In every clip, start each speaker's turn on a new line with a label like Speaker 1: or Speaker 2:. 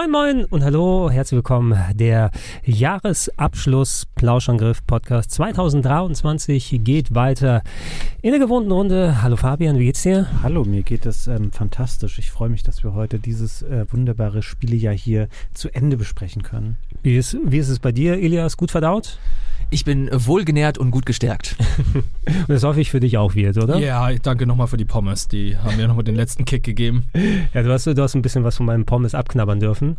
Speaker 1: Moin Moin und hallo, herzlich willkommen. Der Jahresabschluss Plauschangriff Podcast 2023 geht weiter in der gewohnten Runde. Hallo Fabian, wie geht's dir?
Speaker 2: Hallo, mir geht es ähm, fantastisch. Ich freue mich, dass wir heute dieses äh, wunderbare Spielejahr hier zu Ende besprechen können.
Speaker 1: Wie ist, wie ist es bei dir, Elias? Gut verdaut?
Speaker 3: Ich bin wohlgenährt und gut gestärkt.
Speaker 1: und das hoffe ich für dich auch wird, oder?
Speaker 4: Ja, danke nochmal für die Pommes. Die haben mir nochmal den letzten Kick gegeben.
Speaker 1: Ja, du hast, du hast ein bisschen was von meinem Pommes abknabbern dürfen.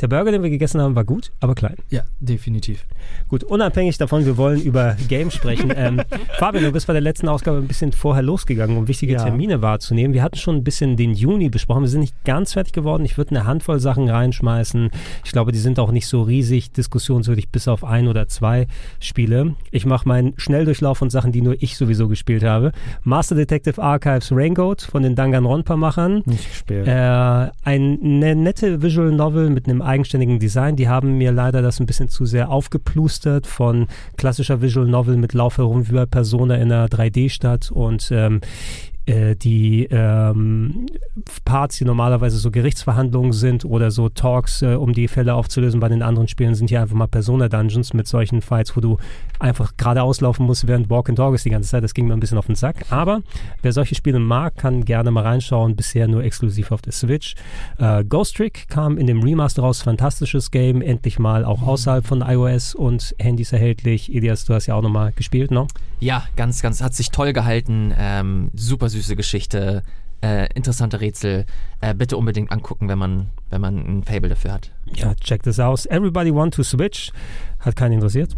Speaker 1: Der Burger, den wir gegessen haben, war gut, aber klein.
Speaker 4: Ja, definitiv.
Speaker 1: Gut, unabhängig davon, wir wollen über Games sprechen. ähm, Fabian, du bist bei der letzten Ausgabe ein bisschen vorher losgegangen, um wichtige ja. Termine wahrzunehmen. Wir hatten schon ein bisschen den Juni besprochen. Wir sind nicht ganz fertig geworden. Ich würde eine Handvoll Sachen reinschmeißen. Ich glaube, die sind auch nicht so riesig diskussionswürdig, bis auf ein oder zwei Spiele. Ich mache meinen Schnelldurchlauf von Sachen, die nur ich sowieso gespielt habe. Master Detective Archives Raingoat von den Danganronpa-Machern.
Speaker 2: Nicht gespielt.
Speaker 1: Äh, eine nette Visual Novel mit einem eigenständigen Design. Die haben mir leider das ein bisschen zu sehr aufgeplustert von klassischer Visual Novel mit Lauf herum wie bei Persona in einer 3D-Stadt und ähm, äh, die ähm, Parts, die normalerweise so Gerichtsverhandlungen sind oder so Talks, äh, um die Fälle aufzulösen bei den anderen Spielen, sind hier einfach mal Persona-Dungeons mit solchen Fights, wo du einfach geradeaus laufen musst, während Walk and Talk ist die ganze Zeit. Das ging mir ein bisschen auf den Sack. Aber wer solche Spiele mag, kann gerne mal reinschauen. Bisher nur exklusiv auf der Switch. Äh, Ghost Trick kam in dem Remaster raus. Fantastisches Game. Endlich mal auch außerhalb von iOS und Handys erhältlich. Elias, du hast ja auch nochmal gespielt, ne?
Speaker 3: Ja, ganz, ganz, hat sich toll gehalten. Ähm, super süße Geschichte, äh, interessante Rätsel. Äh, bitte unbedingt angucken, wenn man, wenn man ein Fable dafür hat.
Speaker 1: Ja, check this out. Everybody want to switch. Hat keinen interessiert.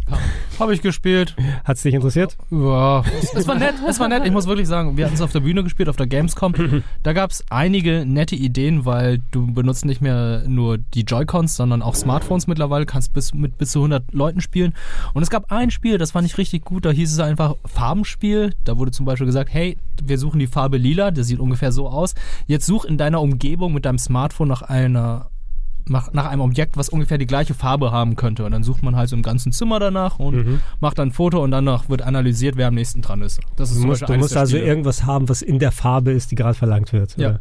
Speaker 4: Habe ich gespielt.
Speaker 1: Hat es dich interessiert?
Speaker 4: Ja. Es, es, war nett, es war nett. Ich muss wirklich sagen, wir hatten es auf der Bühne gespielt, auf der Gamescom. da gab es einige nette Ideen, weil du benutzt nicht mehr nur die Joy-Cons, sondern auch Smartphones mittlerweile, kannst bis, mit bis zu 100 Leuten spielen. Und es gab ein Spiel, das fand ich richtig gut, da hieß es einfach Farbenspiel. Da wurde zum Beispiel gesagt, hey, wir suchen die Farbe lila, das sieht ungefähr so aus. Jetzt such in deiner Umgebung mit deinem Smartphone nach einer nach, nach einem Objekt, was ungefähr die gleiche Farbe haben könnte. Und dann sucht man halt so im ganzen Zimmer danach und mhm. macht dann ein Foto und danach wird analysiert, wer am nächsten dran ist.
Speaker 1: Das ist du musst, du musst also Spiele. irgendwas haben, was in der Farbe ist, die gerade verlangt wird.
Speaker 4: Ja.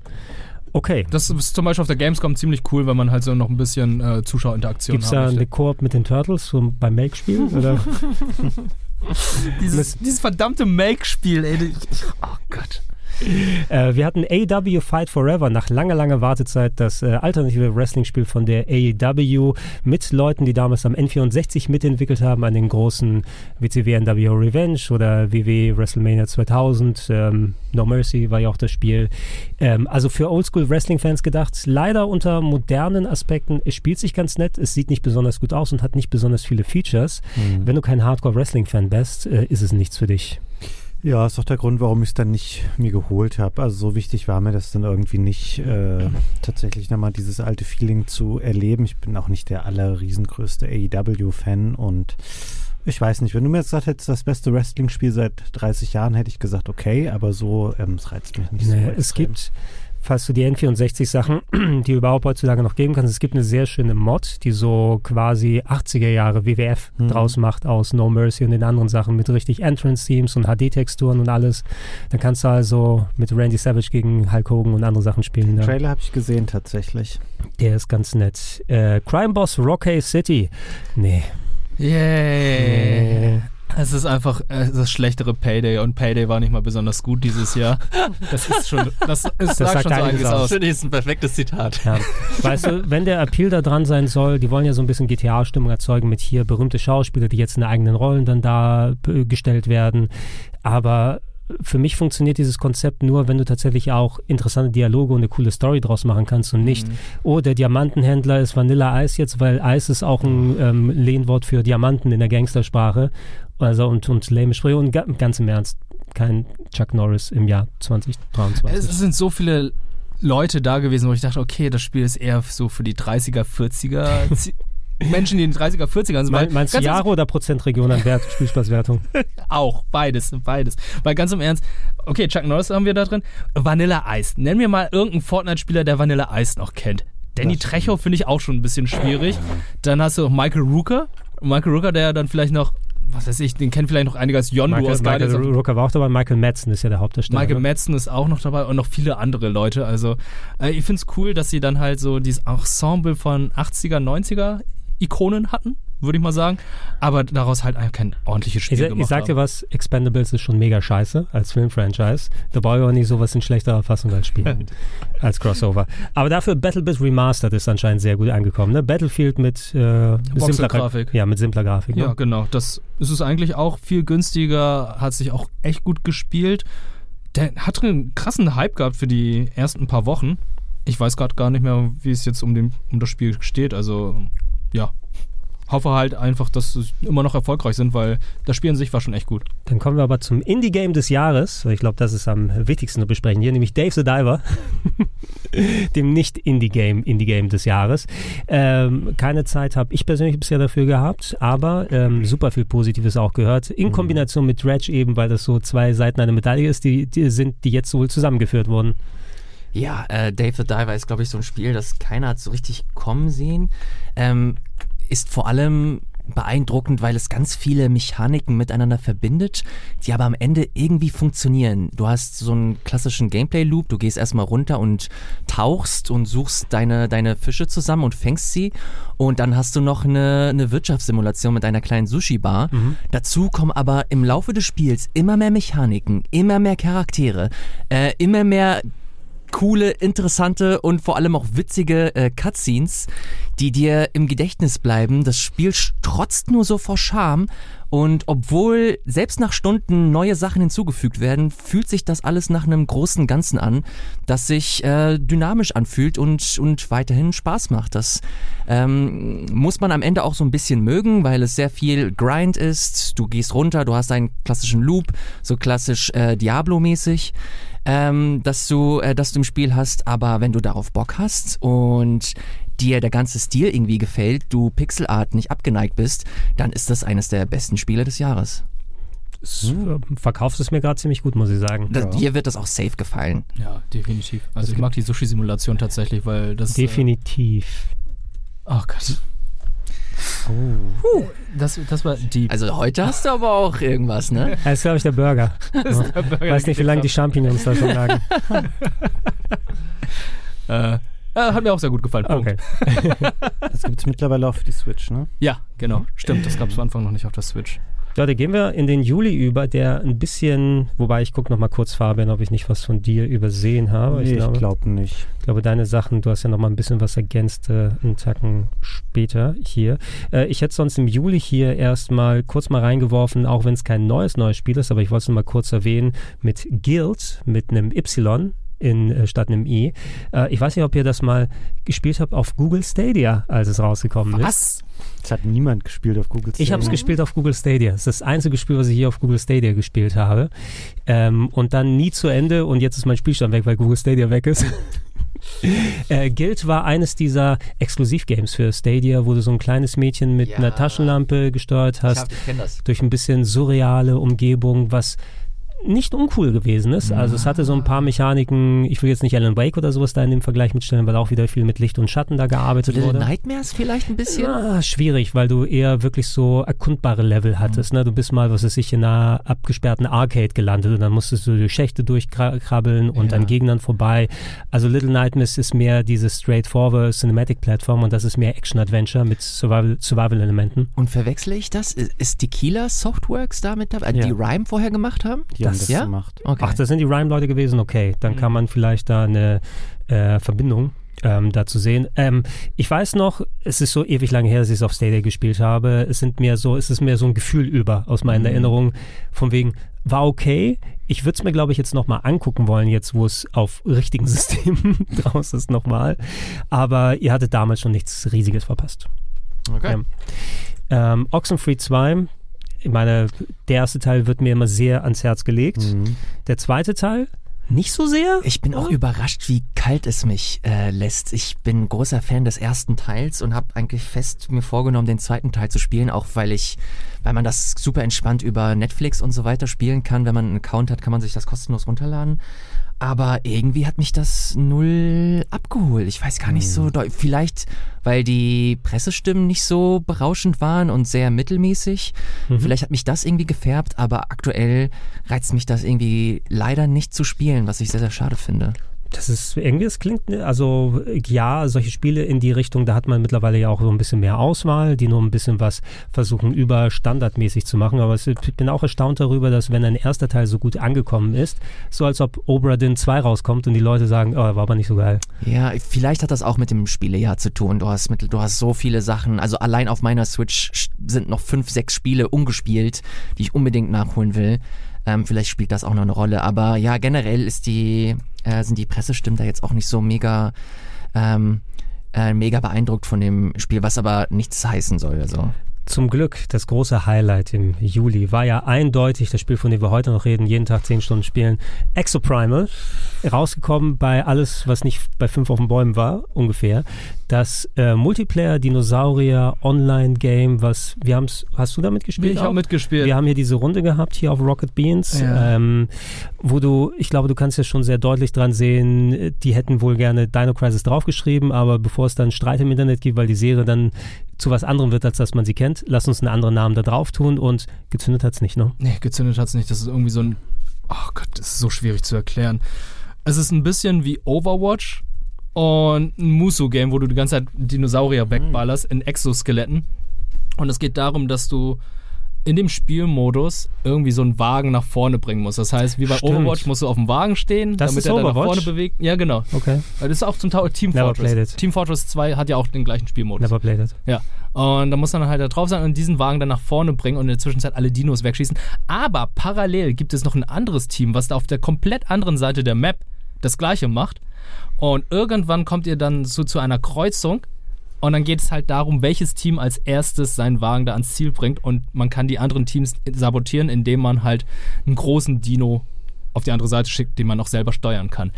Speaker 4: Okay. Das ist zum Beispiel auf der Gamescom ziemlich cool, weil man halt so noch ein bisschen äh, Zuschauerinteraktion
Speaker 1: hat. Gibt es da eine Koop mit den Turtles so beim Make-Spiel?
Speaker 4: dieses, dieses verdammte Make-Spiel, ey. Oh Gott.
Speaker 1: Äh, wir hatten AEW Fight Forever nach langer, langer Wartezeit, das äh, alternative Wrestling-Spiel von der AEW mit Leuten, die damals am N64 mitentwickelt haben, an den großen WCW NWO Revenge oder WW WrestleMania 2000. Ähm, no Mercy war ja auch das Spiel. Ähm, also für Oldschool-Wrestling-Fans gedacht, leider unter modernen Aspekten. Es spielt sich ganz nett, es sieht nicht besonders gut aus und hat nicht besonders viele Features. Mhm. Wenn du kein Hardcore-Wrestling-Fan bist, äh, ist es nichts für dich.
Speaker 2: Ja, ist auch der Grund, warum ich es dann nicht mir geholt habe. Also so wichtig war mir das dann irgendwie nicht, äh, tatsächlich nochmal dieses alte Feeling zu erleben. Ich bin auch nicht der aller riesengrößte AEW-Fan und ich weiß nicht, wenn du mir jetzt gesagt hättest, das beste Wrestling-Spiel seit 30 Jahren, hätte ich gesagt, okay, aber so, ähm, es reizt mich nicht
Speaker 1: nee,
Speaker 2: so.
Speaker 1: Es gibt, falls du die N64-Sachen, die überhaupt heutzutage noch geben kannst, es gibt eine sehr schöne Mod, die so quasi 80er Jahre WWF mhm. draus macht aus No Mercy und den anderen Sachen mit richtig Entrance-Themes und HD-Texturen und alles. Dann kannst du also mit Randy Savage gegen Hulk Hogan und andere Sachen spielen.
Speaker 2: Den Trailer habe ich gesehen tatsächlich.
Speaker 1: Der ist ganz nett. Äh, Crime Boss Rocky City. Nee.
Speaker 4: Yay. Nee. Es ist einfach äh, das schlechtere Payday und Payday war nicht mal besonders gut dieses Jahr. Das ist schon, das, ist, das sagt schon so einiges aus.
Speaker 3: Das ist ein perfektes Zitat.
Speaker 1: Ja. Weißt du, wenn der Appeal da dran sein soll, die wollen ja so ein bisschen GTA-Stimmung erzeugen mit hier berühmte Schauspieler, die jetzt in eigenen Rollen dann da gestellt werden. Aber für mich funktioniert dieses Konzept nur, wenn du tatsächlich auch interessante Dialoge und eine coole Story draus machen kannst und nicht, mhm. oh, der Diamantenhändler ist Vanilla Eis jetzt, weil Eis ist auch ein ähm, Lehnwort für Diamanten in der Gangstersprache. Also und, und lame Sprüche und ganz im Ernst, kein Chuck Norris im Jahr 2023.
Speaker 4: Es sind so viele Leute da gewesen, wo ich dachte, okay, das Spiel ist eher so für die 30er, 40er Zi- Menschen, die in den 30er, 40ern sind.
Speaker 1: Mein, meinst du Jahre oder Prozentregion an Wert, Spielspaßwertung?
Speaker 4: Auch, beides, beides. Weil ganz im Ernst, okay, Chuck Norris haben wir da drin. Vanilla Ice. Nenn mir mal irgendeinen Fortnite-Spieler, der Vanilla Ice noch kennt. Danny Trejo finde ich auch schon ein bisschen schwierig. Dann hast du Michael Rooker. Michael Rooker, der dann vielleicht noch, was weiß ich, den kennt vielleicht noch einige als Yondu
Speaker 1: Michael,
Speaker 4: aus Guardians
Speaker 1: Michael Rooker war auch dabei, Michael Madsen ist ja der Hauptdarsteller.
Speaker 4: Michael
Speaker 1: ne?
Speaker 4: Madsen ist auch noch dabei und noch viele andere Leute. Also äh, ich finde es cool, dass sie dann halt so dieses Ensemble von 80er, 90er Ikonen hatten, würde ich mal sagen. Aber daraus halt einfach kein ordentliches Spiel
Speaker 1: Ich,
Speaker 4: gemacht
Speaker 1: ich sag dir was, Expendables ist schon mega scheiße als Filmfranchise. Da brauche ich auch nicht sowas in schlechterer Fassung als Spiel, als Crossover. Aber dafür Battlebit Remastered ist anscheinend sehr gut angekommen. Ne? Battlefield mit, äh, simpler
Speaker 4: Voxel-Grafik.
Speaker 1: Ja, mit simpler Grafik.
Speaker 4: Ja,
Speaker 1: Ne?
Speaker 4: genau. Das ist es eigentlich auch viel günstiger, hat sich auch echt gut gespielt. Der hat einen krassen Hype gehabt für die ersten paar Wochen. Ich weiß gerade gar nicht mehr, wie es jetzt um, den, um das Spiel steht. Also, ja. Hoffe halt einfach, dass sie immer noch erfolgreich sind, weil das Spiel an sich war schon echt gut.
Speaker 1: Dann kommen wir aber zum Indie-Game des Jahres. Ich glaube, das ist am wichtigsten zu besprechen hier, nämlich Dave the Diver. dem Nicht-Indie-Game, Indie-Game des Jahres. Ähm, keine Zeit habe ich persönlich bisher dafür gehabt, aber ähm, super viel Positives auch gehört. In Kombination mit Dredge eben, weil das so zwei Seiten einer Medaille ist, die, die sind, die jetzt wohl zusammengeführt wurden.
Speaker 3: Ja, äh, Dave the Diver ist, glaube ich, so ein Spiel, das keiner hat so richtig kommen sehen. Ähm, ist vor allem beeindruckend, weil es ganz viele Mechaniken miteinander verbindet, die aber am Ende irgendwie funktionieren. Du hast so einen klassischen Gameplay-Loop, du gehst erstmal runter und tauchst und suchst deine, deine Fische zusammen und fängst sie. Und dann hast du noch eine, eine Wirtschaftssimulation mit einer kleinen Sushi-Bar. Dazu kommen aber im Laufe des Spiels immer mehr Mechaniken, immer mehr Charaktere, äh, immer mehr coole, interessante und vor allem auch witzige äh, Cutscenes, die dir im Gedächtnis bleiben. Das Spiel strotzt nur so vor Charme und obwohl selbst nach Stunden neue Sachen hinzugefügt werden, fühlt sich das alles nach einem großen Ganzen an, das sich äh, dynamisch anfühlt und, und weiterhin Spaß macht. Das ähm, muss man am Ende auch so ein bisschen mögen, weil es sehr viel Grind ist. Du gehst runter, du hast einen klassischen Loop, so klassisch äh, Diablo-mäßig ähm, dass du, äh, dass du im Spiel hast, aber wenn du darauf Bock hast und dir der ganze Stil irgendwie gefällt, du Pixelart nicht abgeneigt bist, dann ist das eines der besten Spiele des Jahres.
Speaker 1: Es, äh, Verkaufst es mir gerade ziemlich gut, muss ich sagen.
Speaker 3: Das, Dir wird das auch safe gefallen.
Speaker 4: Ja, definitiv. Also ich mag die Sushi-Simulation tatsächlich, weil das...
Speaker 1: Definitiv.
Speaker 4: Äh, oh Gott. Oh. Das, das war deep.
Speaker 3: Also heute hast du aber auch irgendwas, ne?
Speaker 1: Das ist, glaube ich, der Burger.
Speaker 4: der Burger,
Speaker 1: Ich weiß nicht, wie lange die Champignons da schon lagen.
Speaker 4: Äh, äh, hat mir auch sehr gut gefallen. Punkt.
Speaker 1: Okay.
Speaker 2: Das gibt es mittlerweile auch für die Switch, ne?
Speaker 4: Ja, genau. Stimmt, das gab es am Anfang noch nicht auf der Switch.
Speaker 1: Leute, gehen wir in den Juli über, der ein bisschen, wobei ich gucke noch mal kurz, Fabian, ob ich nicht was von dir übersehen habe.
Speaker 2: Nee,
Speaker 1: ich glaube,
Speaker 2: glaube nicht.
Speaker 1: ich glaube, deine Sachen, du hast ja noch mal ein bisschen was ergänzt, äh, einen Tacken später hier. Äh, ich hätte sonst im Juli hier erstmal kurz mal reingeworfen, auch wenn es kein neues, neues Spiel ist, aber ich wollte es noch mal kurz erwähnen, mit Guild, mit einem Y in, äh, statt einem I. Äh, ich weiß nicht, ob ihr das mal gespielt habt auf Google Stadia, als es rausgekommen ist.
Speaker 4: Was?
Speaker 2: Das hat niemand gespielt auf Google
Speaker 1: Ich habe es
Speaker 2: Stadia.
Speaker 1: gespielt auf Google Stadia. Das ist das einzige Spiel, was ich hier auf Google Stadia gespielt habe. Ähm, und dann nie zu Ende und jetzt ist mein Spielstand weg, weil Google Stadia weg ist. äh, Guild war eines dieser Exklusivgames für Stadia, wo du so ein kleines Mädchen mit
Speaker 3: Ja.
Speaker 1: einer Taschenlampe gesteuert hast,
Speaker 3: ich kenne das.
Speaker 1: durch ein bisschen surreale Umgebung, was nicht uncool gewesen ist. Also es hatte so ein paar Mechaniken, ich will jetzt nicht Alan Wake oder sowas da in dem Vergleich mitstellen, weil auch wieder viel mit Licht und Schatten da
Speaker 3: So
Speaker 1: gearbeitet
Speaker 3: Little
Speaker 1: wurde.
Speaker 3: Nightmares vielleicht ein bisschen?
Speaker 1: Ja, schwierig, weil du eher wirklich so erkundbare Level hattest. Ne? Du bist mal, was weiß ich, in einer abgesperrten Arcade gelandet und dann musstest du durch Schächte durchkrabbeln und
Speaker 4: Ja.
Speaker 1: an Gegnern vorbei. Also Little Nightmares ist mehr diese straightforward Cinematic Plattform und das ist mehr Action-Adventure mit Survival- Survival-Elementen.
Speaker 3: Und verwechsle ich das? Ist Tequila Softworks da mit dabei,
Speaker 2: Ja.
Speaker 3: die Rhyme vorher gemacht haben?
Speaker 2: Die haben
Speaker 1: Das-
Speaker 2: das
Speaker 3: ja?
Speaker 2: gemacht.
Speaker 3: Okay.
Speaker 1: Ach, das sind die Rhyme-Leute gewesen? Okay, dann kann man vielleicht da eine äh, Verbindung ähm, dazu sehen. Ähm, ich weiß noch, es ist so ewig lange her, dass ich es auf Stadia gespielt habe. Es sind mehr so, es ist mehr so ein Gefühl über aus meinen Erinnerungen, von wegen, war okay. Ich würde es mir, glaube ich, jetzt nochmal angucken wollen, jetzt wo es auf richtigen Systemen draus ist nochmal. Aber ihr hattet damals schon nichts Riesiges verpasst.
Speaker 3: okay.
Speaker 1: Ähm, Oxenfree 2, ich meine, der erste Teil wird mir immer sehr ans Herz gelegt.
Speaker 2: Mhm.
Speaker 1: Der zweite Teil, nicht so sehr?
Speaker 3: Ich bin auch überrascht, wie kalt es mich äh, lässt. Ich bin großer Fan des ersten Teils und habe eigentlich fest mir vorgenommen, den zweiten Teil zu spielen, auch weil ich, weil man das super entspannt über Netflix und so weiter spielen kann. Wenn man einen Account hat, kann man sich das kostenlos runterladen. Aber irgendwie hat mich das null abgeholt. Ich weiß gar nicht so,
Speaker 1: Hm.
Speaker 3: vielleicht weil die Pressestimmen nicht so berauschend waren und sehr mittelmäßig.
Speaker 1: Mhm.
Speaker 3: Vielleicht hat mich das irgendwie gefärbt, aber aktuell reizt mich das irgendwie leider nicht zu spielen, was ich sehr, sehr schade finde.
Speaker 1: Das ist irgendwie, es klingt, ne, also ja, solche Spiele in die Richtung, da hat man mittlerweile ja auch so ein bisschen mehr Auswahl, die nur ein bisschen was versuchen über standardmäßig zu machen. Aber ich bin auch erstaunt darüber, dass wenn ein erster Teil so gut angekommen ist, so als ob Obra Dinn 2 rauskommt und die Leute sagen, oh, war aber nicht so geil.
Speaker 3: Ja, vielleicht hat das auch mit dem Spielejahr zu tun. Du hast, mit, du hast so viele Sachen. Also allein auf meiner Switch sind noch fünf, sechs Spiele ungespielt, die ich unbedingt nachholen will. Ähm, vielleicht spielt das auch noch eine Rolle. Aber ja, generell ist die, äh, sind die Pressestimmen da jetzt auch nicht so mega, ähm, äh, mega beeindruckt von dem Spiel, was aber nichts heißen soll. Also.
Speaker 1: Zum Glück, das große Highlight im Juli war ja eindeutig das Spiel, von dem wir heute noch reden, jeden Tag 10 Stunden spielen. Exoprimal, rausgekommen bei alles, was nicht bei 5 auf den Bäumen war, ungefähr. Das äh, Multiplayer-Dinosaurier-Online-Game, was, wir haben's, hast du damit gespielt?
Speaker 4: Ich
Speaker 1: auch?
Speaker 4: habe mitgespielt.
Speaker 1: Wir haben hier diese Runde gehabt, hier auf Rocket Beans,
Speaker 4: Ja.
Speaker 1: ähm, wo du, ich glaube, du kannst ja schon sehr deutlich dran sehen, die hätten wohl gerne Dino Crisis draufgeschrieben, aber bevor es dann Streit im Internet gibt, weil die Serie dann zu was anderem wird, als dass man sie kennt, lass uns einen anderen Namen da drauf tun und gezündet hat's nicht, ne?
Speaker 4: Nee, gezündet hat's nicht. Das ist irgendwie so ein. Oh Gott, das ist so schwierig zu erklären. Es ist ein bisschen wie Overwatch und ein Musu-Game, wo du die ganze Zeit Dinosaurier wegballerst in Exoskeletten. Und es geht darum, dass du in dem Spielmodus irgendwie so einen Wagen nach vorne bringen musst. Das heißt, wie bei
Speaker 1: Stimmt.
Speaker 4: Overwatch musst du auf dem Wagen stehen,
Speaker 1: Das
Speaker 4: damit er dann nach vorne bewegt. Ja, genau.
Speaker 1: Okay.
Speaker 4: Das ist auch zum Teil Team
Speaker 1: Never
Speaker 4: Fortress.
Speaker 1: played it.
Speaker 4: Team Fortress 2 hat ja auch den gleichen Spielmodus.
Speaker 1: Never played it.
Speaker 4: Ja. Und da muss man halt da drauf sein und diesen Wagen dann nach vorne bringen und in der Zwischenzeit alle Dinos wegschießen. Aber parallel gibt es noch ein anderes Team, was da auf der komplett anderen Seite der Map das gleiche macht. Und irgendwann kommt ihr dann so zu einer Kreuzung und dann geht es halt darum, welches Team als erstes seinen Wagen da ans Ziel bringt und man kann die anderen Teams sabotieren, indem man halt einen großen Dino auf die andere Seite schickt, den man noch selber steuern kann.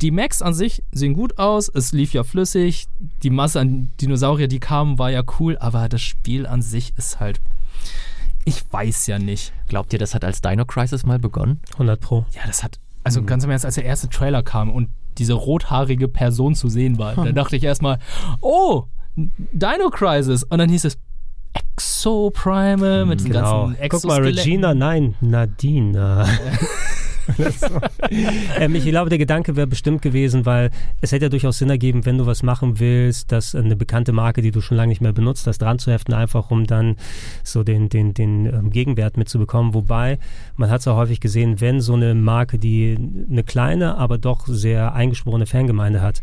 Speaker 4: Die Macs an sich sehen gut aus, es lief ja flüssig, die Masse an Dinosaurier, die kamen, war ja cool, aber das Spiel an sich ist halt. Ich weiß ja nicht.
Speaker 3: Glaubt ihr, das hat als Dino Crisis mal begonnen?
Speaker 1: 100 Pro.
Speaker 4: Ja, das hat. Also ganz im Ernst, als der erste Trailer kam und diese rothaarige Person zu sehen war, da dachte ich erstmal, oh, Dino Crisis. Und dann hieß es Exoprimal mit den
Speaker 1: Genau.
Speaker 4: ganzen
Speaker 1: Guck mal,
Speaker 4: Exoskeletten.
Speaker 1: Regina, nein, Nadine. ähm, ich glaube, der Gedanke wäre bestimmt gewesen, weil es hätte ja durchaus Sinn ergeben, wenn du was machen willst, dass eine bekannte Marke, die du schon lange nicht mehr benutzt hast, dran zu heften, einfach um dann so den, den, den ähm, Gegenwert mitzubekommen. Wobei, man hat es auch häufig gesehen, wenn so eine Marke, die eine kleine, aber doch sehr eingeschworene Fangemeinde hat,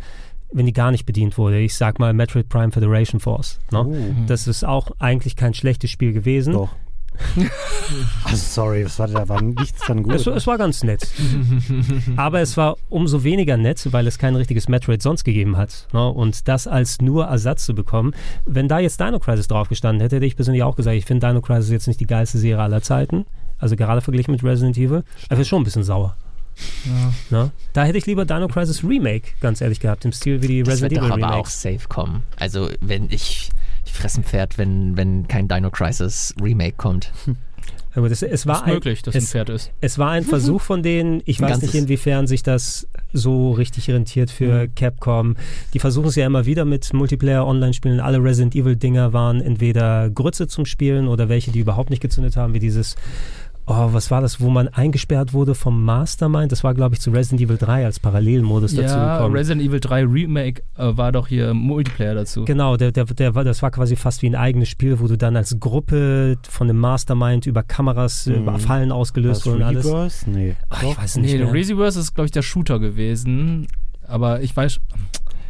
Speaker 1: wenn die gar nicht bedient wurde. Ich sag mal Metroid Prime Federation Force. Ne?
Speaker 2: Oh.
Speaker 1: Das ist auch eigentlich kein schlechtes Spiel gewesen.
Speaker 2: Doch. also sorry, was war da war nichts dann gut.
Speaker 1: Es, es war ganz nett. Aber es war umso weniger nett, weil es kein richtiges Metroid sonst gegeben hat. Ne? Und das als nur Ersatz zu bekommen. Wenn da jetzt Dino Crisis drauf gestanden hätte, hätte ich persönlich auch gesagt, ich finde Dino Crisis jetzt nicht die geilste Serie aller Zeiten. Also gerade verglichen mit Resident Evil. Aber ist schon ein bisschen sauer. Ne? Da hätte ich lieber Dino Crisis Remake, ganz ehrlich gehabt, im Stil wie die
Speaker 3: Das wird
Speaker 1: Resident Evil
Speaker 3: aber auch
Speaker 1: Remakes.
Speaker 3: safe kommen. Also wenn ich, ich fresse ein Pferd, wenn, wenn kein Dino Crisis Remake kommt.
Speaker 1: Aber das, es war
Speaker 4: ist
Speaker 1: ein,
Speaker 4: möglich, dass ein
Speaker 1: es,
Speaker 4: Pferd ist.
Speaker 1: Es war ein Versuch von denen, ich
Speaker 3: Ein
Speaker 1: weiß nicht, inwiefern sich das so richtig rentiert für Capcom. Die versuchen es ja immer wieder mit Multiplayer-Online-Spielen. Alle Resident Evil-Dinger waren entweder Grütze zum Spielen oder welche, die überhaupt nicht gezündet haben, wie dieses, oh, was war das, wo man eingesperrt wurde vom Mastermind? Das war, glaube ich, zu Resident Evil 3 als Parallelmodus dazu
Speaker 4: Ja,
Speaker 1: gekommen.
Speaker 4: Resident Evil 3 Remake äh, war doch hier Multiplayer dazu.
Speaker 1: Genau, der, der, der das war quasi fast wie ein eigenes Spiel, wo du dann als Gruppe von dem Mastermind über Kameras,
Speaker 2: Mhm.
Speaker 1: über Fallen ausgelöst wurde und alles.
Speaker 2: Reverse? Nee.
Speaker 1: Ach, ich weiß nicht
Speaker 4: Nee,
Speaker 1: mehr.
Speaker 4: Resiverse ist, glaube ich, der Shooter gewesen. Aber ich weiß.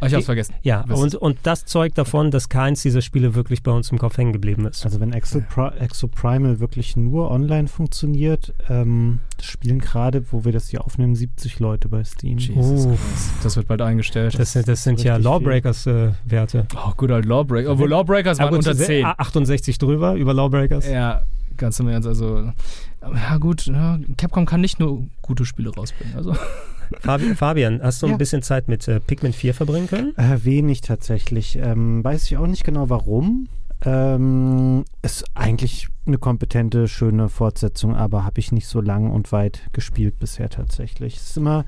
Speaker 4: Ich hab's vergessen.
Speaker 1: Ja, und, und das zeugt davon, dass keins dieser Spiele wirklich bei uns im Kopf hängen geblieben ist.
Speaker 2: Also wenn Exopri Exoprimal wirklich nur online funktioniert, ähm, spielen gerade, wo wir das hier aufnehmen, 70 Leute bei Steam.
Speaker 4: Jesus
Speaker 1: Oh.
Speaker 4: Das wird bald eingestellt.
Speaker 1: Das, sind- das sind ja Lawbreakers-Werte.
Speaker 4: oh, gut, halt Lawbreaker. Obwohl Lawbreakers waren unter 10.
Speaker 1: 68 drüber über Lawbreakers.
Speaker 4: Ja, ganz im Ernst. Also, ja, gut. Ja, Capcom kann nicht nur gute Spiele rausbringen. Also,
Speaker 1: Fabi Fabian, hast du
Speaker 2: Ja.
Speaker 1: ein bisschen Zeit mit äh, Pikmin 4 verbringen können?
Speaker 2: Äh, wenig tatsächlich. Ähm, weiß ich auch nicht genau warum. Ähm, ist eigentlich eine kompetente, schöne Fortsetzung, aber habe ich nicht so lang und weit gespielt bisher tatsächlich. Es ist immer,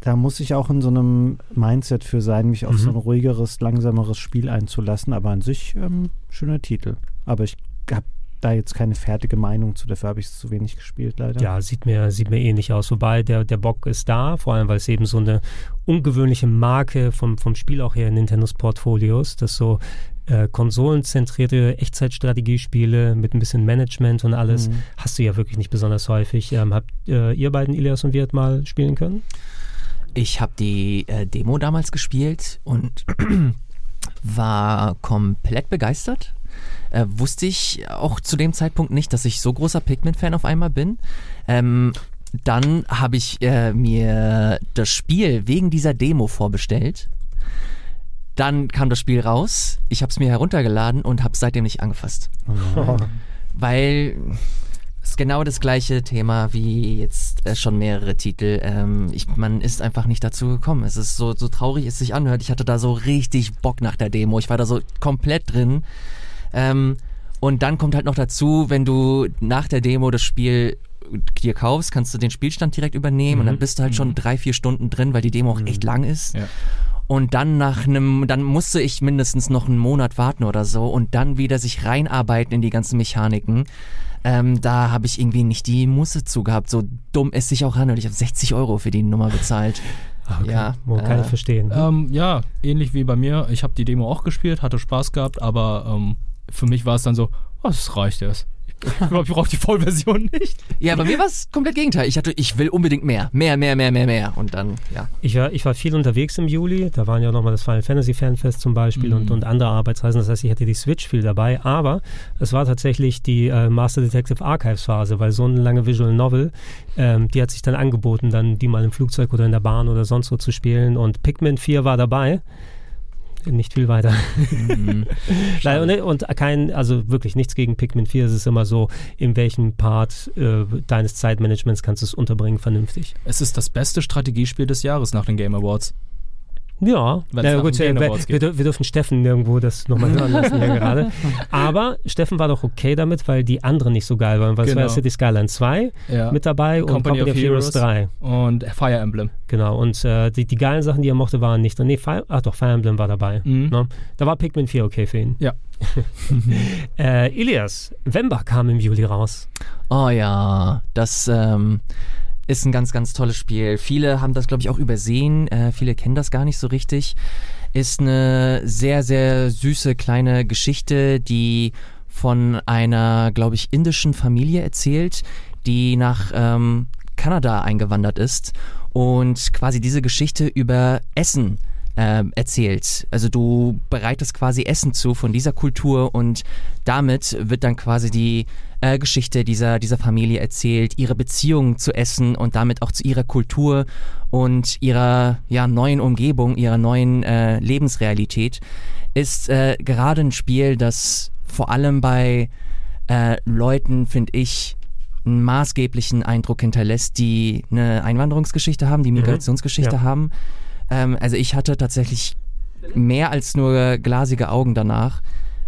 Speaker 2: da muss ich auch in so einem Mindset für sein, mich auf
Speaker 1: Mhm.
Speaker 2: so ein ruhigeres, langsameres Spiel einzulassen. Aber an sich ähm, schöner Titel. Aber ich habe da jetzt keine fertige Meinung zu, dafür habe ich es zu wenig gespielt leider.
Speaker 1: Ja, sieht mir, sieht mir ähnlich aus. Wobei der, der Bock ist da, vor allem weil es eben so eine ungewöhnliche Marke vom, vom Spiel auch her in Nintendos Portfolios, dass so äh, konsolenzentrierte Echtzeitstrategiespiele mit ein bisschen Management und alles
Speaker 2: Mhm.
Speaker 1: hast du ja wirklich nicht besonders häufig. Ähm, habt äh, ihr beiden, Ilias und Wirt, mal spielen können?
Speaker 3: Ich habe die äh, Demo damals gespielt und war komplett begeistert. Äh, wusste ich auch zu dem Zeitpunkt nicht, dass ich so großer Pikmin-Fan auf einmal bin. Ähm, dann habe ich äh, mir das Spiel wegen dieser Demo vorbestellt. Dann kam das Spiel raus. Ich habe es mir heruntergeladen und habe es seitdem nicht angefasst. Weil es ist genau das gleiche Thema wie jetzt äh, schon mehrere Titel. Ähm, ich, man ist einfach nicht dazu gekommen. Es ist so, so traurig es sich anhört. Ich hatte da so richtig Bock nach der Demo. Ich war da so komplett drin. Ähm, und dann kommt halt noch dazu, wenn du nach der Demo das Spiel dir kaufst, kannst du den Spielstand direkt übernehmen und dann bist du halt schon drei, vier Stunden drin, weil die Demo auch echt lang ist.
Speaker 4: Ja.
Speaker 3: Und dann nach einem, dann musste ich mindestens noch einen Monat warten oder so und dann wieder sich reinarbeiten in die ganzen Mechaniken. Ähm, da habe ich irgendwie nicht die Muße zu gehabt. So dumm es sich auch anhört. Ich habe 60 Euro für die Nummer bezahlt.
Speaker 1: Ah, Okay.
Speaker 3: Ja,
Speaker 1: Wo kann
Speaker 3: äh,
Speaker 1: ich verstehen.
Speaker 4: Ähm, ja, ähnlich wie bei mir. Ich habe die Demo auch gespielt, hatte Spaß gehabt, aber ähm, für mich war es dann so, oh, das reicht erst. Ich glaube, ich brauche die Vollversion nicht.
Speaker 3: Ja, bei mir war es komplett Gegenteil. Ich hatte, ich will unbedingt mehr. Mehr, mehr, mehr, mehr, mehr. Und dann, ja.
Speaker 1: Ich war, ich war viel unterwegs im Juli. Da waren ja nochmal das Final Fantasy Fanfest zum Beispiel
Speaker 4: Mhm.
Speaker 1: und, und andere Arbeitsreisen. Das heißt, ich hatte die Switch viel dabei. Aber es war tatsächlich die äh, Master Detective Archives Phase, weil so eine lange Visual Novel, ähm, die hat sich dann angeboten, dann die mal im Flugzeug oder in der Bahn oder sonst wo zu spielen. Und Pikmin 4 war dabei. Nicht viel weiter.
Speaker 3: Mhm.
Speaker 1: Nein, und, und kein, also wirklich nichts gegen Pikmin 4. Es ist immer so, in welchem Part äh, deines Zeitmanagements kannst du es unterbringen, vernünftig.
Speaker 4: Es ist das beste Strategiespiel des Jahres nach den Game Awards.
Speaker 1: Ja, ja gut, wir, wir, dürfen Steffen nirgendwo das nochmal hören lassen hier gerade. Aber Steffen war doch okay damit, weil die anderen nicht so geil waren. Weil es war
Speaker 4: Genau.
Speaker 1: City Skyline 2
Speaker 4: Ja.
Speaker 1: mit dabei und Company, of Heroes 3.
Speaker 4: Und Fire Emblem.
Speaker 1: Genau, und äh, die, die geilen Sachen, die er mochte, waren nicht drin. Nee, Fire, ach doch, Fire Emblem war dabei.
Speaker 4: Mhm.
Speaker 1: Ne? Da war Pikmin 4 okay für ihn.
Speaker 4: Ja.
Speaker 1: Äh, Ilias, Wemba kam im Juli raus.
Speaker 3: Oh ja, das ähm, ist ein ganz, ganz tolles Spiel. Viele haben das, glaube ich, auch übersehen. Äh, viele kennen das gar nicht so richtig. Ist eine sehr, sehr süße kleine Geschichte, die von einer, glaube ich, indischen Familie erzählt, die nach ähm, Kanada eingewandert ist und quasi diese Geschichte über Essen ähm, erzählt. Also du bereitest quasi Essen zu von dieser Kultur und damit wird dann quasi die äh, Geschichte dieser, dieser Familie erzählt, ihre Beziehung zu Essen und damit auch zu ihrer Kultur und ihrer ja, neuen Umgebung, ihrer neuen äh, Lebensrealität. Ist äh, gerade ein Spiel, das vor allem bei äh, Leuten, finde ich, einen maßgeblichen Eindruck hinterlässt, die eine Einwanderungsgeschichte haben, die Migrationsgeschichte
Speaker 1: Ja.
Speaker 3: haben. Ähm, also ich hatte tatsächlich mehr als nur glasige Augen danach.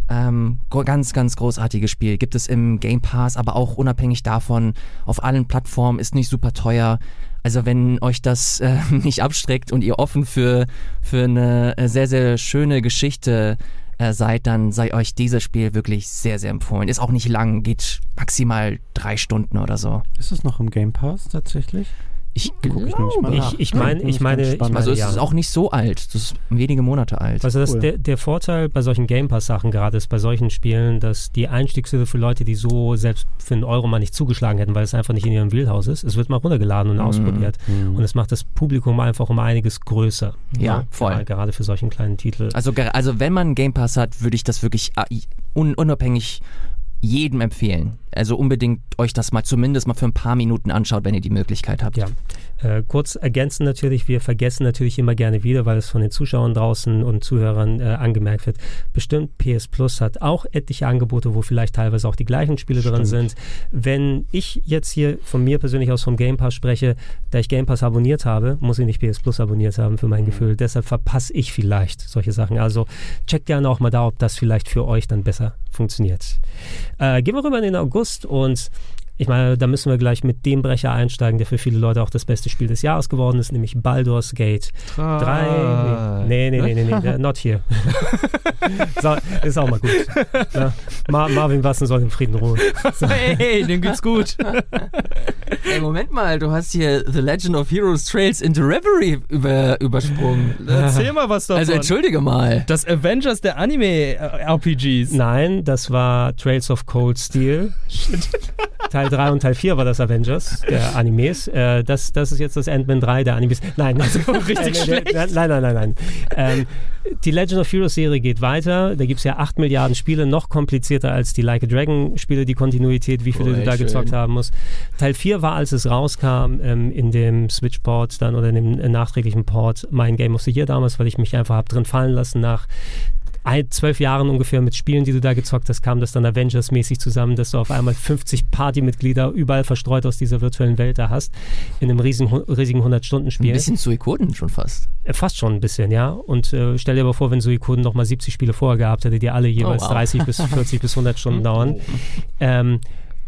Speaker 3: Ähm, ganz, ganz großartiges Spiel. Gibt es im Game Pass, aber auch unabhängig davon auf allen Plattformen, ist nicht super teuer. Also wenn euch das äh, nicht abstreckt und ihr offen für, für eine äh, sehr, sehr schöne Geschichte äh, seid, dann sei euch dieses Spiel wirklich sehr, sehr empfohlen. Ist auch nicht lang, geht maximal drei Stunden oder so.
Speaker 2: Ist es noch im Game Pass tatsächlich?
Speaker 3: Ich
Speaker 2: Guck ich
Speaker 1: Ich-
Speaker 2: nach.
Speaker 1: ich meine- ich meine-
Speaker 3: also es
Speaker 1: ja.
Speaker 3: ist auch nicht so alt. Das ist wenige Monate alt.
Speaker 1: Also das,
Speaker 2: Cool.
Speaker 1: der, der Vorteil bei solchen Game Pass-Sachen gerade ist, bei solchen Spielen, dass die Einstiegshürde für Leute, die so selbst für einen Euro mal nicht zugeschlagen hätten, weil es einfach nicht in ihrem Wheelhouse ist, es wird mal runtergeladen und ausprobiert.
Speaker 2: Mhm.
Speaker 1: Und es macht das Publikum einfach um einiges größer.
Speaker 3: Ja,
Speaker 1: Ne?
Speaker 3: voll.
Speaker 1: Gerade- für solchen kleinen Titel.
Speaker 3: Also, also wenn man einen Game Pass hat, würde ich das wirklich un unabhängig jedem empfehlen. Also unbedingt euch das mal zumindest mal für ein paar Minuten anschaut, wenn ihr die Möglichkeit habt.
Speaker 1: Ja. Äh, kurz ergänzen natürlich, wir vergessen natürlich immer gerne wieder, weil es von den Zuschauern draußen und Zuhörern äh, angemerkt wird. Bestimmt PS Plus hat auch etliche Angebote, wo vielleicht teilweise auch die gleichen Spiele drin sind. Wenn ich jetzt hier von mir persönlich aus vom Game Pass spreche, da ich Game Pass abonniert habe, muss ich nicht PS Plus abonniert haben für mein
Speaker 2: Mhm.
Speaker 1: Gefühl. Deshalb verpasse ich vielleicht solche Sachen. Also checkt gerne auch mal da, ob das vielleicht für euch dann besser funktioniert. Äh, gehen wir rüber in den August und ich meine, da müssen wir gleich mit dem Brecher einsteigen, der für viele Leute auch das beste Spiel des Jahres geworden ist, nämlich Baldur's Gate 3. Nee, nee, nee, nee, nee, nee not here. so, ist auch mal gut. Marvin Wassen soll im Frieden ruhen.
Speaker 4: Hey, dem geht's gut.
Speaker 3: Ey, Moment mal, du hast hier The Legend of Heroes Trails into Reverie über, übersprungen.
Speaker 4: Erzähl mal was davon.
Speaker 3: Also entschuldige mal.
Speaker 4: das Avengers der Anime-RPGs.
Speaker 1: Nein, das war Trails of Cold Steel. Teil 3 und Teil 4 war das Avengers der Animes. Äh, das, das ist jetzt das Ant-Man 3 der Animes. Nein, also,
Speaker 4: richtig schlecht.
Speaker 1: Nein, nein, nein, nein. nein. Ähm, die Legend of Heroes Serie geht weiter. Da gibt es ja 8 Milliarden Spiele, noch komplizierter als die Like a Dragon Spiele, die Kontinuität, wie viele
Speaker 3: Oh,
Speaker 1: du da
Speaker 3: ey,
Speaker 1: gezockt
Speaker 3: schön.
Speaker 1: haben musst. Teil 4 war, als es rauskam, ähm, in dem Switch-Port dann oder in dem nachträglichen Port mein Game of the Year damals, weil ich mich einfach hab drin fallen lassen nach ein, zwölf Jahren ungefähr mit Spielen, die du da gezockt hast, kam das dann Avengers-mäßig zusammen, dass du auf einmal 50 Partymitglieder überall verstreut aus dieser virtuellen Welt da hast, in einem riesigen, riesigen
Speaker 3: Ein
Speaker 1: 100-Stunden-Spiel.
Speaker 3: bisschen Suikoden schon fast.
Speaker 1: Äh, Fast schon ein bisschen, ja. Und äh, stell dir aber vor, wenn Suikoden nochmal 70 Spiele vorher gehabt hätte, die alle jeweils
Speaker 3: Oh, wow.
Speaker 1: 30 bis 40 bis 100 Stunden dauern. Ähm,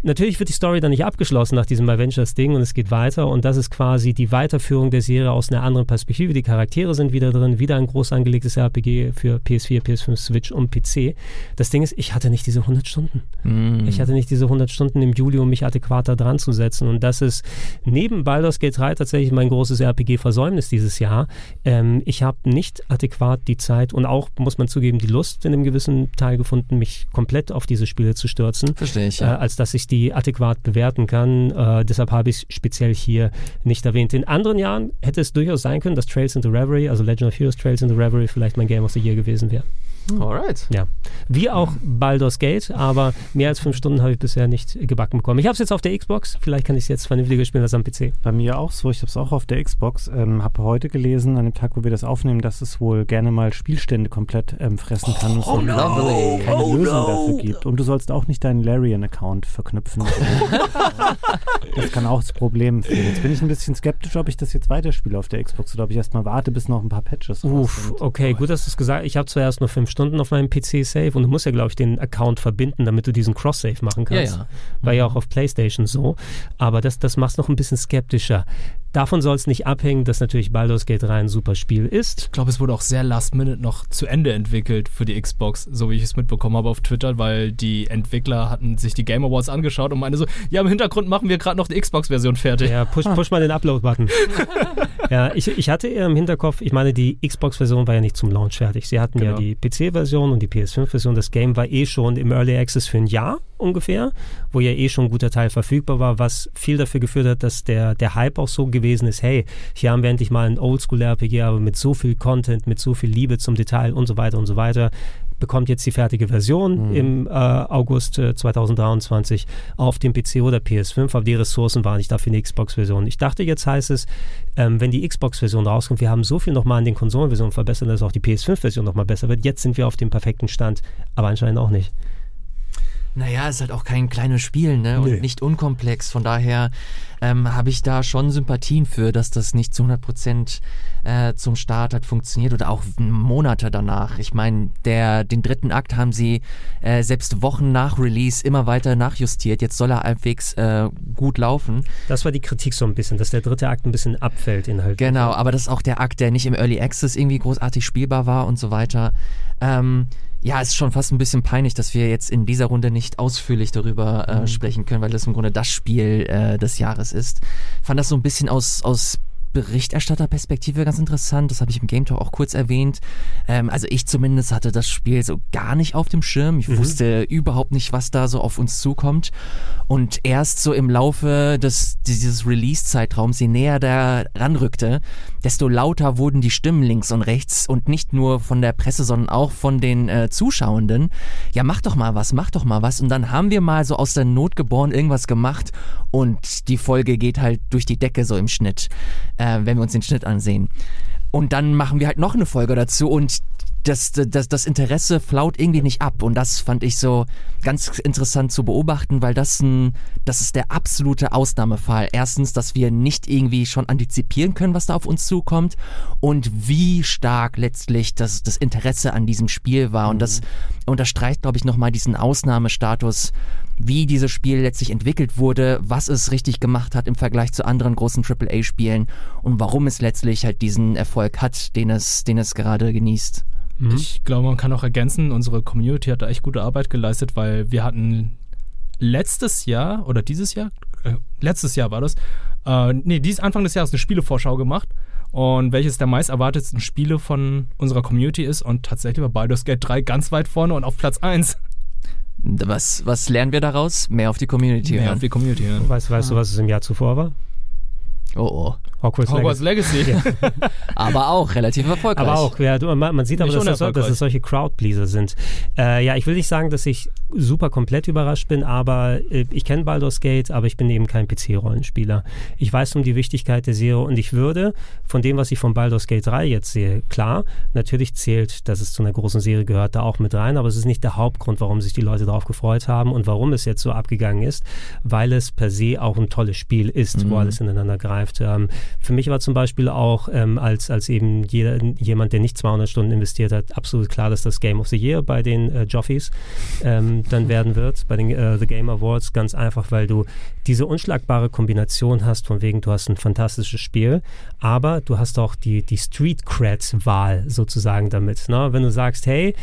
Speaker 1: Natürlich wird die Story dann nicht abgeschlossen nach diesem Avengers-Ding und es geht weiter und das ist quasi die Weiterführung der Serie aus einer anderen Perspektive. Die Charaktere sind wieder drin, wieder ein groß angelegtes RPG für PS4, PS5, Switch und PC. Das Ding ist, ich hatte nicht diese 100 Stunden.
Speaker 3: Mm.
Speaker 1: Ich hatte nicht diese 100 Stunden im Juli, um mich adäquat da dran zu setzen. Und das ist neben Baldur's Gate 3 tatsächlich mein großes RPG-Versäumnis dieses Jahr. Ähm, ich habe nicht adäquat die Zeit und auch, muss man zugeben, die Lust in einem gewissen Teil gefunden, mich komplett auf diese Spiele zu stürzen.
Speaker 3: Verstehe ich,
Speaker 1: Äh,
Speaker 3: ja.
Speaker 1: als dass ich die adäquat bewerten kann. Äh, deshalb habe ich es speziell hier nicht erwähnt. In anderen Jahren hätte es durchaus sein können, dass Trails into Reverie, also Legend of Heroes Trails into Reverie, vielleicht mein Game of the Year gewesen wäre.
Speaker 3: Alright.
Speaker 1: Ja. Wie auch Baldur's Gate, aber mehr als fünf Stunden habe ich bisher nicht gebacken bekommen. Ich habe es jetzt auf der Xbox, vielleicht kann ich es jetzt vernünftiger spielen als am PC.
Speaker 2: Bei mir auch so, ich habe es auch auf der Xbox. Ähm, habe heute gelesen, an dem Tag, wo wir das aufnehmen, dass es wohl gerne mal Spielstände komplett ähm, fressen kann und es
Speaker 3: Oh,
Speaker 2: so
Speaker 3: lovely.
Speaker 2: keine
Speaker 3: Oh,
Speaker 2: Lösung
Speaker 3: no.
Speaker 2: dafür gibt. Und du sollst auch nicht deinen Larian-Account verknüpfen. das kann auch das Problem führen. Jetzt bin ich ein bisschen skeptisch, ob ich das jetzt weiterspiele auf der Xbox oder ob ich erstmal warte, bis noch ein paar Patches
Speaker 1: Uff,
Speaker 2: sind.
Speaker 1: okay, gut, dass du es gesagt hast. Ich habe zuerst nur fünf Stunden auf meinem PC Save und du musst ja, glaube ich, den Account verbinden, damit du diesen Cross-Save machen
Speaker 3: Ja,
Speaker 1: kannst.
Speaker 3: ja.
Speaker 1: War ja auch auf PlayStation so. Aber das, das macht es noch ein bisschen skeptischer. Davon soll es nicht abhängen, dass natürlich Baldur's Gate 3 ein super Spiel ist.
Speaker 4: Ich glaube, es wurde auch sehr last minute noch zu Ende entwickelt für die Xbox, so wie ich es mitbekommen habe auf Twitter, weil die Entwickler hatten sich die Game Awards angeschaut und meinen so, ja, im Hintergrund machen wir gerade noch die Xbox-Version fertig.
Speaker 1: Ja, push, push mal den Upload-Button. ja, ich, ich hatte eher im Hinterkopf, ich meine, die Xbox-Version war ja nicht zum Launch fertig. Sie hatten ja
Speaker 4: Genau.
Speaker 1: die PC-Version und die PS5-Version. Das Game war eh schon im Early Access für ein Jahr ungefähr, wo ja eh schon ein guter Teil verfügbar war, was viel dafür geführt hat, dass der, der Hype auch so gewesen ist, hey, hier haben wir endlich mal ein Oldschool-RPG, aber mit so viel Content, mit so viel Liebe zum Detail und so weiter und so weiter bekommt jetzt die fertige Version im äh, August äh, 2023 auf dem PC oder PS5, aber die Ressourcen waren nicht da für eine Xbox-Version. Ich dachte, jetzt heißt es, ähm, wenn die Xbox-Version rauskommt, wir haben so viel nochmal an den Konsolenversionen verbessert, dass auch die PS5-Version nochmal besser wird. Jetzt sind wir auf dem perfekten Stand, aber anscheinend auch nicht.
Speaker 3: Naja, ist halt auch kein kleines Spiel, ne? Und
Speaker 1: Nee.
Speaker 3: nicht unkomplex. Von daher ähm, habe ich da schon Sympathien für, dass das nicht zu 100% äh, zum Start hat funktioniert oder auch Monate danach. Ich meine, der den dritten Akt haben sie äh, selbst Wochen nach Release immer weiter nachjustiert. Jetzt soll er halbwegs äh, gut laufen.
Speaker 1: Das war die Kritik so ein bisschen, dass der dritte Akt ein bisschen abfällt inhaltlich.
Speaker 3: Genau, aber das ist auch der Akt, der nicht im Early Access irgendwie großartig spielbar war und so weiter. Ähm, ja, es ist schon fast ein bisschen peinlich, dass wir jetzt in dieser Runde nicht ausführlich darüber äh, sprechen können, weil das im Grunde das Spiel äh, des Jahres ist. Fand das so ein bisschen aus, aus Berichterstatterperspektive ganz interessant. Das habe ich im Game Talk auch kurz erwähnt. Ähm, also ich zumindest hatte das Spiel so gar nicht auf dem Schirm. Ich mhm. wusste überhaupt nicht, was da so auf uns zukommt. Und erst so im Laufe des, dieses Release-Zeitraums, je näher der ranrückte, desto lauter wurden die Stimmen links und rechts und nicht nur von der Presse, sondern auch von den äh, Zuschauenden. Ja, mach doch mal was, mach doch mal was. Und dann haben wir mal so aus der Not geboren irgendwas gemacht und die Folge geht halt durch die Decke so im Schnitt, äh, wenn wir uns den Schnitt ansehen. Und dann machen wir halt noch eine Folge dazu und das, das, das Interesse flaut irgendwie nicht ab. Und das fand ich so ganz interessant zu beobachten, weil das, ein, das ist der absolute Ausnahmefall. Erstens, dass wir nicht irgendwie schon antizipieren können, was da auf uns zukommt und wie stark letztlich das, das Interesse an diesem Spiel war. Und das mhm. unterstreicht, glaube ich, nochmal diesen Ausnahmestatus, wie dieses Spiel letztlich entwickelt wurde, was es richtig gemacht hat im Vergleich zu anderen großen AAA-Spielen und warum es letztlich halt diesen Erfolg hat, den es, den es gerade genießt.
Speaker 4: Mhm. Ich glaube, man kann auch ergänzen, unsere Community hat da echt gute Arbeit geleistet, weil wir hatten letztes Jahr oder dieses Jahr, äh, letztes Jahr war das, äh, nee, dies Anfang des Jahres eine Spielevorschau gemacht und welches der meist erwartetsten Spiele von unserer Community ist und tatsächlich war Baldur's Gate 3 ganz weit vorne und auf Platz 1.
Speaker 3: Was, was lernen wir daraus? Mehr auf die Community
Speaker 4: Mehr hören. auf die Community hören.
Speaker 1: Weißt, weißt ah. du, was es im Jahr zuvor war?
Speaker 3: Oh oh.
Speaker 4: Hogwarts, Hogwarts Legacy. Legacy.
Speaker 3: aber auch relativ erfolgreich.
Speaker 1: Aber auch, ja, man, man sieht aber, dass, das, dass es solche Crowdpleaser sind. Äh, ja, ich will nicht sagen, dass ich super komplett überrascht bin, aber äh, ich kenne Baldur's Gate, aber ich bin eben kein PC-Rollenspieler. Ich weiß um die Wichtigkeit der Serie und ich würde von dem, was ich von Baldur's Gate 3 jetzt sehe, klar, natürlich zählt, dass es zu einer großen Serie gehört, da auch mit rein, aber es ist nicht der Hauptgrund, warum sich die Leute darauf gefreut haben und warum es jetzt so abgegangen ist, weil es per se auch ein tolles Spiel ist, mhm. wo alles ineinander greift. Ähm, für mich war zum Beispiel auch ähm, als, als eben jeder, jemand, der nicht 200 Stunden investiert hat, absolut klar, dass das Game of the Year bei den äh, Joffies ähm, dann werden wird, bei den äh, The Game Awards. Ganz einfach, weil du diese unschlagbare Kombination hast, von wegen, du hast ein fantastisches Spiel, aber du hast auch die, die Street Cred-Wahl sozusagen damit. Ne? Wenn du sagst, hey,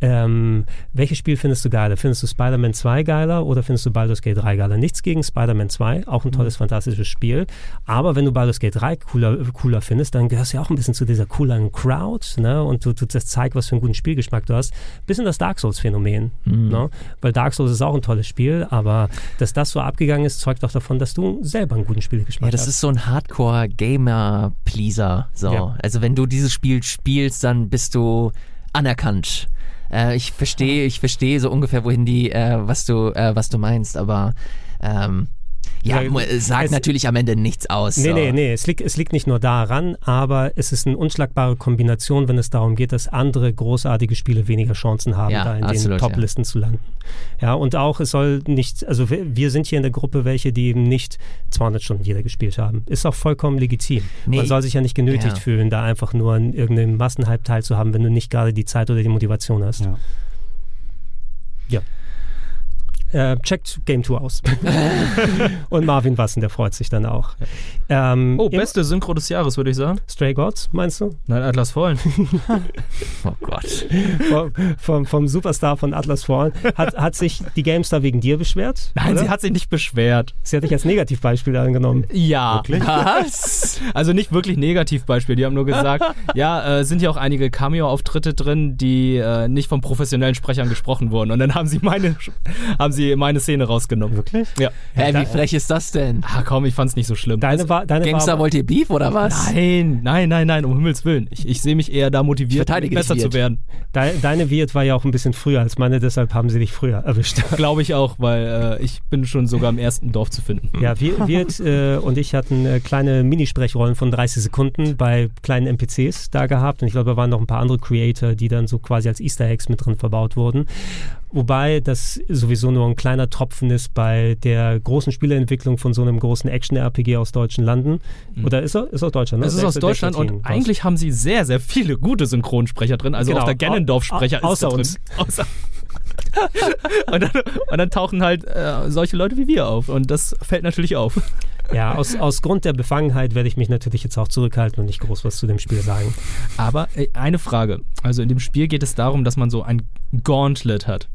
Speaker 1: ähm, welches Spiel findest du geiler? Findest du Spider-Man 2 geiler oder findest du Baldur's Gate 3 geiler? Nichts gegen Spider-Man 2, auch ein tolles, mhm. fantastisches Spiel. Aber wenn du Baldur's Gate 3 cooler, cooler findest, dann gehörst du ja auch ein bisschen zu dieser cooleren Crowd ne? und du, du das zeigt, was für einen guten Spielgeschmack du hast. Bisschen das Dark Souls-Phänomen. Mhm. Ne? Weil Dark Souls ist auch ein tolles Spiel, aber dass das so abgegangen ist, zeugt auch davon, dass du selber einen guten Spielgeschmack hast.
Speaker 3: Ja, das
Speaker 1: hast.
Speaker 3: ist so ein Hardcore-Gamer-Pleaser. So. Ja. Also wenn du dieses Spiel spielst, dann bist du anerkannt. Äh, ich verstehe, ich verstehe so ungefähr, wohin die, äh, was du, äh, was du meinst, aber ähm, ja, es sagt natürlich am Ende nichts aus.
Speaker 1: Nee, so. nee, nee, es liegt, es liegt nicht nur daran, aber es ist eine unschlagbare Kombination, wenn es darum geht, dass andere großartige Spiele weniger Chancen haben, ja, da in absolut, den Top-Listen ja. zu landen. Ja, und auch, es soll nicht, also wir sind hier in der Gruppe welche, die eben nicht 200 Stunden jeder gespielt haben. Ist auch vollkommen legitim. Nee, Man soll sich ja nicht genötigt ja. fühlen, da einfach nur an irgendeinem Massenhype teilzuhaben, wenn du nicht gerade die Zeit oder die Motivation hast. Ja. ja. Äh, checkt Game Tour aus. und Marvin Wassen, der freut sich dann auch.
Speaker 4: Ähm, oh, beste Synchro des Jahres, würde ich sagen.
Speaker 1: Stray Gods, meinst du?
Speaker 4: Nein, Atlas Fallen.
Speaker 3: oh Gott.
Speaker 1: Vom, vom, vom, Superstar von Atlas Fallen. Hat, hat sich die GameStar wegen dir beschwert?
Speaker 4: Nein, oder? sie hat sich nicht beschwert.
Speaker 1: Sie hat dich als Negativbeispiel angenommen.
Speaker 4: Ja. Wirklich? Was? Also nicht wirklich Negativbeispiel. Die haben nur gesagt, ja, äh, sind ja auch einige Cameo-Auftritte drin, die äh, nicht von professionellen Sprechern gesprochen wurden. Und dann haben sie meine, haben sie sie meine Szene rausgenommen.
Speaker 1: Wirklich?
Speaker 4: Ja.
Speaker 3: Hä, wie frech ist das denn?
Speaker 4: Ah, komm, ich fand's nicht so schlimm.
Speaker 1: Deine war, deine
Speaker 3: Gangster, war, wollt ihr Beef oder was?
Speaker 4: Nein, nein, nein, nein, um Himmels Willen. Ich, ich sehe mich eher da motiviert, besser zu werden.
Speaker 1: Deine, deine Wirt war ja auch ein bisschen früher als meine, deshalb haben sie dich früher erwischt.
Speaker 4: Glaube ich auch, weil äh, ich bin schon sogar im ersten Dorf zu finden.
Speaker 1: Ja, Wirt äh, und ich hatten äh, kleine Minisprechrollen von 30 Sekunden bei kleinen NPCs da gehabt und ich glaube, da waren noch ein paar andere Creator, die dann so quasi als Easter Eggs mit drin verbaut wurden. Wobei das sowieso nur ein kleiner Tropfen ist bei der großen Spieleentwicklung von so einem großen Action-RPG aus deutschen Landen. Mhm. Oder ist er, ist aus Deutschland?
Speaker 4: Ne? Es ist aus Deutschland und eigentlich haben sie sehr, sehr viele gute Synchronsprecher drin. Also genau. auch der Gennendorf-Sprecher ist da drin. Außer und, dann, und, dann, tauchen halt äh, solche Leute wie wir auf. Und das fällt natürlich auf.
Speaker 1: Ja, aus, aus Grund der Befangenheit werde ich mich natürlich jetzt auch zurückhalten und nicht groß was zu dem Spiel sagen.
Speaker 4: Aber äh, eine Frage. Also in dem Spiel geht es darum, dass man so ein Gauntlet hat.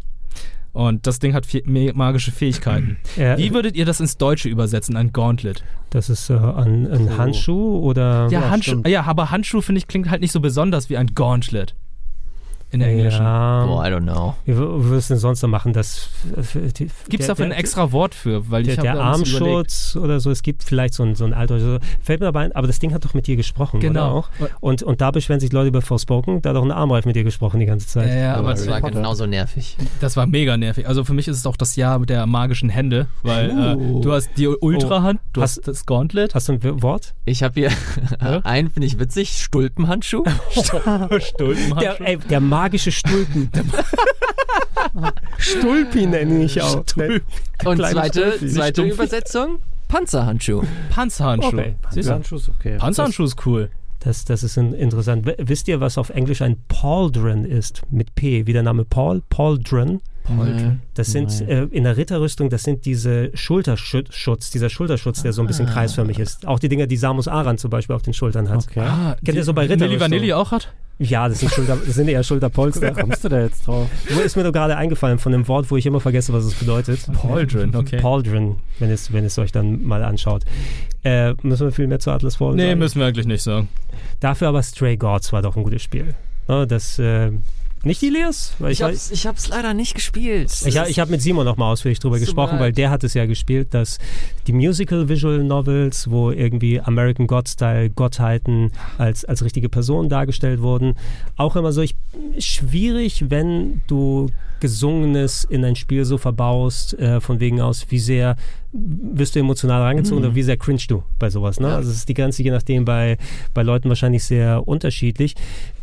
Speaker 4: Und das Ding hat magische Fähigkeiten.
Speaker 1: Ja,
Speaker 4: Wie würdet ihr das ins Deutsche übersetzen, ein Gauntlet?
Speaker 1: das ist äh, ein, ein. Handschuh oder
Speaker 4: Ja,
Speaker 2: Ja,
Speaker 4: Handschuh, ja, aber Handschuh finde ich klingt halt nicht so besonders wie ein Gauntlet. In der Englischen.
Speaker 1: Ja,
Speaker 3: Boah, I don't know.
Speaker 1: wie würdest du denn sonst noch machen? Das,
Speaker 4: Gibt es dafür ein extra Wort für? Weil
Speaker 1: Der,
Speaker 4: ich
Speaker 1: der. Armschutz oder so, es gibt vielleicht so ein, so ein alter, so, fällt mir dabei ein, aber das Ding hat doch mit dir gesprochen,
Speaker 4: Genau.
Speaker 1: oder auch? Und, und da beschweren sich Leute über Forspoken, da hat doch ein Armreif mit dir gesprochen die ganze Zeit.
Speaker 4: Ja, ja, aber
Speaker 3: Aber das war
Speaker 2: Potter.
Speaker 3: genauso nervig.
Speaker 4: das war mega nervig. Also für mich ist es auch das Jahr der magischen Hände, weil
Speaker 1: Uh.
Speaker 4: äh, du hast die Ultrahand, du
Speaker 1: Hast-
Speaker 4: hast das Gauntlet.
Speaker 1: Hast du ein Wort?
Speaker 3: Ich habe hier
Speaker 4: Ja?
Speaker 3: einen, finde ich witzig, Stulpenhandschuh.
Speaker 4: Stulpenhandschuh.
Speaker 1: Der, ey, der magische Stulpen. Stulpi nenne ich auch.
Speaker 4: Stulpi.
Speaker 3: Und zweite,
Speaker 1: Stulpi.
Speaker 3: zweite. Übersetzung, Panzerhandschuh.
Speaker 4: Panzerhandschuh.
Speaker 1: Okay.
Speaker 4: Siehst du?
Speaker 2: Handschuh ist okay.
Speaker 4: Panzerhandschuh ist cool.
Speaker 1: Das, das ist in, interessant. Wisst ihr, was auf Englisch ein Pauldron ist? Mit P, wie der Name Paul? Pauldron.
Speaker 3: Äh,
Speaker 1: Das sind äh, in der Ritterrüstung, das sind diese Schulterschutz, dieser Schulterschutz, der so ein bisschen kreisförmig ist. Auch die Dinger, die Samus Aran zum Beispiel auf den Schultern hat.
Speaker 2: Okay.
Speaker 4: Ah,
Speaker 1: Kennt ihr so bei
Speaker 4: Milli
Speaker 1: Ritterrüstung?
Speaker 4: Vanilli auch hat?
Speaker 1: Ja, das sind, Schulter, das sind eher Schulterpolster.
Speaker 2: kommst du da jetzt drauf?
Speaker 1: Wo ist mir doch gerade eingefallen von dem Wort, wo ich immer vergesse, was es bedeutet.
Speaker 4: Pauldron, okay.
Speaker 1: Pauldron, wenn es, wenn es euch dann mal anschaut. Äh, müssen wir viel mehr zu Atlas Fallen
Speaker 4: Nee,
Speaker 1: sagen?
Speaker 4: müssen wir eigentlich nicht sagen.
Speaker 1: Dafür aber Stray Gods war doch ein gutes Spiel. Ne, das, äh, nicht Ilias? Weil
Speaker 3: Ich hab's, ich hab's leider nicht gespielt.
Speaker 1: Ich, ich habe mit Simon noch mal ausführlich drüber gesprochen, weil der hat es ja gespielt, dass die Musical Visual Novels, wo irgendwie American God-Style Gottheiten als, als richtige Personen dargestellt wurden, auch immer so ich, schwierig, wenn du Gesungenes in ein Spiel so verbaust, äh, von wegen aus, wie sehr wirst du emotional reingezogen oder wie sehr cringe du bei sowas. Ne?
Speaker 3: Ja.
Speaker 1: Also es ist die Grenze je nachdem bei, bei Leuten wahrscheinlich sehr unterschiedlich.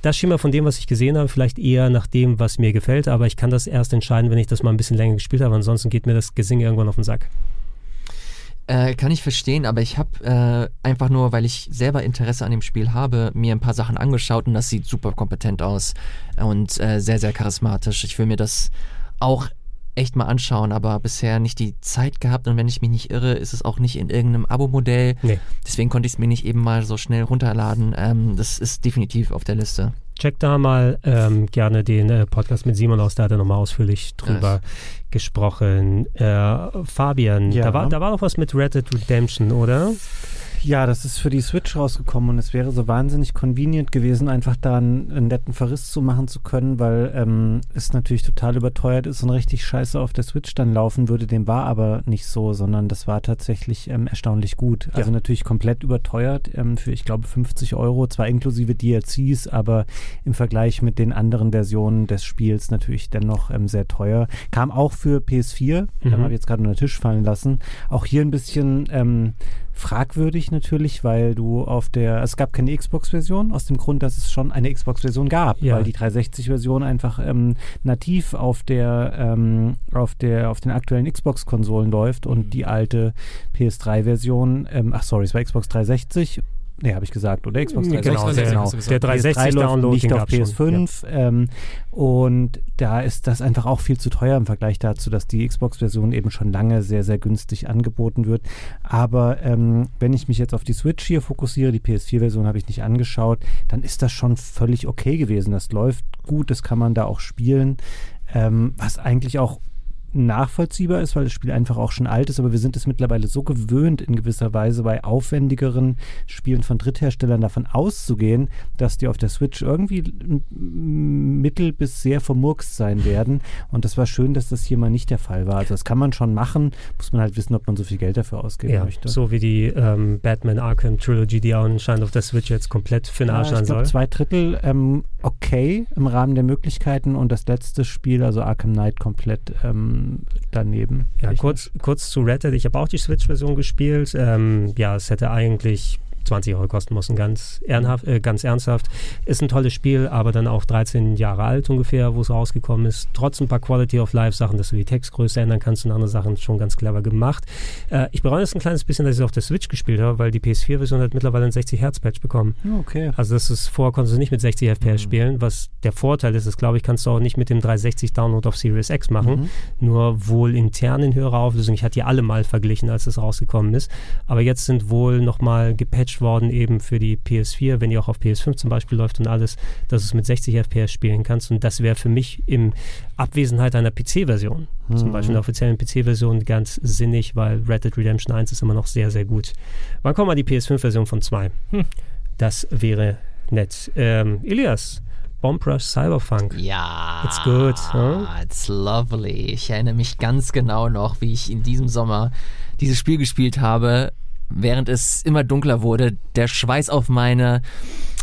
Speaker 1: Das schien mir von dem, was ich gesehen habe, vielleicht eher nach dem, was mir gefällt, aber ich kann das erst entscheiden, wenn ich das mal ein bisschen länger gespielt habe. Ansonsten geht mir das Gesinge irgendwann auf den Sack.
Speaker 3: Äh, kann ich verstehen, aber ich habe äh, einfach nur, weil ich selber Interesse an dem Spiel habe, mir ein paar Sachen angeschaut und das sieht super kompetent aus und äh, sehr, sehr charismatisch. Ich will mir das auch echt mal anschauen, aber bisher nicht die Zeit gehabt und wenn ich mich nicht irre, ist es auch nicht in irgendeinem Abo-Modell.
Speaker 1: Nee.
Speaker 3: Deswegen konnte ich es mir nicht eben mal so schnell runterladen. Ähm, das ist definitiv auf der Liste.
Speaker 1: Check da mal ähm, gerne den äh, Podcast mit Simon aus, da hat er nochmal ausführlich drüber gesprochen. Äh, Fabian,
Speaker 2: Ja.
Speaker 1: da, war, da war doch was mit Red Dead Redemption, oder?
Speaker 2: Ja, das ist für die Switch rausgekommen und es wäre so wahnsinnig convenient gewesen, einfach da einen, einen netten Verriss zu machen zu können, weil ähm, es natürlich total überteuert ist und richtig scheiße auf der Switch dann laufen würde. Dem war aber nicht so, sondern das war tatsächlich ähm, erstaunlich gut. Also natürlich komplett überteuert ähm, für, ich glaube, 50 Euro, zwar inklusive DLCs, aber im Vergleich mit den anderen Versionen des Spiels natürlich dennoch ähm, sehr teuer. Kam auch für PS4,
Speaker 1: Mhm.
Speaker 2: habe ich jetzt gerade unter den Tisch fallen lassen. Auch hier ein bisschen ähm, fragwürdig natürlich, weil du auf der, es gab keine Xbox-Version, aus dem Grund, dass es schon eine Xbox-Version gab,
Speaker 1: Ja.
Speaker 2: weil die 360-Version einfach ähm, nativ auf der, ähm, auf der, auf den aktuellen Xbox-Konsolen läuft und
Speaker 4: Mhm.
Speaker 2: die alte PS3-Version, ähm, ach sorry, es war Xbox 360. Nee, habe ich gesagt, oder? Xbox
Speaker 1: Genau,
Speaker 2: 360.
Speaker 1: der,
Speaker 2: genau.
Speaker 4: hast du gesagt.
Speaker 1: der
Speaker 2: PS3
Speaker 1: 360
Speaker 2: läuft
Speaker 1: Download
Speaker 2: nicht auf
Speaker 1: gab's schon.
Speaker 2: PS5 ähm, und da ist das einfach auch viel zu teuer im Vergleich dazu, dass die Xbox-Version eben schon lange sehr, sehr günstig angeboten wird. Aber ähm, wenn ich mich jetzt auf die Switch hier fokussiere, die PS4-Version habe ich nicht angeschaut, dann ist das schon völlig okay gewesen. Das läuft gut, das kann man da auch spielen, ähm, was eigentlich auch nachvollziehbar ist, weil das Spiel einfach auch schon alt ist, aber wir sind es mittlerweile so gewöhnt, in gewisser Weise bei aufwendigeren Spielen von Drittherstellern davon auszugehen, dass die auf der Switch irgendwie mittel bis sehr vermurkst sein werden. Und das war schön, dass das hier mal nicht der Fall war. Also das kann man schon machen, muss man halt wissen, ob man so viel Geld dafür ausgeben
Speaker 1: Ja,
Speaker 2: möchte.
Speaker 1: so wie die ähm, Batman Arkham Trilogy, die auch anscheinend auf der Switch jetzt komplett für den
Speaker 2: Ja,
Speaker 1: Arsch
Speaker 2: ich
Speaker 1: sein
Speaker 2: glaube,
Speaker 1: soll.
Speaker 2: zwei Drittel ähm, okay im Rahmen der Möglichkeiten und das letzte Spiel, also Arkham Knight, komplett ähm, daneben.
Speaker 1: Ja, kurz, kurz zu Red Dead. Ich habe auch die Switch-Version gespielt. Ähm, ja, es hätte eigentlich 20 Euro kosten müssen, ganz, ehrenhaft, äh, ganz ernsthaft. Ist ein tolles Spiel, aber dann auch 13 Jahre alt ungefähr, wo es rausgekommen ist. Trotz ein paar Quality of Life Sachen, dass du die Textgröße ändern kannst und andere Sachen schon ganz clever gemacht. Äh, ich bereue es ein kleines bisschen, dass ich es auf der Switch gespielt habe, weil die PS4-Version hat mittlerweile ein 60 Hertz Patch bekommen.
Speaker 2: Ja, Okay.
Speaker 1: Also das ist vorher konntest du nicht mit 60 FPS
Speaker 2: Mhm.
Speaker 1: spielen. Was der Vorteil ist, ist, glaube ich, kannst du auch nicht mit dem 360 Download auf Series X machen.
Speaker 2: Mhm.
Speaker 1: Nur wohl intern in höherer Auflösung. Ich hatte die alle mal verglichen, als es rausgekommen ist. Aber jetzt sind wohl nochmal gepatcht worden eben für die PS4, wenn die auch auf PS5 zum Beispiel läuft und alles, dass du es mit 60 FPS spielen kannst. Und das wäre für mich in Abwesenheit einer PC-Version Zum Beispiel in der offiziellen PC-Version ganz sinnig, weil Red Dead Redemption 1 ist immer noch sehr, sehr gut. Wann kommt mal die PS5-Version von 2?
Speaker 4: Hm.
Speaker 1: Das wäre nett. Ähm, Elias, Bomb Rush Cyberpunk.
Speaker 3: Ja.
Speaker 1: It's good, huh?
Speaker 3: It's lovely. Ich erinnere mich ganz genau noch, wie ich in diesem Sommer dieses Spiel gespielt habe, während es immer dunkler wurde, der Schweiß auf meine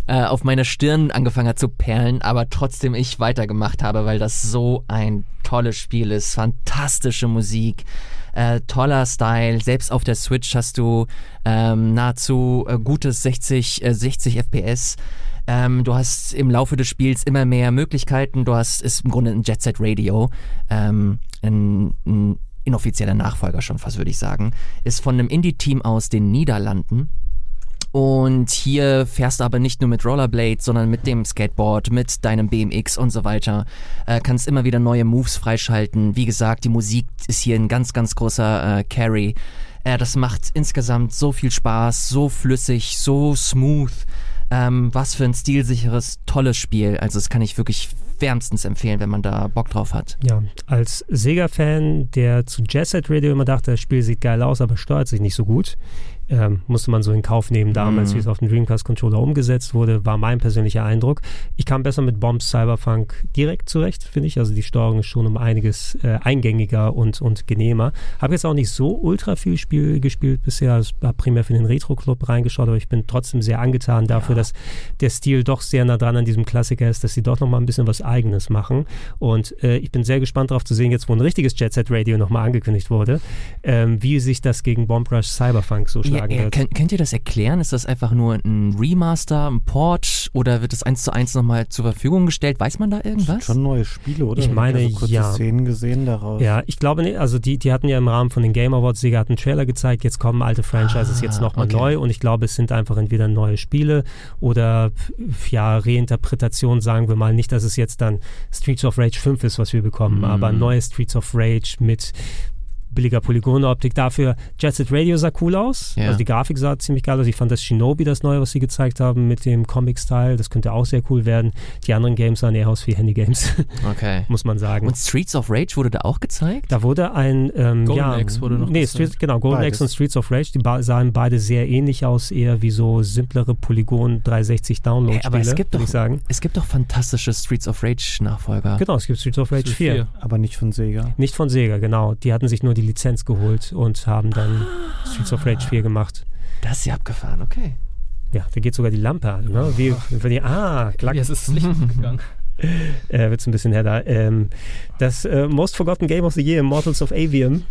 Speaker 3: äh, auf meine Stirn angefangen hat zu perlen, aber trotzdem ich weitergemacht habe, weil das so ein tolles Spiel ist. Fantastische Musik, äh, toller Style. Selbst auf der Switch hast du ähm, nahezu äh, gutes 60, äh, 60 FPS. Ähm, du hast im Laufe des Spiels immer mehr Möglichkeiten. Du hast, ist im Grunde ein Jet Set Radio, ähm, ein, ein inoffizieller Nachfolger schon fast, würde ich sagen. Ist von einem Indie-Team aus den Niederlanden. Und hier fährst du aber nicht nur mit Rollerblades, sondern mit dem Skateboard, mit deinem BMX und so weiter. Äh, kannst immer wieder neue Moves freischalten. Wie gesagt, die Musik ist hier ein ganz, ganz großer äh, Carry. Äh, das macht insgesamt so viel Spaß, so flüssig, so smooth. Ähm, was für ein stilsicheres, tolles Spiel. Also das kann ich wirklich wärmstens empfehlen, wenn man da Bock drauf hat.
Speaker 1: Ja, als Sega-Fan, der zu Jet Radio immer dachte, das Spiel sieht geil aus, aber steuert sich nicht so gut, ähm, musste man so in Kauf nehmen damals,
Speaker 3: Mhm.
Speaker 1: wie es auf dem Dreamcast-Controller umgesetzt wurde, war mein persönlicher Eindruck. Ich kam besser mit Bombs Cyberpunk direkt zurecht, finde ich. Also die Steuerung ist schon um einiges äh, eingängiger und, und genehmer. Habe jetzt auch nicht so ultra viel Spiel gespielt bisher. Ich habe primär für den Retro-Club reingeschaut, aber ich bin trotzdem sehr angetan dafür, dass der Stil doch sehr nah dran an diesem Klassiker ist, dass sie doch nochmal ein bisschen was Eigenes machen. Und äh, ich bin sehr gespannt darauf zu sehen, jetzt wo ein richtiges Jet Set Radio nochmal angekündigt wurde, ähm, wie sich das gegen Bomb Rush Cyberpunk so
Speaker 3: Ja,
Speaker 1: schlagen
Speaker 3: ja,
Speaker 1: wird.
Speaker 3: könnt, könnt ihr das erklären? Ist das einfach nur ein Remaster, ein Port oder wird es eins zu eins nochmal zur Verfügung gestellt? Weiß man da irgendwas?
Speaker 2: Schon neue Spiele, oder?
Speaker 1: Ich meine,
Speaker 2: also kurze
Speaker 1: ja.
Speaker 2: Szenen gesehen daraus.
Speaker 1: Ja, ich glaube nicht. Also die, die hatten ja im Rahmen von den Game Awards, Sega hat einen Trailer gezeigt, jetzt kommen alte Franchises
Speaker 3: Ah,
Speaker 1: jetzt nochmal
Speaker 3: okay.
Speaker 1: neu und ich glaube, es sind einfach entweder neue Spiele oder ja, Reinterpretation, sagen wir mal. Nicht, dass es jetzt dann Streets of Rage 5 ist, was wir bekommen,
Speaker 3: Mhm.
Speaker 1: aber neue Streets of Rage mit billiger Polygonoptik. Dafür Jet Set Radio sah cool aus.
Speaker 3: Ja.
Speaker 1: Also die Grafik sah ziemlich geil aus. Ich fand das Shinobi, das neue, was sie gezeigt haben mit dem Comic-Style, das könnte auch sehr cool werden. Die anderen Games sahen eher aus wie Handy-Games,
Speaker 3: Okay.
Speaker 1: muss man sagen.
Speaker 3: Und Streets of Rage wurde da auch gezeigt?
Speaker 1: Da wurde ein ähm,
Speaker 4: Golden
Speaker 1: ja,
Speaker 4: Axe wurde noch
Speaker 1: nee,
Speaker 4: gezeigt.
Speaker 1: Street, genau, Golden
Speaker 2: Beides.
Speaker 1: Axe und Streets of Rage, die sahen beide sehr ähnlich aus, eher wie so simplere Polygon 360 Download
Speaker 3: Hey, aber es
Speaker 1: Spiele,
Speaker 3: gibt
Speaker 1: würde
Speaker 3: doch-
Speaker 1: ich sagen.
Speaker 3: Es gibt doch fantastische Streets of Rage Nachfolger.
Speaker 1: Genau, es gibt Streets of Rage 4.
Speaker 2: Aber nicht von Sega.
Speaker 1: Nicht von Sega, genau. Die hatten sich nur die Lizenz geholt und haben dann Streets of Rage 4 gemacht.
Speaker 3: Das ist ja abgefahren, okay.
Speaker 1: Ja, da geht sogar die Lampe an. Ne? Wie, wie die, ah, klack,
Speaker 4: Jetzt ist das Licht gegangen.
Speaker 1: äh, wird's ein bisschen heller. Ähm, das äh, Most Forgotten Game of the Year, Immortals of Avium.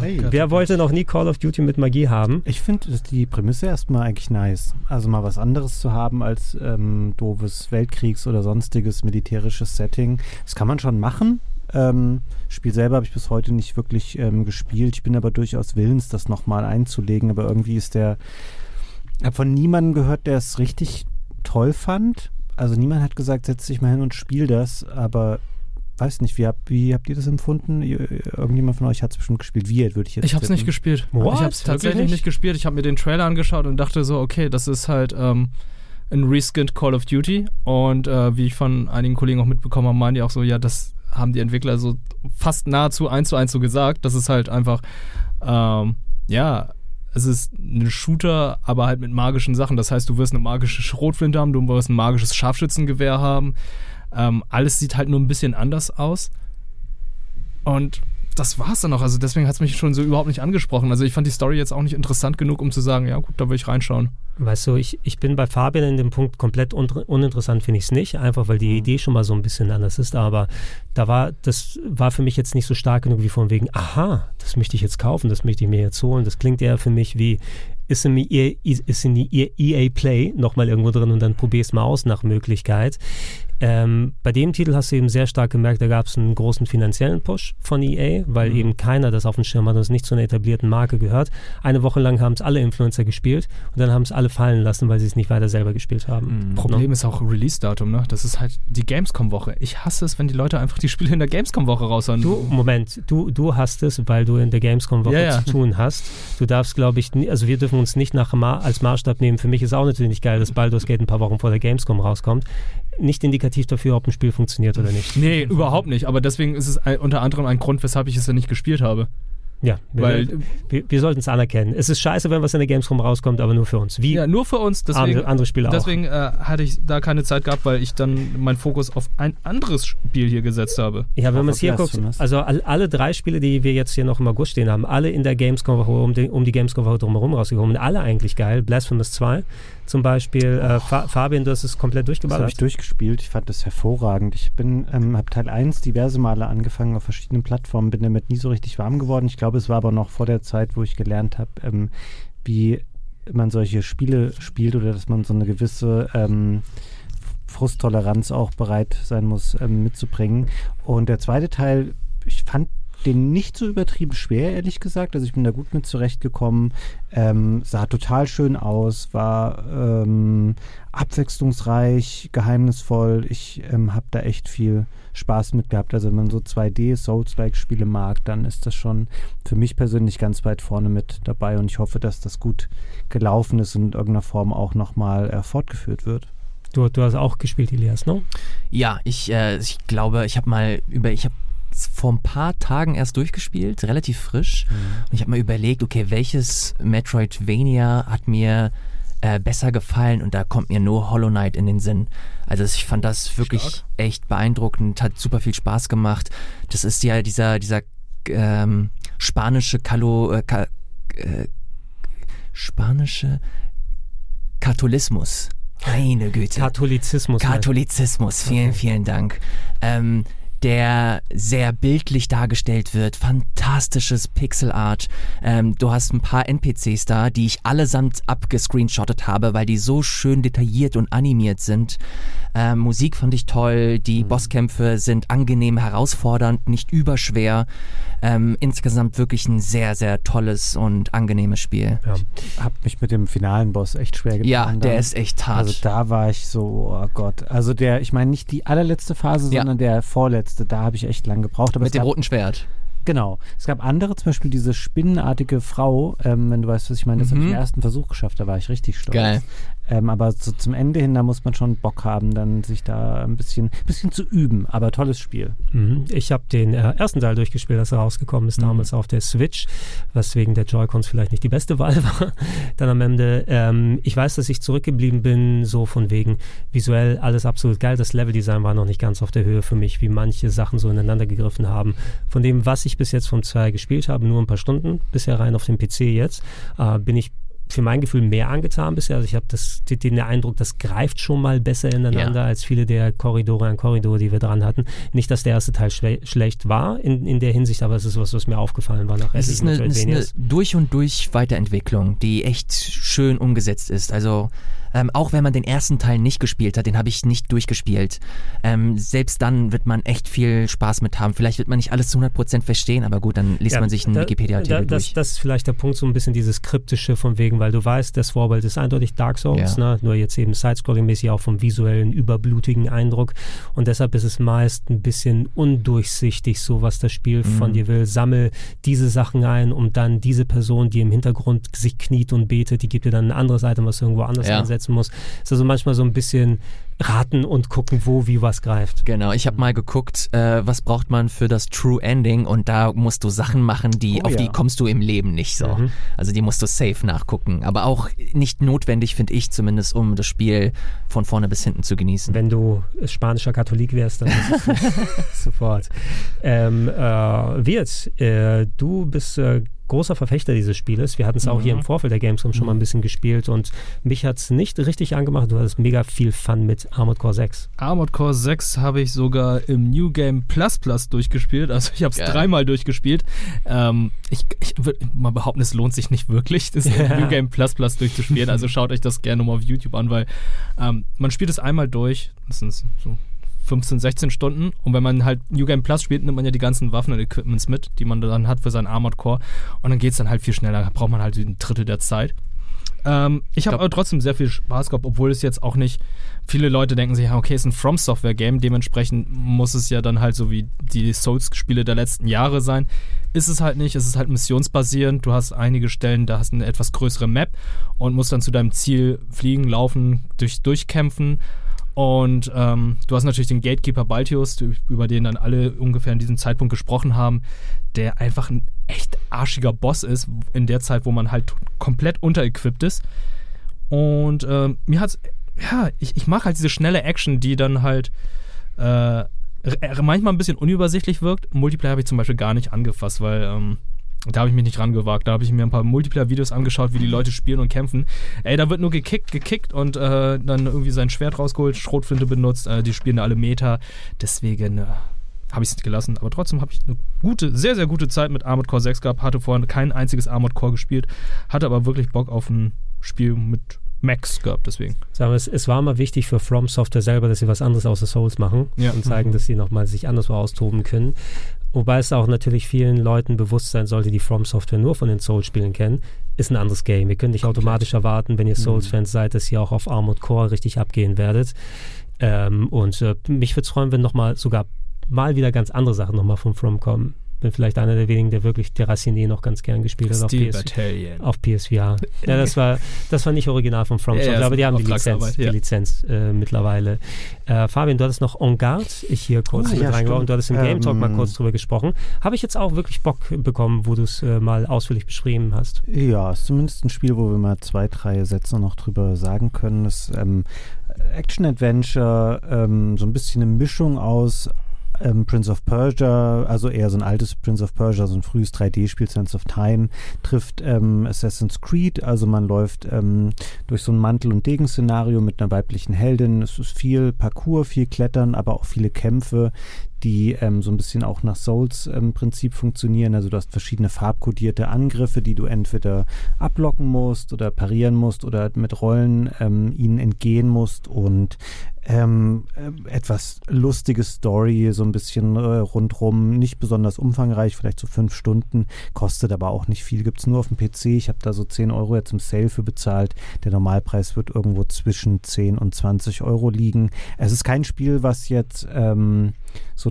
Speaker 2: Hey,
Speaker 4: Gott.
Speaker 1: Wer wollte noch nie Call of Duty mit Magie haben?
Speaker 2: Ich finde die Prämisse erstmal eigentlich nice. Also mal was anderes zu haben als ähm, doofes Weltkriegs- oder sonstiges militärisches Setting. Das kann man schon machen. Ähm, Spiel selber habe ich bis heute nicht wirklich ähm, gespielt. Ich bin aber durchaus willens, das nochmal einzulegen. Aber irgendwie ist der. Ich habe von niemandem gehört, der es richtig toll fand. Also niemand hat gesagt, setz dich mal hin und spiel das. Aber weiß nicht, wie habt, wie habt ihr das empfunden? Irgendjemand von euch hat es bestimmt gespielt. Wie würde ich jetzt
Speaker 4: Ich hab's nicht
Speaker 2: tippen.
Speaker 4: gespielt.
Speaker 1: What?
Speaker 4: Ich hab's tatsächlich
Speaker 1: Wirklich
Speaker 4: nicht?
Speaker 1: nicht?
Speaker 4: gespielt. Ich habe mir den Trailer angeschaut und dachte so, okay, das ist halt ähm, ein reskinned Call of Duty. Und äh, wie ich von einigen Kollegen auch mitbekommen habe, meinen die auch so, ja, das haben die Entwickler so fast nahezu eins zu eins so gesagt. Das ist halt einfach, ähm, ja, es ist ein Shooter, aber halt mit magischen Sachen. Das heißt, du wirst eine magische Schrotflinte haben, du wirst ein magisches Scharfschützengewehr haben. Ähm, alles sieht halt nur ein bisschen anders aus. Und das war's dann auch. Also deswegen hat es mich schon so überhaupt nicht angesprochen. Also ich fand die Story jetzt auch nicht interessant genug, um zu sagen, ja gut, da will ich reinschauen.
Speaker 1: Weißt du, ich, ich bin bei Fabian in dem Punkt komplett un uninteressant, finde ich es nicht, einfach weil die Idee schon mal so ein bisschen anders ist. Aber da war, das war für mich jetzt nicht so stark genug wie von wegen, aha, das möchte ich jetzt kaufen, das möchte ich mir jetzt holen. Das klingt eher für mich wie, ist in, EA, ist in die EA Play nochmal irgendwo drin und dann probier's mal aus nach Möglichkeit. Ähm, bei dem Titel hast du eben sehr stark gemerkt, da gab es einen großen finanziellen Push von EA, weil eben keiner das auf dem Schirm hat und es nicht zu einer etablierten Marke gehört. Eine Woche lang haben es alle Influencer gespielt und dann haben es alle fallen lassen, weil sie es nicht weiter selber gespielt haben.
Speaker 4: Problem ist auch Release-Datum, ne? Das ist halt die Gamescom-Woche. Ich hasse es, wenn die Leute einfach die Spiele in der Gamescom-Woche raushauen.
Speaker 1: Du, Moment, du, du hast es, weil du in der Gamescom-Woche
Speaker 4: Ja, ja.
Speaker 1: zu tun hast. Du darfst, glaube ich, also wir dürfen uns nicht nach als Maßstab nehmen. Für mich ist auch natürlich nicht geil, dass Baldur's Gate ein paar Wochen vor der Gamescom rauskommt. Nicht indikativ dafür, ob ein Spiel funktioniert oder nicht.
Speaker 4: Nee, überhaupt nicht. Aber deswegen ist es ein, unter anderem ein Grund, weshalb ich es ja nicht gespielt habe.
Speaker 1: Ja, wir,
Speaker 4: Weil-
Speaker 1: wir, wir sollten es anerkennen. Es ist scheiße, wenn was in der Gamescom rauskommt, aber nur für uns. Wie
Speaker 4: Ja, nur für uns. Deswegen,
Speaker 1: andere, andere Spiele auch.
Speaker 4: deswegen äh, hatte ich da keine Zeit gehabt, weil ich dann meinen Fokus auf ein anderes Spiel hier gesetzt habe.
Speaker 1: Ja, wenn man es hier guckt, also all, alle drei Spiele, die wir jetzt hier noch im August stehen haben, alle in der Gamescom-Woche, um die, um die Gamescom-Woche drumherum rausgekommen, alle eigentlich geil. Blasphemous 2 zum Beispiel. Äh, Fa Fabian, du hast es komplett
Speaker 2: Das habe
Speaker 1: durchgeballert.
Speaker 2: ich durchgespielt. Ich fand das hervorragend. Ich bin, ähm, habe Teil 1 diverse Male angefangen auf verschiedenen Plattformen, bin damit nie so richtig warm geworden. Ich glaube, es war aber noch vor der Zeit, wo ich gelernt habe, ähm, wie man solche Spiele spielt oder dass man so eine gewisse ähm, Frusttoleranz auch bereit sein muss ähm, mitzubringen. Und der zweite Teil, ich fand den nicht so übertrieben schwer, ehrlich gesagt. Also ich bin da gut mit zurechtgekommen. Ähm, sah total schön aus, war ähm, abwechslungsreich, geheimnisvoll. Ich ähm, habe da echt viel Spaß mit gehabt. Also wenn man so 2D Souls-like-Spiele mag, dann ist das schon für mich persönlich ganz weit vorne mit dabei und ich hoffe, dass das gut gelaufen ist und in irgendeiner Form auch nochmal äh, fortgeführt wird.
Speaker 1: Du, du hast auch gespielt, Elias, ne?
Speaker 3: Ja, ich, äh, ich glaube, ich habe mal über, ich habe vor ein paar Tagen erst durchgespielt, relativ frisch. Und ich habe mal überlegt, okay, welches Metroidvania hat mir äh, besser gefallen und da kommt mir nur Hollow Knight in den Sinn. Also ich fand das wirklich
Speaker 4: Stark.
Speaker 3: echt beeindruckend, hat super viel Spaß gemacht. Das ist ja dieser, dieser ähm, spanische Kalo, äh, Ka, äh, spanische Katholismus. Meine Güte.
Speaker 1: Katholizismus. halt.
Speaker 3: Katholizismus, vielen, vielen Dank. Ähm, der sehr bildlich dargestellt wird, fantastisches Pixelart. Ähm, du hast ein paar NPCs da, die ich allesamt abgescreenshottet habe, weil die so schön detailliert und animiert sind. Ähm, Musik fand ich toll, die Bosskämpfe sind angenehm herausfordernd, nicht überschwer. Ähm, insgesamt wirklich ein sehr, sehr tolles und angenehmes Spiel.
Speaker 1: Ja.
Speaker 2: Hab mich mit dem finalen Boss echt schwer getan.
Speaker 3: Ja, der
Speaker 2: dann.
Speaker 3: ist echt hart.
Speaker 2: Also da war ich so, oh Gott. Also der, ich meine nicht die allerletzte Phase,
Speaker 3: Ja.
Speaker 2: sondern der vorletzte. Da habe ich echt lang gebraucht. Aber
Speaker 3: mit dem
Speaker 2: gab,
Speaker 3: roten Schwert.
Speaker 2: Genau. Es gab andere, zum Beispiel diese spinnenartige Frau, ähm, wenn du weißt, was ich meine, das habe ich
Speaker 3: Mhm.
Speaker 2: im ersten Versuch geschafft, da war ich richtig stolz.
Speaker 3: Geil.
Speaker 2: Ähm, aber so zum Ende hin, da muss man schon Bock haben, dann sich da ein bisschen, bisschen zu üben. Aber tolles Spiel.
Speaker 1: Mhm. Ich habe den äh, ersten Teil durchgespielt, als er rausgekommen ist,
Speaker 2: Mhm.
Speaker 1: damals auf der Switch, was wegen der Joy-Cons vielleicht nicht die beste Wahl war. Dann am Ende, ähm, ich weiß, dass ich zurückgeblieben bin, so von wegen visuell alles absolut geil. Das Leveldesign war noch nicht ganz auf der Höhe für mich, wie manche Sachen so ineinander gegriffen haben. Von dem, was ich bis jetzt vom 2 gespielt habe, nur ein paar Stunden, bisher rein auf dem PC jetzt, äh, bin ich für mein Gefühl mehr angetan bisher. Also ich habe den, Eindruck, das greift schon mal besser ineinander
Speaker 3: Ja.
Speaker 1: als viele der Korridore an Korridore, die wir dran hatten. Nicht, dass der erste Teil schle schlecht war in, in der Hinsicht, aber es ist was, was mir aufgefallen war nach
Speaker 3: Es ist eine, es ist eine durch und durch Weiterentwicklung, die echt schön umgesetzt ist. Also ähm, auch wenn man den ersten Teil nicht gespielt hat, den habe ich nicht durchgespielt. Ähm, selbst dann wird man echt viel Spaß mit haben. Vielleicht wird man nicht alles zu 100% verstehen, aber gut, dann liest
Speaker 1: Ja,
Speaker 3: man sich einen
Speaker 1: da-
Speaker 3: Wikipedia-Artikel
Speaker 1: da, das,
Speaker 3: durch.
Speaker 1: das ist vielleicht der Punkt, so ein bisschen dieses Kryptische von wegen, weil du weißt, das Vorbild ist eindeutig Dark Souls,
Speaker 3: Ja.
Speaker 1: ne? nur jetzt eben Sidescrolling-mäßig auch vom visuellen, überblutigen Eindruck. Und deshalb ist es meist ein bisschen undurchsichtig, so was das Spiel
Speaker 3: Mhm.
Speaker 1: von dir will. Sammel diese Sachen ein, um dann diese Person, die im Hintergrund sich kniet und betet, die gibt dir dann ein anderes Item, was du irgendwo anders
Speaker 3: Ja.
Speaker 1: Einsetzen muss. Ist also manchmal so ein bisschen raten und gucken, wo wie was greift.
Speaker 3: Genau, ich habe mal geguckt, äh, was braucht man für das True Ending und da musst du Sachen machen, die
Speaker 2: Oh
Speaker 3: auf die
Speaker 2: ja.
Speaker 3: kommst du im Leben nicht so.
Speaker 1: Mhm.
Speaker 3: Also die musst du safe nachgucken, aber auch nicht notwendig finde ich zumindest, um das Spiel von vorne bis hinten zu genießen.
Speaker 1: Wenn du spanischer Katholik wärst, dann ist es sofort. Ähm, äh, Wirt, äh, du bist äh, großer Verfechter dieses Spieles. Wir hatten es auch hier im Vorfeld der Gamescom schon mal ein bisschen gespielt und mich hat es nicht richtig angemacht. Du hattest mega viel Fun mit Armored Core 6.
Speaker 4: Armored Core 6 habe ich sogar im New Game Plus Plus durchgespielt. Also ich habe es dreimal durchgespielt. Ähm, ich ich würde mal behaupten, es lohnt sich nicht wirklich, das
Speaker 1: Ja.
Speaker 4: New Game Plus Plus durchzuspielen. Also schaut euch das gerne mal auf YouTube an, weil ähm, man spielt es einmal durch. Das sind so 15, 16 Stunden. Und wenn man halt New Game Plus spielt, nimmt man ja die ganzen Waffen und Equipments mit, die man dann hat für seinen Armored Core. Und dann geht es dann halt viel schneller. Da braucht man halt ein Drittel der Zeit. Ähm, ich habe aber trotzdem sehr viel Spaß gehabt, obwohl es jetzt auch nicht. Viele Leute denken sich, okay, es ist ein From Software Game, dementsprechend muss es ja dann halt so wie die Souls-Spiele der letzten Jahre sein. Ist es halt nicht, es ist halt missionsbasierend. Du hast einige Stellen, da hast du eine etwas größere Map und musst dann zu deinem Ziel fliegen, laufen, durch, durchkämpfen. Und ähm, du hast natürlich den Gatekeeper Baltius, über den dann alle ungefähr in diesem Zeitpunkt gesprochen haben, der einfach ein echt arschiger Boss ist, in der Zeit, wo man halt komplett unterequipped ist. Und äh, mir hat's, ja, ich, ich mag halt diese schnelle Action, die dann halt äh, manchmal ein bisschen unübersichtlich wirkt. Multiplayer habe ich zum Beispiel gar nicht angefasst, weil ähm, da habe ich mich nicht rangewagt. Da habe ich mir ein paar Multiplayer-Videos angeschaut, wie die Leute spielen und kämpfen. Ey, da wird nur gekickt, gekickt und äh, dann irgendwie sein Schwert rausgeholt, Schrotflinte benutzt. Äh, die spielen alle Meter. Deswegen äh, habe ich es gelassen. Aber trotzdem habe ich eine gute, sehr, sehr gute Zeit mit Armored Core 6 gehabt. Hatte vorher kein einziges Armored Core gespielt. Hatte aber wirklich Bock auf ein Spiel mit Max gehabt, deswegen.
Speaker 1: Sagen wir, es, es war mal wichtig für From Software selber, dass sie was anderes außer Souls machen
Speaker 4: ja.
Speaker 1: und zeigen, dass sie nochmal sich anderswo austoben können. Wobei es auch natürlich vielen Leuten bewusst sein sollte, die From Software nur von den Souls-Spielen kennen, ist ein anderes Game. Ihr könnt nicht Komplett. automatisch erwarten, wenn ihr mhm. Souls-Fans seid, dass ihr auch auf Armored Core richtig abgehen werdet. Ähm, und äh, mich würde es freuen, wenn nochmal sogar mal wieder ganz andere Sachen nochmal von From kommen bin vielleicht einer der wenigen, der wirklich Terrassini noch ganz gern gespielt hat auf, PS, auf PSVR. Ja, das war, das war nicht original von From Software, ja, aber die haben die Lizenz, ja. die Lizenz äh, mittlerweile. Äh, Fabian, du hattest noch On Guard, ich hier kurz oh, mit ja, reingebaut und du hattest im Game Talk ähm, mal kurz drüber gesprochen. Habe ich jetzt auch wirklich Bock bekommen, wo du es äh, mal ausführlich beschrieben hast.
Speaker 2: Ja, ist zumindest ein Spiel, wo wir mal zwei, drei Sätze noch drüber sagen können. Das ähm, Action-Adventure, ähm, so ein bisschen eine Mischung aus ähm, Prince of Persia, also eher so ein altes Prince of Persia, so ein frühes 3D-Spiel, Sense of Time, trifft ähm, Assassin's Creed, also man läuft ähm, durch so ein Mantel- und Degen-Szenario mit einer weiblichen Heldin. Es ist viel Parcours, viel Klettern, aber auch viele Kämpfe, die ähm, so ein bisschen auch nach Souls-Prinzip ähm, funktionieren. Also du hast verschiedene farbkodierte Angriffe, die du entweder ablocken musst oder parieren musst oder mit Rollen ähm, ihnen entgehen musst und ähm, äh, etwas lustige Story, so ein bisschen äh, rundrum, nicht besonders umfangreich, vielleicht so fünf Stunden, kostet aber auch nicht viel, gibt es nur auf dem PC. Ich habe da so 10 Euro jetzt im Sale für bezahlt. Der Normalpreis wird irgendwo zwischen 10 und 20 Euro liegen. Es ist kein Spiel, was jetzt ähm, so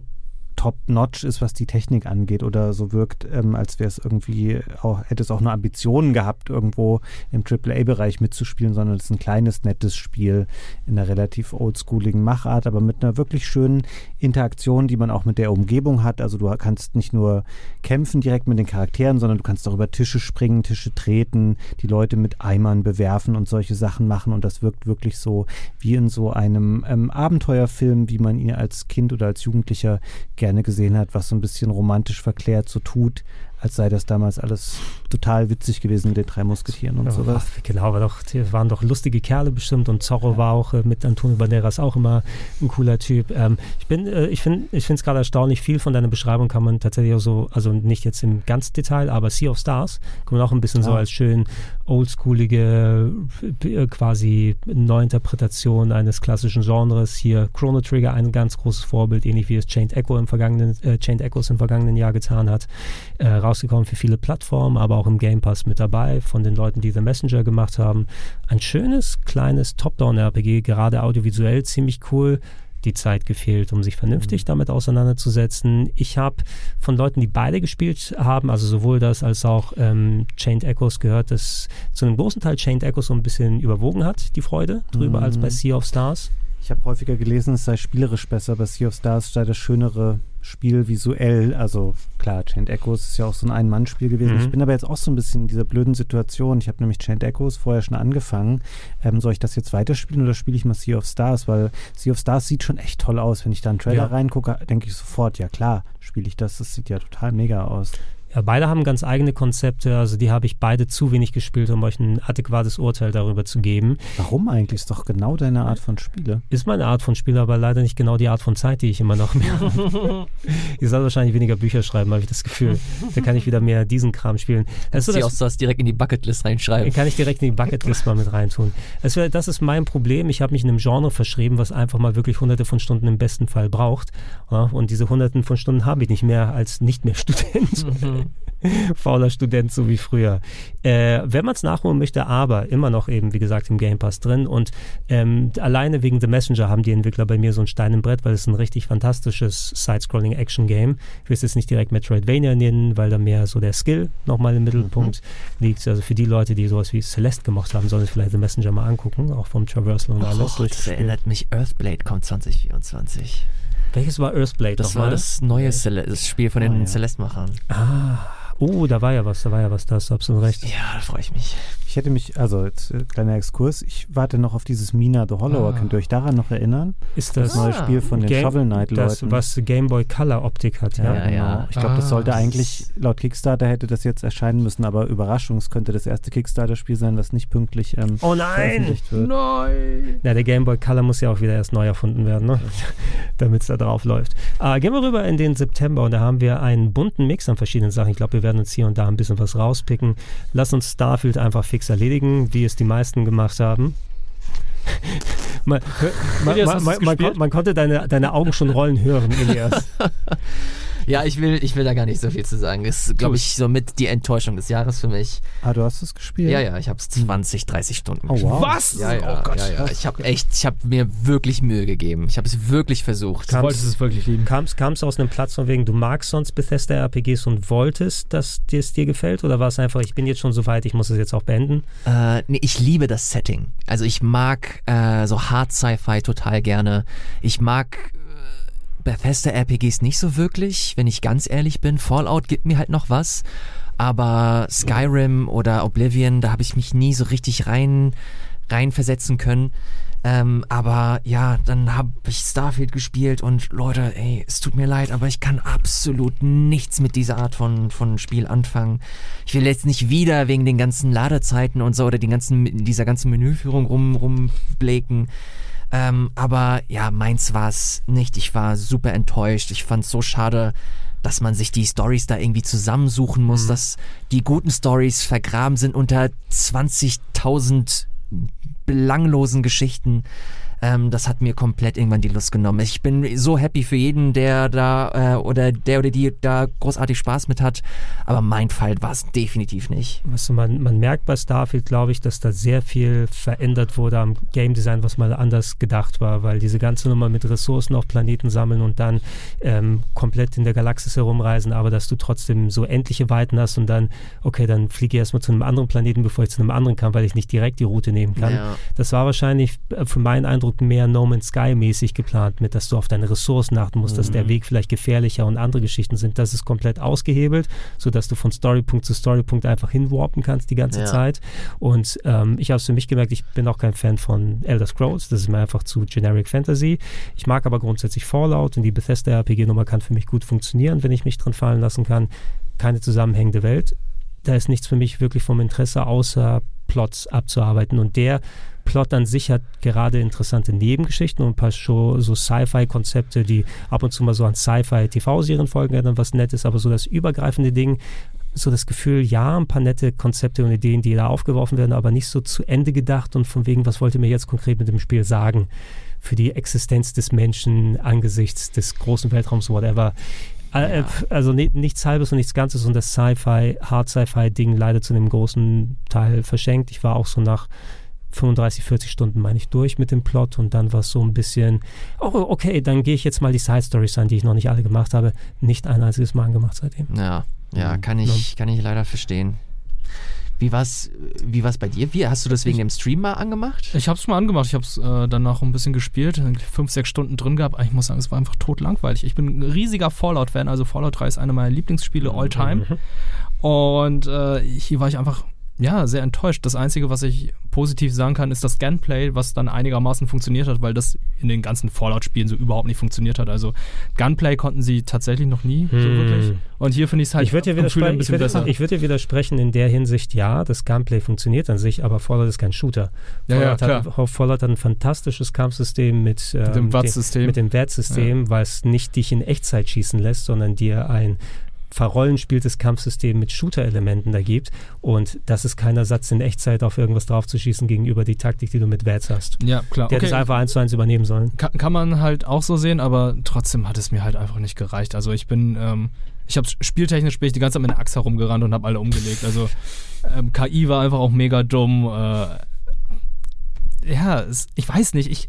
Speaker 2: top-notch ist, was die Technik angeht oder so wirkt, ähm, als wäre es irgendwie auch, hätte es auch nur Ambitionen gehabt, irgendwo im AAA-Bereich mitzuspielen, sondern es ist ein kleines, nettes Spiel in einer relativ oldschooligen Machart, aber mit einer wirklich schönen Interaktion, die man auch mit der Umgebung hat. Also du kannst nicht nur kämpfen direkt mit den Charakteren, sondern du kannst auch über Tische springen, Tische treten, die Leute mit Eimern bewerfen und solche Sachen machen und das wirkt wirklich so wie in so einem ähm, Abenteuerfilm, wie man ihn als Kind oder als Jugendlicher gerne gerne gesehen hat, was so ein bisschen romantisch verklärt so tut, als sei das damals alles total witzig gewesen mit den drei Musketieren und ja, sowas.
Speaker 1: Genau, war doch, die waren doch lustige Kerle bestimmt und Zorro ja. war auch äh, mit Antonio Banderas auch immer ein cooler Typ. Ähm, ich bin, äh, ich finde, ich finde es gerade erstaunlich, viel von deiner Beschreibung kann man tatsächlich auch so, also nicht jetzt im ganz Detail, aber Sea of Stars kann man auch ein bisschen ja. so als schön oldschoolige, äh, quasi Neuinterpretation eines klassischen Genres. Hier Chrono Trigger ein ganz großes Vorbild, ähnlich wie es Chained Echo im vergangenen, äh, Chained Echoes im vergangenen Jahr getan hat. Rausgekommen für viele Plattformen, aber auch im Game Pass mit dabei von den Leuten, die The Messenger gemacht haben. Ein schönes, kleines Top-Down-RPG, gerade audiovisuell ziemlich cool die Zeit gefehlt, um sich vernünftig mhm. damit auseinanderzusetzen. Ich habe von Leuten, die beide gespielt haben, also sowohl das als auch ähm, Chained Echoes gehört, dass zu einem großen Teil Chained Echoes so ein bisschen überwogen hat, die Freude drüber, mhm. als bei. Sea of Stars.
Speaker 2: Ich habe häufiger gelesen, es sei spielerisch besser, bei Sea of Stars sei das schönere Spiel visuell. Also klar, Chained Echoes ist ja auch so ein Ein-Mann-Spiel gewesen. Mhm. Ich bin aber jetzt auch so ein bisschen in dieser blöden Situation. Ich habe nämlich Chained Echoes vorher schon angefangen. Ähm, soll ich das jetzt weiterspielen oder spiele ich mal Sea of Stars? Weil Sea of Stars sieht schon echt toll aus. Wenn ich da einen Trailer ja. reingucke, denke ich sofort, ja klar, spiele ich das. Das sieht ja total mega aus.
Speaker 1: Ja, beide haben ganz eigene Konzepte, also die habe ich beide zu wenig gespielt, um euch ein adäquates Urteil darüber zu geben.
Speaker 2: Warum eigentlich? Ist doch genau deine Art von Spiele.
Speaker 1: Ist meine Art von Spiele, aber leider nicht genau die Art von Zeit, die ich immer noch mehr habe. Ihr sollt wahrscheinlich weniger Bücher schreiben, habe ich das Gefühl. Da kann ich wieder mehr diesen Kram spielen.
Speaker 3: Das, auch das direkt in die Bucketlist reinschreiben.
Speaker 1: Kann ich direkt in die Bucketlist mal mit reintun. Das, wär, das ist mein Problem. Ich habe mich in einem Genre verschrieben, was einfach mal wirklich hunderte von Stunden im besten Fall braucht. Ja, und diese hunderten von Stunden habe ich nicht mehr als nicht mehr Student.
Speaker 3: Mhm.
Speaker 1: Fauler Student, so wie früher. Äh, wenn man es nachholen möchte, aber immer noch eben, wie gesagt, im Game Pass drin. Und ähm, alleine wegen The Messenger haben die Entwickler bei mir so ein Stein im Brett, weil es ein richtig fantastisches Side-Scrolling-Action-Game. Ich will es jetzt nicht direkt Metroidvania nennen, weil da mehr so der Skill nochmal im Mittelpunkt mhm. liegt. Also für die Leute, die sowas wie Celeste gemacht haben, sollen sich vielleicht The Messenger mal angucken, auch vom Traversal und alles.
Speaker 3: Oh, das erinnert mich, Earthblade kommt 2024.
Speaker 1: Welches war Earthblade?
Speaker 3: Das war das neue Cele das Spiel von den oh, ja. Celeste-Machern.
Speaker 1: Ah, Oh, da war ja was, da war ja was, da hast du absolut recht.
Speaker 3: Ja, da freue ich mich.
Speaker 2: Ich hätte mich, also jetzt äh, kleiner Exkurs, ich warte noch auf dieses Mina the Hollower. Ah. Könnt ihr euch daran noch erinnern?
Speaker 1: Ist das,
Speaker 2: das neue ah. Spiel von den Game, Shovel Knight Leuten?
Speaker 1: Das, was Game Boy Color Optik hat, ja.
Speaker 2: Ja, genau. ja. Ich glaube, das ah. sollte eigentlich, laut Kickstarter hätte das jetzt erscheinen müssen, aber Überraschung, es könnte das erste Kickstarter-Spiel sein, das nicht pünktlich ähm,
Speaker 1: oh nein.
Speaker 2: veröffentlicht wird.
Speaker 1: Nein! Ja, der Game Boy Color muss ja auch wieder erst neu erfunden werden, ne? damit es da drauf läuft. Äh, gehen wir rüber in den September und da haben wir einen bunten Mix an verschiedenen Sachen. Ich glaube, wir werden uns hier und da ein bisschen was rauspicken. Lass uns Starfield einfach fix erledigen, wie es die meisten gemacht haben. man, man, man, man, konnte deine, deine Augen schon rollen hören, Elias.
Speaker 3: Ja, ich will, ich will da gar nicht so viel zu sagen. Das ist, glaube ich, somit die Enttäuschung des Jahres für mich.
Speaker 2: Ah, du hast es gespielt?
Speaker 3: Ja, ja, ich habe es 20, 30 Stunden
Speaker 1: oh,
Speaker 3: gespielt.
Speaker 1: Wow. Was?
Speaker 3: Ja, ja,
Speaker 1: oh Gott.
Speaker 3: ja, ja. Ich habe echt, ich habe mir wirklich Mühe gegeben. Ich habe es wirklich versucht.
Speaker 1: Du wolltest es wirklich lieben. Kam es aus einem Platz von wegen, du magst sonst Bethesda-RPGs und wolltest, dass dir es dir gefällt? Oder war es einfach, ich bin jetzt schon so weit, ich muss es jetzt auch beenden?
Speaker 3: Äh, nee, ich liebe das Setting. Also ich mag äh, so Hard Sci-Fi total gerne. Ich mag Bethesda RPGs nicht so wirklich, wenn ich ganz ehrlich bin. Fallout gibt mir halt noch was, aber Skyrim oder Oblivion, da habe ich mich nie so richtig rein reinversetzen können. Ähm, aber ja, dann habe ich Starfield gespielt und Leute, ey, es tut mir leid, aber ich kann absolut nichts mit dieser Art von, von Spiel anfangen. Ich will jetzt nicht wieder wegen den ganzen Ladezeiten und so oder die ganzen, dieser ganzen Menüführung rum, rumbläken. Ähm, aber ja, meins war es nicht. Ich war super enttäuscht. Ich fand es so schade, dass man sich die Stories da irgendwie zusammensuchen muss, mhm. dass die guten Stories vergraben sind unter 20.000 belanglosen Geschichten. Ähm, das hat mir komplett irgendwann die Lust genommen. Ich bin so happy für jeden, der da äh, oder der oder die da großartig Spaß mit hat. Aber mein Fall war es definitiv nicht.
Speaker 1: Also man, man merkt bei Starfield, glaube ich, dass da sehr viel verändert wurde am Game Design, was mal anders gedacht war, weil diese ganze Nummer mit Ressourcen auf Planeten sammeln und dann ähm, komplett in der Galaxis herumreisen, aber dass du trotzdem so endliche Weiten hast und dann, okay, dann fliege ich erstmal zu einem anderen Planeten, bevor ich zu einem anderen kann, weil ich nicht direkt die Route nehmen kann. Ja. Das war wahrscheinlich äh, für meinen Eindruck Eindruck mehr No Man's Sky mäßig geplant mit, dass du auf deine Ressourcen achten musst, mhm. dass der mhm. Weg vielleicht gefährlicher und andere Geschichten sind. Das ist komplett ausgehebelt, sodass du von Storypunkt zu Storypunkt einfach hinwarpen kannst die ganze ja. Zeit. Und ähm, ich habe es für mich gemerkt, ich bin auch kein Fan von Elder Scrolls, das ist mir einfach zu Generic Fantasy. Ich mag aber grundsätzlich Fallout und die Bethesda RPG-Nummer kann für mich gut funktionieren, wenn ich mich drin fallen lassen kann. Keine zusammenhängende Welt. Da ist nichts für mich wirklich vom Interesse, außer Plots abzuarbeiten. Und der Plot an sich hat gerade interessante Nebengeschichten und ein paar Show, so Sci-Fi-Konzepte, die ab und zu mal so an Sci-Fi-TV-Serien folgen, ja, dann was Nettes, aber so das übergreifende Ding, so das Gefühl, ja, ein paar nette Konzepte und Ideen, die da aufgeworfen werden, aber nicht so zu Ende gedacht und von wegen, was wollt ihr mir jetzt konkret mit dem Spiel sagen? Für die Existenz des Menschen angesichts des großen Weltraums, whatever. Äh, ja. Also nichts Halbes und nichts Ganzes und das Sci-Fi, Hard-Sci-Fi-Ding leider zu einem großen Teil verschenkt. Ich war auch so nach 35, 40 Stunden meine ich durch mit dem Plot und dann war es so ein bisschen, oh, okay, dann gehe ich jetzt mal die Side Stories an, die ich noch nicht alle gemacht habe. Nicht ein einziges Mal angemacht seitdem.
Speaker 3: Ja, ja, mhm. kann ich, kann ich leider verstehen. Wie war's, wie war's bei dir? Wie hast du das wegen dem Stream mal angemacht?
Speaker 4: Ich habe es mal angemacht. Ich habe es äh, danach ein bisschen gespielt, fünf, sechs Stunden drin gehabt. Ich muss sagen, es war einfach tot langweilig. Ich bin ein riesiger Fallout-Fan. Also Fallout 3 ist einer meiner Lieblingsspiele all time. Mhm. Und äh, hier war ich einfach ja, sehr enttäuscht. Das Einzige, was ich positiv sagen kann, ist das Gunplay, was dann einigermaßen funktioniert hat, weil das in den ganzen Fallout-Spielen so überhaupt nicht funktioniert hat. Also Gunplay konnten sie tatsächlich noch nie hm. so wirklich. Und hier finde ich es halt
Speaker 1: ich würde dir, ein bisschen ich besser. Ich würde dir widersprechen in der Hinsicht, ja, das Gunplay funktioniert an sich, aber Fallout ist kein Shooter.
Speaker 4: Ja,
Speaker 1: Fallout, ja, hat, Fallout hat ein fantastisches Kampfsystem mit,
Speaker 4: ähm, mit dem VAT-System,
Speaker 1: mit dem VAT-System, ja. weil es nicht dich in Echtzeit schießen lässt, sondern dir ein verrollenspieltes Kampfsystem mit Shooter-Elementen da gibt. Und das ist kein Ersatz in Echtzeit auf irgendwas draufzuschießen gegenüber die Taktik, die du mit Vats hast.
Speaker 4: Ja, klar.
Speaker 1: Der hätte es einfach eins zu eins übernehmen sollen.
Speaker 4: Kann, kann man halt auch so sehen, aber trotzdem hat es mir halt einfach nicht gereicht. Also ich bin, ähm, ich habe spieltechnisch bin ich die ganze Zeit mit einer Axt herumgerannt und habe alle umgelegt. Also ähm, KI war einfach auch mega dumm. Äh, ja, es, ich weiß nicht, ich,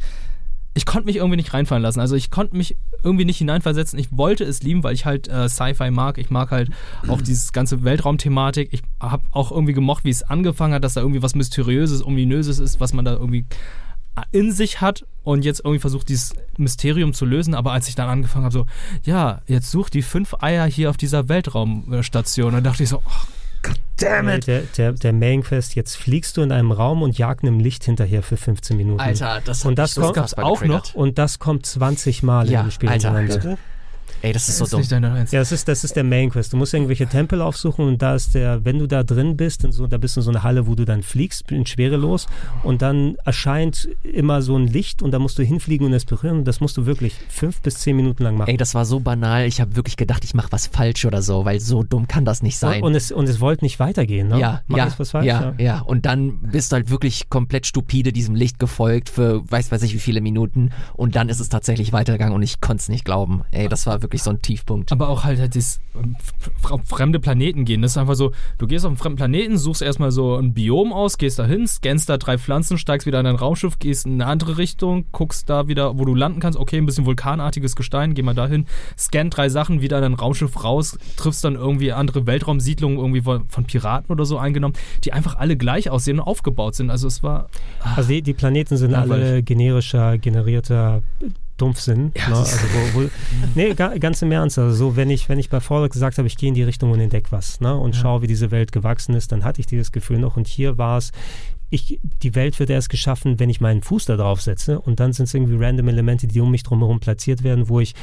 Speaker 4: ich konnte mich irgendwie nicht reinfallen lassen. Also ich konnte mich irgendwie nicht hineinversetzen. Ich wollte es lieben, weil ich halt äh, Sci-Fi mag. Ich mag halt auch dieses ganze Weltraumthematik. Ich habe auch irgendwie gemocht, wie es angefangen hat, dass da irgendwie was Mysteriöses, Ominöses ist, was man da irgendwie in sich hat und jetzt irgendwie versucht, dieses Mysterium zu lösen. Aber als ich dann angefangen habe, so, ja, jetzt such die fünf Eier hier auf dieser Weltraumstation, dann dachte ich so, oh, Goddammit.
Speaker 1: Der, der, der Main Quest, jetzt fliegst du in einem Raum und jagst einem Licht hinterher für 15 Minuten.
Speaker 3: Alter, das,
Speaker 1: und das,
Speaker 3: das
Speaker 1: kommt
Speaker 3: gab's
Speaker 4: auch noch.
Speaker 1: Und das kommt 20 Mal
Speaker 3: Ja,
Speaker 1: in dem Spiel
Speaker 3: Alter.
Speaker 1: hintereinander.
Speaker 3: Ey, das ist so
Speaker 4: ist
Speaker 3: dumm.
Speaker 4: Ernst.
Speaker 1: Ja, das ist, das ist der Main Quest. Du musst irgendwelche Tempel aufsuchen und da ist der, wenn du da drin bist, in so, da bist du in so einer Halle, wo du dann fliegst, in schwerelos und dann erscheint immer so ein Licht und da musst du hinfliegen und es berühren und das musst du wirklich fünf bis zehn Minuten lang machen.
Speaker 3: Ey, das war so banal. Ich habe wirklich gedacht, ich mache was falsch oder so, weil so dumm kann das nicht sein.
Speaker 1: und, es, und es wollte nicht weitergehen, ne?
Speaker 3: Ja,
Speaker 1: Mach
Speaker 3: ja,
Speaker 1: was falsch?
Speaker 3: ja, ja. Und dann bist du halt wirklich komplett stupide diesem Licht gefolgt für weiß weiß ich wie viele Minuten und dann ist es tatsächlich weitergegangen und ich konnte es nicht glauben. Ey, das war wirklich so ein Tiefpunkt.
Speaker 4: Aber auch halt, halt dieses ähm, auf fremde Planeten gehen. Das ist einfach so, du gehst auf einen fremden Planeten, suchst erstmal so ein Biom aus, gehst da hin, scannst da drei Pflanzen, steigst wieder in dein Raumschiff, gehst in eine andere Richtung, guckst da wieder, wo du landen kannst. Okay, ein bisschen vulkanartiges Gestein, geh mal dahin, scan drei Sachen, wieder in dein Raumschiff raus, triffst dann irgendwie andere Weltraumsiedlungen irgendwie von, von Piraten oder so eingenommen, die einfach alle gleich aussehen und aufgebaut sind. Also es war.
Speaker 1: Also die, die Planeten sind alle generischer, generierter Dumpfsinn.
Speaker 4: Ja,
Speaker 1: ne? Also wo, wo, nee, ga, ganz im Ernst. Also so, wenn ich, wenn ich bei Fallout gesagt habe, ich gehe in die Richtung und entdecke was ne? und
Speaker 4: Ja.
Speaker 1: schaue, wie diese Welt gewachsen ist, dann hatte ich dieses Gefühl noch. Und hier war es, ich, die Welt wird erst geschaffen, wenn ich meinen Fuß da drauf setze und dann sind es irgendwie random Elemente, die um mich drumherum platziert werden, wo ich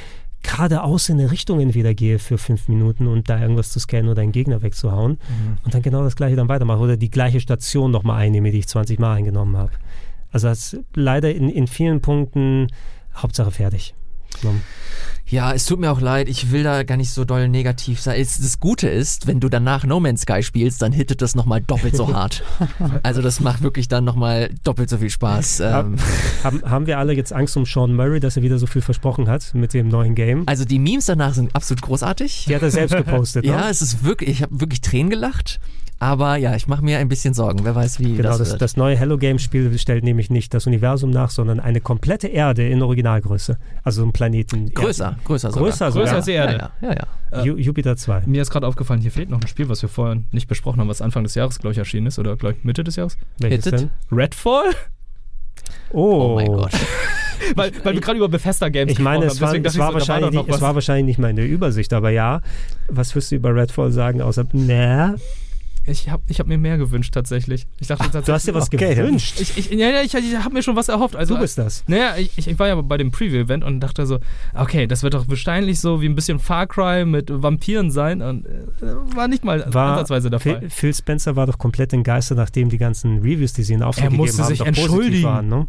Speaker 1: geradeaus in eine Richtung entweder gehe für fünf Minuten und da irgendwas zu scannen oder einen Gegner wegzuhauen und dann genau das gleiche dann weitermache oder die gleiche Station nochmal einnehme, die ich 20 Mal eingenommen habe. Also das leider in, in vielen Punkten Hauptsache fertig. Ne?
Speaker 3: Ja, es tut mir auch leid, ich will da gar nicht so doll negativ sein. Es, das Gute ist, wenn du danach No Man's Sky spielst, dann hittet das nochmal doppelt so hart. Also das macht wirklich dann nochmal doppelt so viel Spaß. Ähm,
Speaker 1: Haben, haben wir alle jetzt Angst um Sean Murray, dass er wieder so viel versprochen hat mit dem neuen Game?
Speaker 3: also die Memes danach sind absolut großartig.
Speaker 1: Die hat er selbst gepostet, ne?
Speaker 3: Ja, es ist wirklich, ich habe wirklich Tränen gelacht. Aber ja, ich mache mir ein bisschen Sorgen. Wer weiß, wie
Speaker 1: Genau,
Speaker 3: das,
Speaker 1: das,
Speaker 3: wird.
Speaker 1: das neue Hello Game Spiel stellt nämlich nicht das Universum nach, sondern eine komplette Erde in Originalgröße. Also ein Planeten.
Speaker 3: größer, größer sogar.
Speaker 1: Größer sogar.
Speaker 4: Größer als die Erde.
Speaker 3: ja, ja. ja.
Speaker 1: Ju Jupiter 2.
Speaker 4: Mir ist gerade aufgefallen, hier fehlt noch ein Spiel, was wir vorher nicht besprochen haben, was Anfang des Jahres, glaube ich, erschienen ist oder glaube ich Mitte des Jahres.
Speaker 1: Welches
Speaker 3: Hittet?
Speaker 1: denn?
Speaker 4: Redfall?
Speaker 1: Oh,
Speaker 3: Oh mein Gott.
Speaker 4: weil, weil wir gerade über Bethesda Games
Speaker 1: Ich meine, es
Speaker 4: gesprochen
Speaker 1: war, es, war
Speaker 4: ich so, da
Speaker 1: wahrscheinlich
Speaker 4: noch
Speaker 1: nicht, es war wahrscheinlich nicht mal in der Übersicht, aber ja. Was wirst du über Redfall sagen, außer, na?
Speaker 4: Ich habe ich hab mir mehr gewünscht tatsächlich. Ich dachte tatsächlich.
Speaker 1: Du hast dir was
Speaker 2: Okay,
Speaker 1: gewünscht.
Speaker 4: Ich, ich, ja, ja, ich, ich habe mir schon was erhofft. Also,
Speaker 1: Du bist das.
Speaker 4: Naja, ich, ich war ja bei dem Preview-Event und dachte so, okay, das wird doch wahrscheinlich so wie ein bisschen Far Cry mit Vampiren sein und äh, war nicht mal
Speaker 1: War
Speaker 4: ansatzweise der Fall.
Speaker 1: Phil, Phil Spencer war doch komplett entgeistert, nachdem die ganzen Reviews, die sie in Auftrag
Speaker 4: Er
Speaker 1: gegeben
Speaker 4: musste
Speaker 1: haben,
Speaker 4: sich
Speaker 1: doch positiv
Speaker 4: entschuldigen.
Speaker 1: waren. Ne?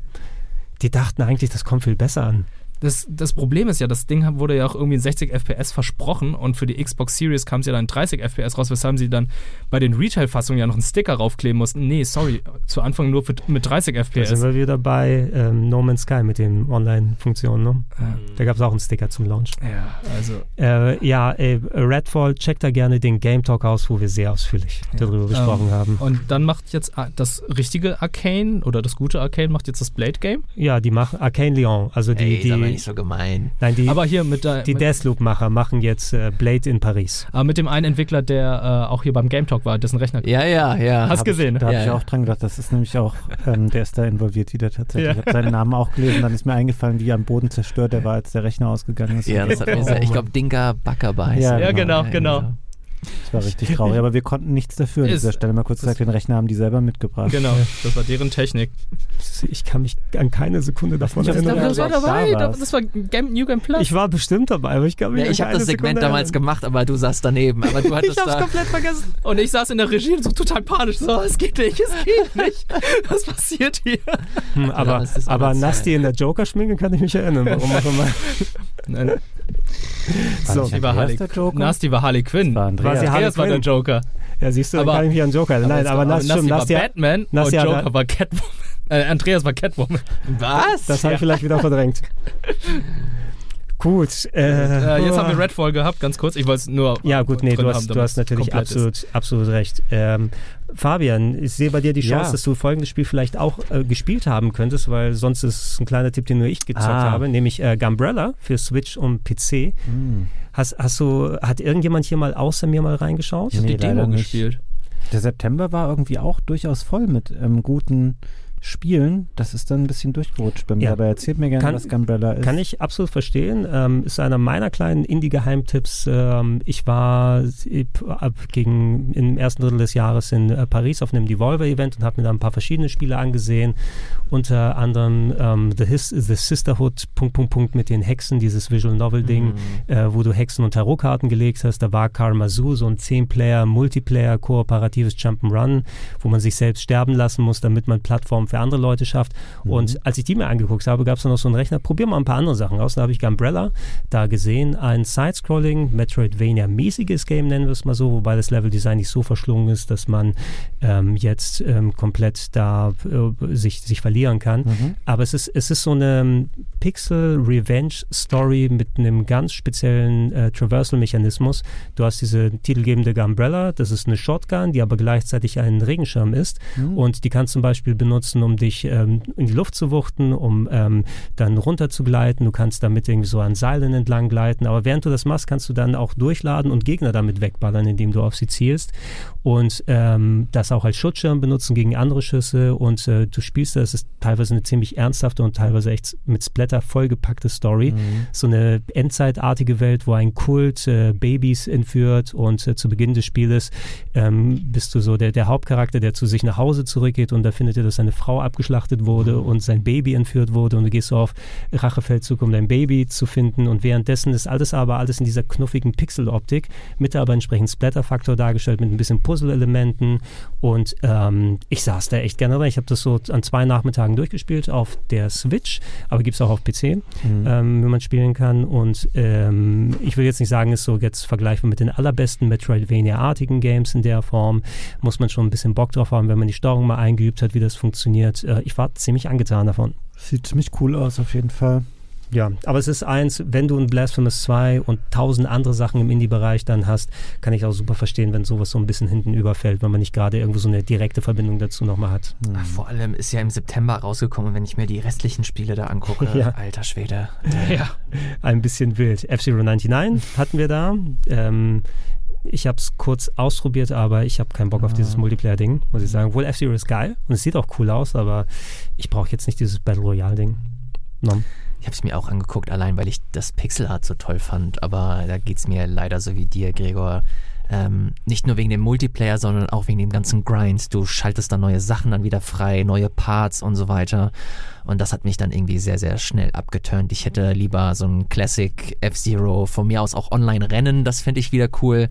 Speaker 1: Die dachten eigentlich, das kommt viel besser an.
Speaker 4: Das, das Problem ist ja, das Ding wurde ja auch irgendwie in 60 FPS versprochen und für die Xbox Series kam es ja dann in 30 FPS raus, weshalb sie dann bei den Retail-Fassungen ja noch einen Sticker raufkleben mussten. Nee, sorry, zu Anfang nur für, mit 30
Speaker 1: Da sind
Speaker 4: FPS.
Speaker 1: wir wieder bei ähm, No Man's Sky mit den Online-Funktionen. Ne?
Speaker 4: Ja.
Speaker 1: Da gab es auch einen Sticker zum Launch.
Speaker 4: Ja, also
Speaker 1: Äh, ja, äh, Redfall, checkt da gerne den Game Talk aus, wo wir sehr ausführlich
Speaker 4: Ja.
Speaker 1: darüber gesprochen
Speaker 4: Ähm,
Speaker 1: haben.
Speaker 4: Und dann macht jetzt ah, das richtige Arcane oder das gute Arcane macht jetzt das Blade Game.
Speaker 1: Ja, die machen Arcane Lyon, also die,
Speaker 3: Ey,
Speaker 1: die,
Speaker 3: mal nicht so gemein.
Speaker 1: nein, die,
Speaker 4: Aber hier mit, der,
Speaker 1: die Deathloop-Macher machen jetzt äh, Blade in Paris.
Speaker 4: aber mit dem einen Entwickler, der äh, auch hier beim Game Talk war, dessen Rechner.
Speaker 3: Ja, ja, ja.
Speaker 4: Hast gesehen, ne?
Speaker 2: Da habe
Speaker 3: Ja,
Speaker 2: ich
Speaker 3: ja.
Speaker 2: auch dran gedacht. Das ist nämlich auch, ähm, der ist da involviert wieder tatsächlich.
Speaker 4: Ja.
Speaker 2: Ich habe seinen Namen auch gelesen. Dann ist mir eingefallen, wie er am Boden zerstört er war, als der Rechner ausgegangen ist.
Speaker 3: Ja, das hat mir sehr, ich glaube, Dinka Backerber heißt
Speaker 2: Ja,
Speaker 3: er.
Speaker 4: Ja, genau, genau.
Speaker 2: Das war richtig traurig. Aber wir konnten nichts dafür an dieser Stelle. Mal kurz gesagt, den Rechner haben die selber mitgebracht.
Speaker 4: Genau, das war deren Technik.
Speaker 1: Ich kann mich an keine Sekunde davon
Speaker 2: Ich
Speaker 1: erinnern.
Speaker 2: dabei-
Speaker 4: Das war
Speaker 2: da
Speaker 4: dabei,
Speaker 2: war's.
Speaker 4: das war Game, New Game Plus.
Speaker 1: Ich war bestimmt dabei, aber ich kann mich
Speaker 3: Ja, ich habe das Segment
Speaker 1: Sekunde
Speaker 3: damals
Speaker 1: erinnern.
Speaker 3: gemacht, aber du saßt daneben. Aber du hattest
Speaker 4: Ich hab's
Speaker 3: da.
Speaker 4: komplett vergessen. Und ich saß in der Regie und so total panisch. So, es geht nicht, es geht nicht. Was passiert hier?
Speaker 1: Hm, aber
Speaker 3: es
Speaker 1: aber
Speaker 3: Zeit.
Speaker 1: in der Joker-Schminke kann ich mich erinnern. Warum auch immer.
Speaker 4: Nein.
Speaker 1: So.
Speaker 4: war
Speaker 2: Andreas
Speaker 4: Harley,
Speaker 2: Joker?
Speaker 4: Nasty war Harley Quinn.
Speaker 2: war Andreas.
Speaker 1: War sie Harley
Speaker 4: Andreas war der? Joker.
Speaker 1: Ja, siehst du,
Speaker 4: Aber-
Speaker 1: kann ich mich an Joker. Nein, aber,
Speaker 4: aber
Speaker 1: das stimmt.
Speaker 4: war Batman
Speaker 1: Nastia
Speaker 4: und Joker war Catwoman. Äh, Andreas war Catwoman.
Speaker 3: Was?
Speaker 1: das habe ich vielleicht wieder verdrängt. Gut. Äh,
Speaker 4: Äh, jetzt haben wir Redfall gehabt, ganz kurz. Ich wollte es nur
Speaker 1: Ja, gut, nee, du
Speaker 4: haben,
Speaker 1: hast, du
Speaker 4: damit
Speaker 1: hast natürlich
Speaker 4: ist.
Speaker 1: absolut, absolut recht. Ähm, Fabian, ich sehe bei dir die Chance,
Speaker 2: Ja.
Speaker 1: dass du folgendes Spiel vielleicht auch äh, gespielt haben könntest, weil sonst ist es ein kleiner Tipp, den nur ich gezockt
Speaker 2: Ah.
Speaker 1: habe, nämlich äh, Gumbrella für Switch und PC.
Speaker 2: Hm.
Speaker 1: Hast, hast du, hat irgendjemand hier mal außer mir mal reingeschaut?
Speaker 4: Ich habe
Speaker 2: Nee,
Speaker 4: die Demo
Speaker 2: leider nicht.
Speaker 4: gespielt.
Speaker 2: Der September war irgendwie auch durchaus voll mit ähm, guten Spielen. Das ist dann ein bisschen durchgerutscht bei mir.
Speaker 1: Ja.
Speaker 2: Aber erzählt mir gerne,
Speaker 1: Kann-
Speaker 2: was Gunbrella ist.
Speaker 1: Kann ich absolut verstehen. Ähm, ist einer meiner kleinen Indie-Geheimtipps. Ähm, ich war äh, ab gegen, im ersten Drittel des Jahres in äh, Paris auf einem Devolver-Event und habe mir da ein paar verschiedene Spiele angesehen. Unter anderem ähm, The, His The Sisterhood, Punkt, Punkt, Punkt, mit den Hexen, dieses Visual Novel-Ding, äh, wo du Hexen und Tarotkarten gelegt hast. Da war Karmazu, so ein 10-Player, Multiplayer, kooperatives Jump'n'Run, wo man sich selbst sterben lassen muss, damit man Plattformen für andere Leute schafft. Und als ich die mir angeguckt habe, gab es dann noch so einen Rechner, probier mal ein paar andere Sachen aus. Da habe ich Gumbrella da gesehen, ein Side-Scrolling, Metroidvania-mäßiges Game, nennen wir es mal so, wobei das Level-Design nicht so verschlungen ist, dass man ähm, jetzt ähm, komplett da äh, sich, sich verlieren kann.
Speaker 2: Mhm.
Speaker 1: Aber es ist, es ist so eine Pixel-Revenge-Story mit einem ganz speziellen äh, Traversal-Mechanismus. Du hast diese titelgebende Gumbrella, das ist eine Shotgun, die aber gleichzeitig ein Regenschirm ist.
Speaker 2: Mhm.
Speaker 1: Und die kannst zum Beispiel benutzen, um dich ähm, in die Luft zu wuchten, um ähm, dann runter zu gleiten. Du kannst damit irgendwie so an Seilen entlang gleiten. Aber während du das machst, kannst du dann auch durchladen und Gegner damit wegballern, indem du auf sie zielst. Und ähm, das auch als Schutzschirm benutzen gegen andere Schüsse. Und äh, du spielst das, ist teilweise eine ziemlich ernsthafte und teilweise echt mit Splatter vollgepackte Story.
Speaker 2: Mhm.
Speaker 1: So eine endzeitartige Welt, wo ein Kult äh, Babys entführt und äh, zu Beginn des Spieles ähm, bist du so der, der Hauptcharakter, der zu sich nach Hause zurückgeht und da findet er, dass seine Frau abgeschlachtet wurde und sein Baby entführt wurde und du gehst so auf Rachefeldzug, um dein Baby zu finden und währenddessen ist alles aber alles in dieser knuffigen Pixeloptik mit aber entsprechend Splatterfaktor dargestellt mit ein bisschen Puzzle-Elementen und ähm, ich saß da echt gerne dran. Ich habe das so an zwei Nachmittagen durchgespielt auf der Switch, aber gibt es auch auf PC
Speaker 2: Mhm.
Speaker 1: ähm, wenn man spielen kann. Und ähm, ich will jetzt nicht sagen, ist so jetzt vergleichbar mit den allerbesten Metroidvania-artigen Games in der Form. Muss man schon ein bisschen Bock drauf haben, wenn man die Steuerung mal eingeübt hat, wie das funktioniert. Äh, ich war ziemlich angetan davon.
Speaker 2: Sieht ziemlich cool aus, auf jeden Fall.
Speaker 1: Ja, aber es ist eins, wenn du ein Blasphemous 2 und tausend andere Sachen im Indie-Bereich dann hast, kann ich auch super verstehen, wenn sowas so ein bisschen hinten überfällt, wenn man nicht gerade irgendwo so eine direkte Verbindung dazu nochmal hat.
Speaker 3: Ach, vor allem ist ja im September rausgekommen, wenn ich mir die restlichen Spiele da angucke.
Speaker 1: Ja.
Speaker 3: Alter Schwede.
Speaker 4: Ja.
Speaker 1: ein bisschen wild. F-Zero 99 hatten wir da. Ähm, ich habe es kurz ausprobiert, aber ich habe keinen Bock auf dieses Multiplayer-Ding, muss ich sagen. Wohl F-Zero ist geil und es sieht auch cool aus, aber ich brauche jetzt nicht dieses Battle Royale-Ding. No.
Speaker 3: Ich habe es mir auch angeguckt, allein weil ich das Pixelart so toll fand. Aber da geht es mir leider so wie dir, Gregor. Ähm, nicht nur wegen dem Multiplayer, sondern auch wegen dem ganzen Grind. Du schaltest dann neue Sachen dann wieder frei, neue Parts und so weiter. Und das hat mich dann irgendwie sehr, sehr schnell abgeturnt. Ich hätte lieber so ein Classic F-Zero, von mir aus auch Online-Rennen, das fände ich wieder cool.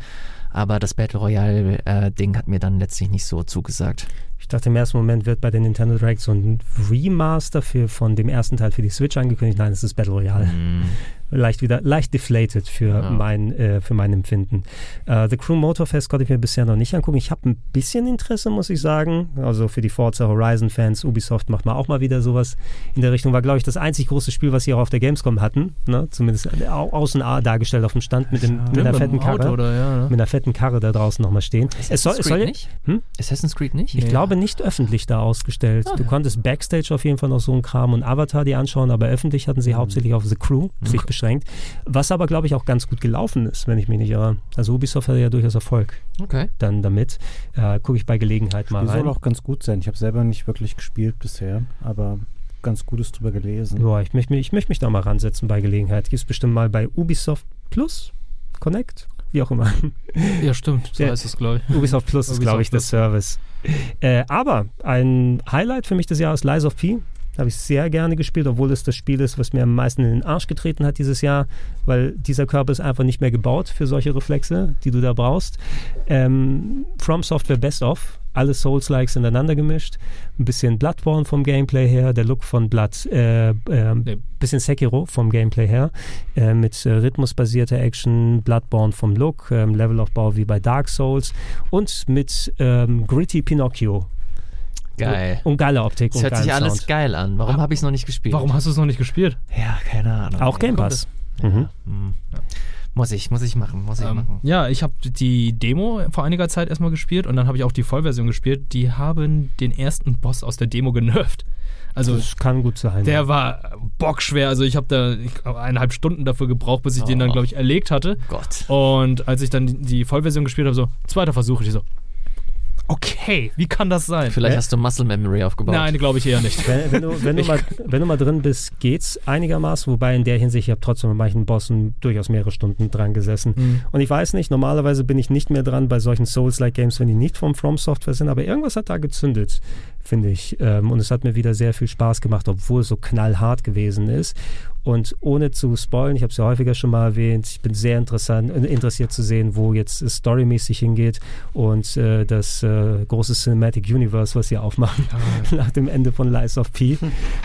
Speaker 3: Aber das Battle Royale-Ding hat mir dann letztlich nicht so zugesagt.
Speaker 1: Ich dachte im ersten Moment wird bei den Nintendo Direct so ein Remaster für, von dem ersten Teil für die Switch angekündigt. Nein, es ist Battle Royale.
Speaker 3: Mm.
Speaker 1: Leicht wieder, leicht deflated für,
Speaker 3: Ja.
Speaker 1: mein, äh, für mein Empfinden. Äh, The Crew Motorfest konnte ich mir bisher noch nicht angucken. Ich habe ein bisschen Interesse, muss ich sagen. Also für die Forza Horizon Fans, Ubisoft macht mal auch mal wieder sowas in der Richtung. War, glaube ich, das einzig große Spiel, was sie auch auf der Gamescom hatten. Ne? Zumindest au außen dargestellt auf dem Stand mit, dem, mit einer fetten Karre.
Speaker 4: oder ja, ne?
Speaker 1: Mit einer fetten Karre da draußen nochmal stehen. Es soll, es soll,
Speaker 3: nicht?
Speaker 1: Hm?
Speaker 3: Assassin's Creed nicht?
Speaker 1: ich
Speaker 4: Nee.
Speaker 1: glaube nicht öffentlich da ausgestellt. Du konntest Backstage auf jeden Fall noch so einen Kram und Avatar die anschauen, aber öffentlich hatten sie hauptsächlich auf The Crew sich beschränkt. Was aber, glaube ich, auch ganz gut gelaufen ist, wenn ich mich nicht irre. Also Ubisoft hatte ja durchaus Erfolg
Speaker 3: Okay.
Speaker 1: dann damit. Äh, Gucke ich bei Gelegenheit mal
Speaker 2: Die soll
Speaker 1: rein.
Speaker 2: auch ganz gut sein. Ich habe selber nicht wirklich gespielt bisher, aber ganz Gutes drüber gelesen.
Speaker 1: Ja, ich möchte mich, ich möchte mich da mal ransetzen bei Gelegenheit. Gibt es bestimmt mal bei Ubisoft Plus Connect? Wie auch immer.
Speaker 4: Ja, stimmt. So
Speaker 1: Ja.
Speaker 4: heißt es, glaube ich.
Speaker 1: Ubisoft Plus ist, glaube ich, der. Service. Äh, aber ein Highlight für mich des Jahres, Lies of P. Habe ich sehr gerne gespielt, obwohl es das Spiel ist, was mir am meisten in den Arsch getreten hat dieses Jahr, weil dieser Körper ist einfach nicht mehr gebaut für solche Reflexe, die du da brauchst. Ähm, From Software Best of, alle Souls-Likes ineinander gemischt. Ein bisschen Bloodborne vom Gameplay her, der Look von Blood, äh, äh, bisschen Sekiro vom Gameplay her, äh, mit äh, rhythmusbasierter Action, Bloodborne vom Look, ähm, Levelaufbau wie bei Dark Souls und mit ähm, Gritty Pinocchio.
Speaker 3: Geil.
Speaker 1: Und geile Optik
Speaker 3: Das
Speaker 1: und
Speaker 3: hört sich alles
Speaker 1: Sound.
Speaker 3: geil an. Warum habe ich es noch nicht gespielt?
Speaker 4: Warum hast du es noch nicht gespielt?
Speaker 3: Ja, keine Ahnung.
Speaker 1: Auch Game Pass.
Speaker 3: es?
Speaker 1: Mhm.
Speaker 3: Hm. Muss ich, muss ich machen, muss ich
Speaker 4: Ähm,
Speaker 3: machen.
Speaker 4: ja, ich habe die Demo vor einiger Zeit erstmal gespielt und dann habe ich auch die Vollversion gespielt. Die haben den ersten Boss aus der Demo genervt. Also
Speaker 1: Das kann gut sein.
Speaker 4: der war bockschwer. Also ich habe da ich eineinhalb Stunden dafür gebraucht, bis ich den dann,
Speaker 3: Oh.
Speaker 4: glaube ich, erlegt hatte.
Speaker 3: Gott.
Speaker 4: Und als ich dann die- die Vollversion gespielt habe, so, zweiter Versuch, ich so, okay, wie kann das sein?
Speaker 3: Vielleicht
Speaker 1: Äh?
Speaker 3: hast du Muscle Memory aufgebaut.
Speaker 4: Nein, glaube ich eher nicht.
Speaker 1: Wenn, wenn, du, wenn, du mal, wenn du mal drin bist, geht's einigermaßen. Wobei in der Hinsicht, ich habe trotzdem mit manchen Bossen durchaus mehrere Stunden dran gesessen.
Speaker 4: Mhm.
Speaker 1: Und ich weiß nicht, normalerweise bin ich nicht mehr dran bei solchen Souls-like-Games, wenn die nicht vom From Software sind. Aber irgendwas hat da gezündet, finde ich. Ähm, und es hat mir wieder sehr viel Spaß gemacht, obwohl es so knallhart gewesen ist. Und ohne zu spoilen, ich habe es ja häufiger schon mal erwähnt, ich bin sehr interessant, äh, interessiert zu sehen, wo jetzt es storymäßig hingeht und äh, das äh, große Cinematic Universe, was sie aufmachen nach dem Ende von Lies of P,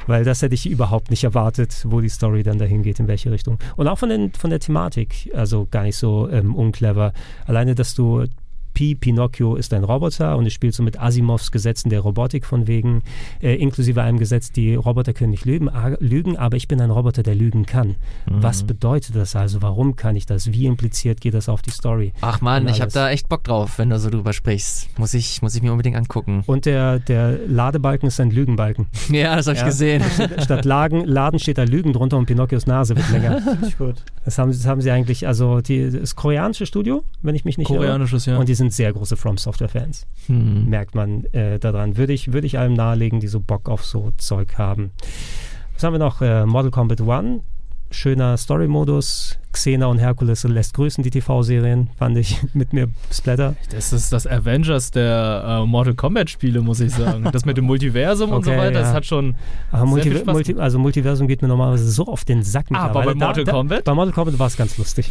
Speaker 1: weil das hätte ich überhaupt nicht erwartet, wo die Story dann dahin geht, in welche Richtung. Und auch von, den, von der Thematik, also gar nicht so ähm, unclever. Alleine, dass du Pi, Pinocchio ist ein Roboter und es spielt so mit Asimovs Gesetzen der Robotik von wegen, äh, inklusive einem Gesetz, die Roboter können nicht lügen, lügen, aber ich bin ein Roboter, der lügen kann. Was bedeutet das also? Warum kann ich das? Wie impliziert geht das auf die Story?
Speaker 3: Ach man, ich habe da echt Bock drauf, wenn du so drüber sprichst. Muss ich, muss ich mir unbedingt angucken.
Speaker 1: Und der, der Ladebalken ist ein Lügenbalken.
Speaker 3: Ja, das habe ich
Speaker 1: Ja.
Speaker 3: gesehen.
Speaker 1: Statt Lagen, Laden steht da Lügen drunter und Pinocchios Nase wird länger. Das haben, das haben sie eigentlich, also die, das koreanische Studio, wenn ich mich nicht irre.
Speaker 4: Koreanisches, ja.
Speaker 1: Und die sind sehr große From Software Fans.
Speaker 3: Hm.
Speaker 1: Merkt man äh, daran. Würde ich, würde ich allem nahelegen, die so Bock auf so Zeug haben. Was haben wir noch? Äh, Model Combat One. Schöner Story-Modus. Xena und Herkules lässt grüßen, die TV-Serien, fand ich mit mir Splatter.
Speaker 4: Das ist das Avengers der äh, Mortal Kombat Spiele, muss ich sagen. Das mit dem Multiversum und so
Speaker 1: Okay,
Speaker 4: weiter, das
Speaker 1: ja.
Speaker 4: hat schon.
Speaker 1: Multi Multi also Multiversum geht mir normalerweise so auf den Sack
Speaker 4: Ah, aber bei Mortal
Speaker 1: da,
Speaker 4: Kombat?
Speaker 1: Da, bei Mortal Kombat war es ganz lustig.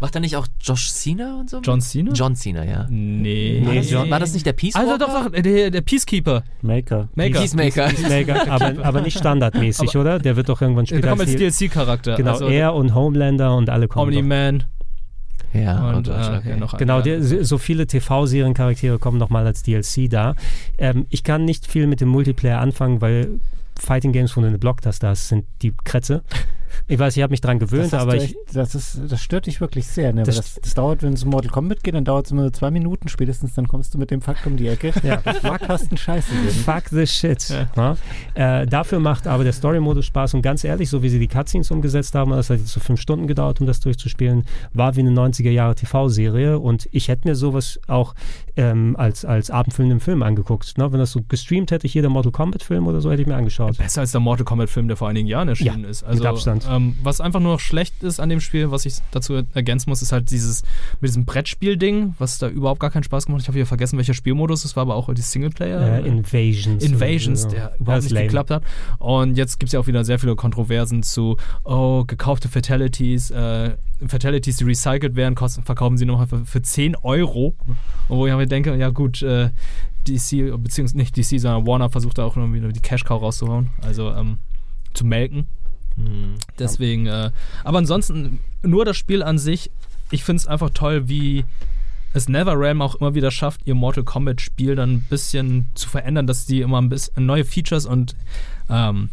Speaker 3: Macht er nicht auch Josh Cena und so?
Speaker 4: John Cena?
Speaker 3: John Cena, ja.
Speaker 4: Nee.
Speaker 3: War, das,
Speaker 1: John-
Speaker 3: war das nicht der Peacemaker?
Speaker 4: Also doch, doch, der, der Peacekeeper.
Speaker 2: Maker.
Speaker 4: Maker.
Speaker 3: Peacemaker.
Speaker 1: Mega, aber, aber nicht standardmäßig, oder? Der wird doch irgendwann
Speaker 4: Der
Speaker 1: später
Speaker 4: kommt als DLC-Charakter.
Speaker 1: Genau,
Speaker 4: also
Speaker 1: er und Homelander und alle kommen.
Speaker 4: Omni-Man
Speaker 3: Ja,
Speaker 4: und
Speaker 3: oh Gott,
Speaker 4: äh,
Speaker 3: okay.
Speaker 4: noch
Speaker 1: Genau, der, so viele TV-Seriencharaktere kommen nochmal als DLC da. Ähm, ich kann nicht viel mit dem Multiplayer anfangen, weil Fighting Games, wo du eine Blocktaste hast, sind die Kretze. Ich weiß, ich habe mich dran gewöhnt, aber ich,
Speaker 2: echt, das, ist, das stört dich wirklich sehr. Ne?
Speaker 1: Das
Speaker 2: Das, das, dauert, wenn es um Mortal Kombat geht, dann dauert es immer zwei Minuten spätestens, dann kommst du mit dem Fakt um die Ecke.
Speaker 1: Ja.
Speaker 2: Fuck, hast einen Scheiße geben.
Speaker 1: Fuck the shit. Ja. Äh, dafür macht aber der Story-Modus Spaß und ganz ehrlich, so wie sie die Cutscenes umgesetzt haben, das hat jetzt so fünf Stunden gedauert, um das durchzuspielen, war wie eine 90er-Jahre-TV-Serie und ich hätte mir sowas auch ähm, als, als abendfüllenden Film angeguckt. Ne? Wenn das so gestreamt hätte, hier der Mortal Kombat-Film oder so, hätte ich mir angeschaut.
Speaker 4: Besser als der Mortal Kombat-Film, der vor einigen Jahren erschienen
Speaker 1: Ja,
Speaker 4: ist.
Speaker 1: mit
Speaker 4: Also,
Speaker 1: Abstand.
Speaker 4: Ähm, was einfach nur noch schlecht ist an dem Spiel, was ich dazu ergänzen muss, ist halt dieses mit diesem Brettspiel-Ding, was da überhaupt gar keinen Spaß gemacht hat. Ich habe wieder vergessen, welcher Spielmodus es war, aber auch die Singleplayer.
Speaker 1: Äh, Invasions.
Speaker 4: Invasions,
Speaker 1: so.
Speaker 4: der überhaupt nicht
Speaker 1: lame.
Speaker 4: geklappt hat. Und jetzt gibt es ja auch wieder sehr viele Kontroversen zu, oh, gekaufte Fatalities, äh, Fatalities, die recycelt werden, kosten, verkaufen sie nochmal für, für 10 Euro. Und wo ich mir denke, ja gut, äh, DC, beziehungsweise nicht DC, sondern Warner versucht da auch wieder die Cash-Cow rauszuhauen, also ähm, zu melken.
Speaker 3: Hm.
Speaker 4: Deswegen, äh, aber ansonsten, nur das Spiel an sich, ich finde es einfach toll, wie es NetherRealm auch immer wieder schafft, ihr Mortal Kombat-Spiel dann ein bisschen zu verändern, dass die immer ein bisschen neue Features und ähm,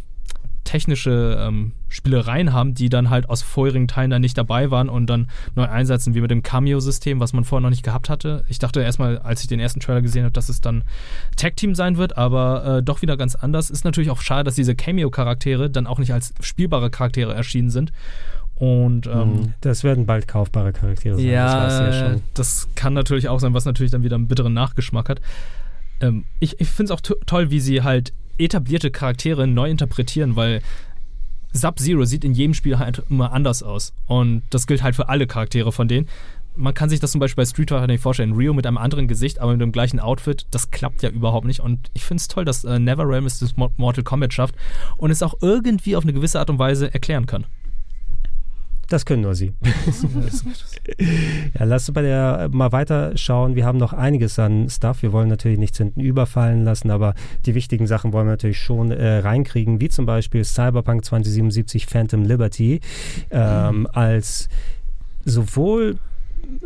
Speaker 4: technische ähm, Spielereien haben, die dann halt aus vorherigen Teilen dann nicht dabei waren und dann neu einsetzen, wie mit dem Cameo-System, was man vorher noch nicht gehabt hatte. Ich dachte erstmal, als ich den ersten Trailer gesehen habe, dass es dann Tag-Team sein wird, aber äh, doch wieder ganz anders. Ist natürlich auch schade, dass diese Cameo-Charaktere dann auch nicht als spielbare Charaktere erschienen sind. Und ähm,
Speaker 1: Das werden bald kaufbare Charaktere sein. das ja
Speaker 4: ja,
Speaker 1: schon.
Speaker 4: das kann natürlich auch sein, was natürlich dann wieder einen bitteren Nachgeschmack hat. Ähm, ich ich finde es auch to toll, wie sie halt etablierte Charaktere neu interpretieren, weil Sub-Zero sieht in jedem Spiel halt immer anders aus. Und das gilt halt für alle Charaktere von denen. Man kann sich das zum Beispiel bei Street Fighter nicht vorstellen. Rio mit einem anderen Gesicht, aber mit dem gleichen Outfit, das klappt ja überhaupt nicht. Und ich finde es toll, dass äh, NeverRealm es das Mo- Mortal Kombat schafft und es auch irgendwie auf eine gewisse Art und Weise erklären kann.
Speaker 1: Das können nur sie. ja, lass uns bei der mal weiter schauen. Wir haben noch einiges an Stuff. Wir wollen natürlich nichts hinten überfallen lassen, aber die wichtigen Sachen wollen wir natürlich schon äh, reinkriegen, wie zum Beispiel Cyberpunk 2077 Phantom Liberty ähm, als sowohl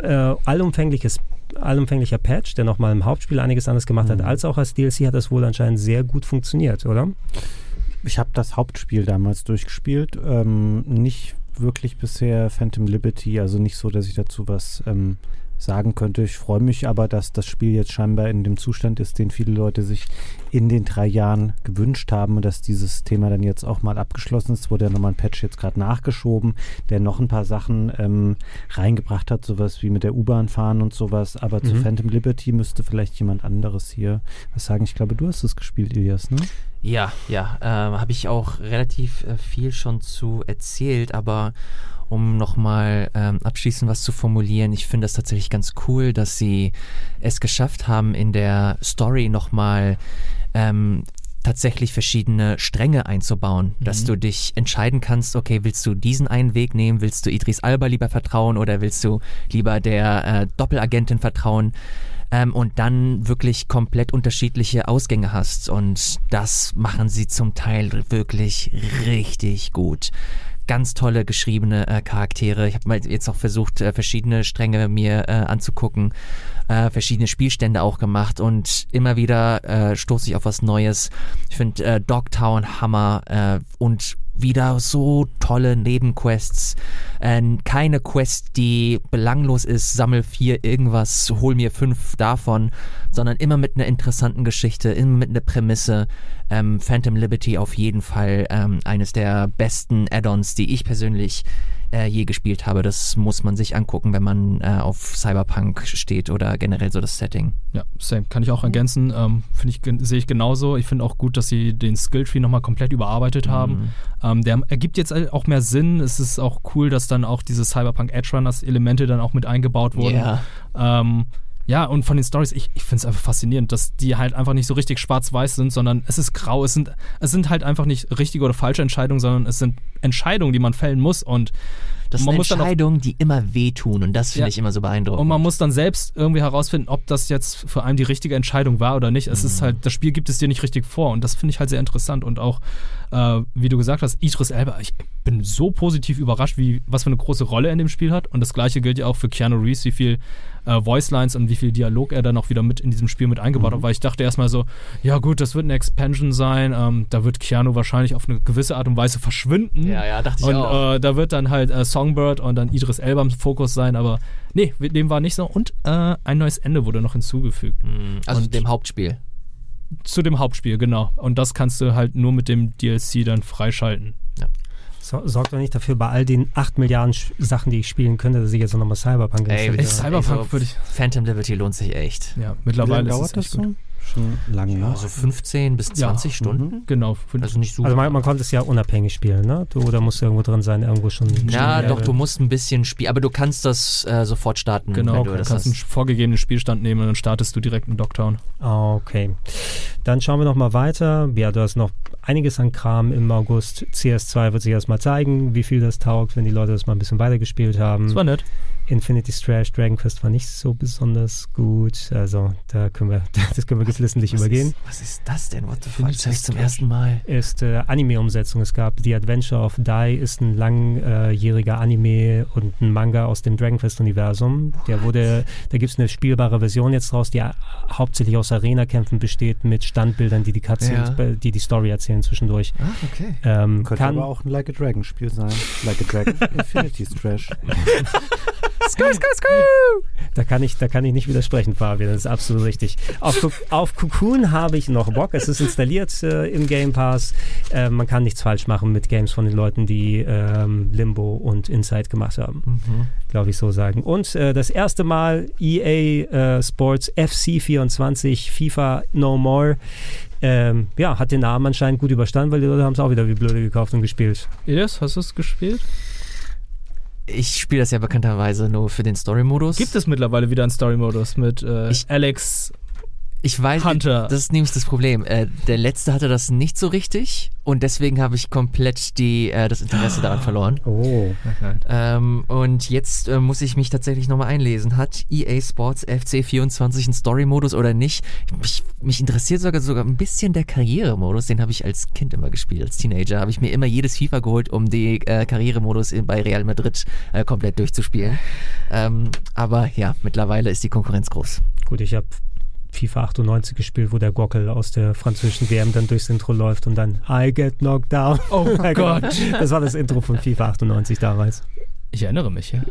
Speaker 1: äh, allumfängliches allumfänglicher Patch, der nochmal im Hauptspiel einiges anderes gemacht hat,
Speaker 2: Mhm.
Speaker 1: als auch als DLC hat das wohl anscheinend sehr gut funktioniert, oder?
Speaker 2: Ich habe das Hauptspiel damals durchgespielt. Ähm, nicht wirklich bisher Phantom Liberty, also nicht so, dass ich dazu was ähm, sagen könnte. Ich freue mich aber, dass das Spiel jetzt scheinbar in dem Zustand ist, den viele Leute sich in den drei Jahren gewünscht haben und dass dieses Thema dann jetzt auch mal abgeschlossen ist. Wurde ja nochmal ein Patch jetzt gerade nachgeschoben, der noch ein paar Sachen ähm, reingebracht hat, sowas wie mit der U-Bahn fahren und sowas. Aber zu
Speaker 1: Mhm.
Speaker 2: Phantom Liberty müsste vielleicht jemand anderes hier was sagen. Ich glaube, du hast es gespielt, Ilias, ne?
Speaker 3: Ja, ja, ähm, habe ich auch relativ äh, viel schon zu erzählt, aber um nochmal ähm, abschließend was zu formulieren, ich finde das tatsächlich ganz cool, dass sie es geschafft haben, in der Story nochmal ähm, tatsächlich verschiedene Stränge einzubauen, dass du dich entscheiden kannst, okay, willst du diesen einen Weg nehmen, willst du Idris Alba lieber vertrauen oder willst du lieber der äh, Doppelagentin vertrauen? ähm, und dann wirklich komplett unterschiedliche Ausgänge hast. Und das machen sie zum Teil wirklich richtig gut. Ganz tolle geschriebene äh, Charaktere. Ich habe mal jetzt auch versucht, äh, verschiedene Stränge mir äh, anzugucken, äh, verschiedene Spielstände auch gemacht und immer wieder äh, stoße ich auf was Neues. Ich finde äh, Dogtown Hammer äh, und wieder so tolle Nebenquests. Äh, keine Quest, die belanglos ist, sammel vier irgendwas, hol mir fünf davon, sondern immer mit einer interessanten Geschichte, immer mit einer Prämisse. Ähm, Phantom Liberty auf jeden Fall ähm, eines der besten Add-ons, die ich persönlich äh, je gespielt habe. Das muss man sich angucken, wenn man äh, auf Cyberpunk steht oder generell so das Setting.
Speaker 4: Ja, same. Kann ich auch ergänzen. Ähm, finde ich, sehe ich genauso. Ich finde auch gut, dass sie den Skilltree nochmal komplett überarbeitet haben. Ähm, der ergibt jetzt auch mehr Sinn. Es ist auch cool, dass dann auch diese Cyberpunk Edge Runners Elemente dann auch mit eingebaut wurden.
Speaker 3: Ja.
Speaker 4: Ähm, ja, und von den Stories, ich, ich finde es einfach faszinierend, dass die halt einfach nicht so richtig schwarz-weiß sind, sondern es ist grau. Es sind, es sind halt einfach nicht richtige oder falsche Entscheidungen, sondern es sind Entscheidungen, die man fällen muss. Und
Speaker 3: Das sind
Speaker 4: muss dann auch
Speaker 3: Entscheidungen, die immer wehtun und das finde
Speaker 4: Ja.
Speaker 3: ich immer so beeindruckend.
Speaker 4: Und man muss dann selbst irgendwie herausfinden, ob das jetzt für einen die richtige Entscheidung war oder nicht. Es ist halt, das Spiel gibt es dir nicht richtig vor und das finde ich halt sehr interessant und auch, äh, wie du gesagt hast, Idris Elba, ich bin so positiv überrascht, wie, was für eine große Rolle er in dem Spiel hat und das gleiche gilt ja auch für Keanu Reeves, wie viel äh, Voicelines und wie viel Dialog er dann auch wieder mit in diesem Spiel mit eingebaut hat, weil ich dachte erstmal so, ja gut, das wird eine Expansion sein, ähm, da wird Keanu wahrscheinlich auf eine gewisse Art und Weise verschwinden.
Speaker 3: ja, ja, dachte ich
Speaker 4: Und
Speaker 3: auch.
Speaker 4: äh, da wird dann halt äh, Songbird und dann Idris Elba im Fokus sein, aber nee, dem war nicht so. Und äh, ein neues Ende wurde noch hinzugefügt.
Speaker 3: Mm, also
Speaker 4: und-
Speaker 3: dem Hauptspiel.
Speaker 4: Zu dem Hauptspiel, genau. Und das kannst du halt nur mit dem DLC dann freischalten.
Speaker 1: So, sorgt doch nicht dafür, bei all den 8 Milliarden Sch Sachen, die ich spielen könnte, dass ich jetzt nochmal Cyberpunk
Speaker 3: Ey,
Speaker 4: ist Cyberpunk
Speaker 3: ey, so
Speaker 4: würde ich-
Speaker 3: Phantom Liberty lohnt sich echt.
Speaker 4: Ja,
Speaker 2: Wie
Speaker 4: mittlerweile
Speaker 2: lange
Speaker 4: ist
Speaker 2: dauert
Speaker 4: es
Speaker 2: das
Speaker 4: gut.
Speaker 2: So? Schon lange, ne?
Speaker 3: Also 15 bis
Speaker 4: Ja.
Speaker 3: 20
Speaker 2: Mhm.
Speaker 3: Stunden.
Speaker 4: Genau. fünf-
Speaker 3: Also nicht super.
Speaker 1: Also man, man konnte es ja unabhängig spielen, ne? Du, oder musst du irgendwo drin sein, irgendwo schon.
Speaker 3: ja,
Speaker 1: schon
Speaker 3: doch, du musst ein bisschen spielen, aber du kannst das äh, sofort starten,
Speaker 4: genau,
Speaker 3: wenn
Speaker 4: du
Speaker 3: du das
Speaker 4: kannst einen
Speaker 3: hast.
Speaker 4: vorgegebenen Spielstand nehmen und dann startest du direkt in Dogtown.
Speaker 1: Okay. Dann schauen wir nochmal weiter. Ja, du hast noch einiges an Kram im August. CS2 wird sich erstmal zeigen, wie viel das taugt, wenn die Leute das mal ein bisschen weitergespielt haben.
Speaker 4: Das war nett.
Speaker 1: Infinity Strash Dragon Quest war nicht so besonders gut. Also da können wir, das können wir geflissentlich
Speaker 3: Was
Speaker 1: übergehen.
Speaker 3: Ist, was ist das denn? What the fuck? Das
Speaker 4: das
Speaker 3: zum ersten Mal.
Speaker 1: Ist äh, Anime-Umsetzung. Es gab The Adventure of Dai, ist ein langjähriger Anime und ein Manga aus dem Dragon Quest-Universum. Der wurde, da gibt es eine spielbare Version jetzt draus, die äh, hauptsächlich aus Arena-Kämpfen besteht, mit Standbildern, die die Cutscenes,
Speaker 3: Ja.
Speaker 1: die die Story erzählen zwischendurch.
Speaker 3: Ah, okay.
Speaker 1: Ähm,
Speaker 2: Könnte
Speaker 1: kann,
Speaker 2: aber auch ein Like a Dragon Spiel sein. Like a Dragon Infinity Trash.
Speaker 1: Da kann ich, da kann ich nicht widersprechen, Fabian. Das ist absolut richtig. Auf, auf Cocoon habe ich noch Bock. Es ist installiert äh, im Game Pass. Äh, man kann nichts falsch machen mit Games von den Leuten, die ähm, Limbo und Inside gemacht haben.
Speaker 3: Mhm.
Speaker 1: Glaube ich so sagen. Und äh, das erste Mal EA äh, Sports FC 24 FIFA No More. Ähm, ja, hat den Namen anscheinend gut überstanden, weil die Leute haben es auch wieder wie blöde gekauft und gespielt.
Speaker 4: Elias, hast du es gespielt?
Speaker 3: Ich spiele das ja bekannterweise nur für den Story-Modus.
Speaker 4: Gibt es mittlerweile wieder einen Story-Modus mit äh,
Speaker 3: Ich-
Speaker 4: Alex
Speaker 3: Ich weiß,
Speaker 4: Hunter.
Speaker 3: das ist nämlich das Problem. Äh, der letzte hatte das nicht so richtig und deswegen habe ich komplett die, äh, das Interesse daran verloren.
Speaker 2: Oh.
Speaker 3: Ähm, und jetzt äh, muss ich mich tatsächlich nochmal einlesen. Hat EA Sports FC 24 einen Story-Modus oder nicht? Mich, mich interessiert sogar sogar ein bisschen der Karrieremodus. Den habe ich als Kind immer gespielt, als Teenager. Habe ich mir immer jedes FIFA geholt, um die äh, Karrieremodus in, bei Real Madrid äh, komplett durchzuspielen. Ähm, aber ja, mittlerweile ist die Konkurrenz groß.
Speaker 1: Gut, ich habe FIFA 98 gespielt, wo der Gockel aus der französischen WM dann durchs Intro läuft und dann I get knocked down.
Speaker 4: Oh
Speaker 1: genau.
Speaker 4: Gott.
Speaker 1: Das war das Intro von FIFA 98 damals.
Speaker 4: Ich erinnere mich, ja.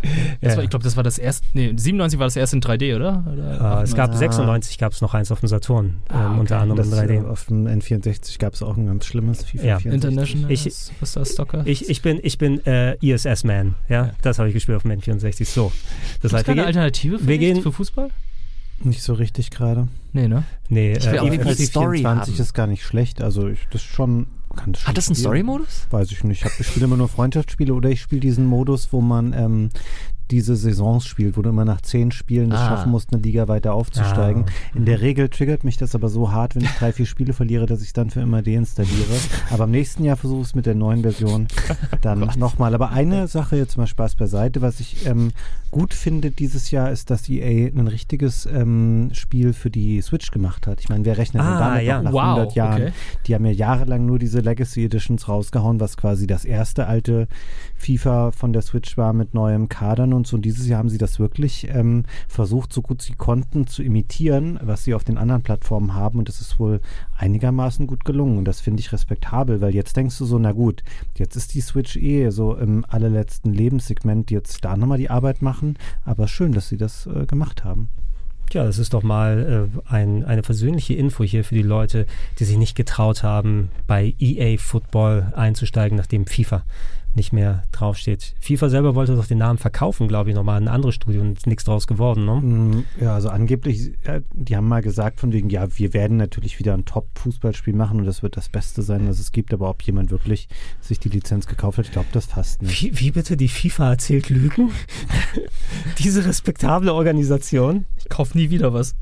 Speaker 1: Ja.
Speaker 4: war, ich glaube, das war das erste. Nee, 97 war das erste in 3D, oder? oder
Speaker 1: Äh, es gab
Speaker 2: Ah.
Speaker 1: 96 gab es noch eins auf dem Saturn, ähm,
Speaker 4: Ah, okay.
Speaker 1: unter anderem
Speaker 2: Das,
Speaker 1: in
Speaker 2: äh,
Speaker 1: 3D.
Speaker 2: auf dem N64 gab es auch ein ganz schlimmes FIFA
Speaker 1: Ja.
Speaker 2: 64.
Speaker 4: International.
Speaker 1: Ich-
Speaker 4: was ist das, Stocker?
Speaker 1: Ich, ich bin, ich bin äh, ESS-Man, ja?
Speaker 4: Ja.
Speaker 1: das habe ich gespielt auf dem N64. So, das heißt,
Speaker 4: keine Alternative
Speaker 1: wir
Speaker 4: dich
Speaker 1: gehen-
Speaker 4: für Fußball?
Speaker 2: Nicht so richtig gerade.
Speaker 4: Nee, ne?
Speaker 1: nee,
Speaker 3: Ich will
Speaker 1: äh,
Speaker 3: auf jeden Fall Story
Speaker 2: 24
Speaker 3: haben.
Speaker 2: ist gar nicht schlecht. Also ich, das ist schon. Kann das schon
Speaker 3: Hat das einen. Story-Modus?
Speaker 2: Weiß ich nicht. Ich, ich spiele immer nur Freundschaftsspiele oder ich spiele diesen Modus, wo man ähm, diese Saisons spielt, wo du immer nach zehn Spielen es
Speaker 3: Ah.
Speaker 2: schaffen musst, eine Liga weiter aufzusteigen.
Speaker 1: Ah.
Speaker 2: In der Regel triggert mich das aber so hart, wenn ich drei, vier Spiele verliere, dass ich dann für immer deinstalliere. Aber im nächsten Jahr versuche ich es mit der neuen Version dann nochmal. Aber eine Sache jetzt mal Spaß beiseite, was ich ähm, gut finde dieses Jahr, ist, dass EA ein richtiges ähm, Spiel für die Switch gemacht hat. Ich meine, wer rechnet denn
Speaker 1: Ah,
Speaker 2: damit
Speaker 1: ja.
Speaker 2: nach
Speaker 4: Wow,
Speaker 2: 100 Jahren?
Speaker 4: okay.
Speaker 2: Die haben ja jahrelang nur diese Legacy Editions rausgehauen, was quasi das erste alte FIFA von der Switch war mit neuem Kadern und so. Und dieses Jahr haben sie das wirklich ähm, versucht, so gut sie konnten, zu imitieren, was sie auf den anderen Plattformen haben. Und das ist wohl einigermaßen gut gelungen. Und das finde ich respektabel, weil jetzt denkst du so, na gut, jetzt ist die Switch eh so im allerletzten Lebenssegment, jetzt da nochmal die Arbeit machen. Aber schön, dass sie das äh, gemacht haben.
Speaker 1: Tja, das ist doch mal äh, ein, eine versöhnliche Info hier für die Leute, die sich nicht getraut haben, bei EA Football einzusteigen, nachdem FIFA nicht mehr draufsteht. FIFA selber wollte doch den Namen verkaufen, glaube ich, nochmal an ein anderes Studio und ist nichts draus geworden, ne?
Speaker 2: Mm, Ja, also angeblich, die haben mal gesagt von wegen, ja, wir werden natürlich wieder ein Top-Fußballspiel machen und das wird das Beste sein, was es gibt, aber ob jemand wirklich sich die Lizenz gekauft hat, ich glaube das fast nicht.
Speaker 1: Wie, wie bitte die FIFA erzählt Lügen? Diese respektable Organisation.
Speaker 4: Ich kauf nie wieder was.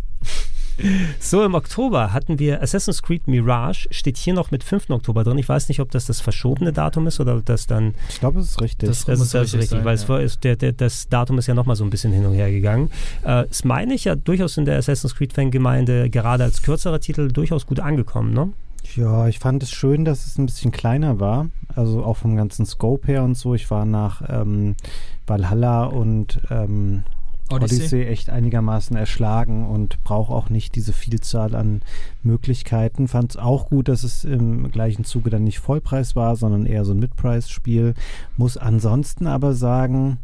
Speaker 1: So, im Oktober hatten wir Assassin's Creed Mirage, steht hier noch mit 5. Oktober drin. Ich weiß nicht, ob das das verschobene Datum ist oder ob das dann
Speaker 2: Ich glaube, es ist richtig.
Speaker 4: Das-
Speaker 1: Das
Speaker 4: muss
Speaker 1: ist das
Speaker 4: richtig
Speaker 1: richtig,
Speaker 4: sein,
Speaker 1: weil es
Speaker 4: ja.
Speaker 1: war, ist, der, der, das Datum ist ja nochmal so ein bisschen hin und her gegangen. Äh, das meine ich ja durchaus in der Assassin's Creed-Fangemeinde gerade als kürzerer Titel durchaus gut angekommen, ne?
Speaker 2: ja, ich fand es schön, dass es ein bisschen kleiner war, also auch vom ganzen Scope her und so. Ich war nach ähm, Valhalla und ähm,
Speaker 4: Odyssey.
Speaker 2: Odyssey. echt einigermaßen erschlagen und brauche auch nicht diese Vielzahl an Möglichkeiten. Fand es auch gut, dass es im gleichen Zuge dann nicht Vollpreis war, sondern eher so ein Mid-Price-Spiel. Muss ansonsten aber sagen,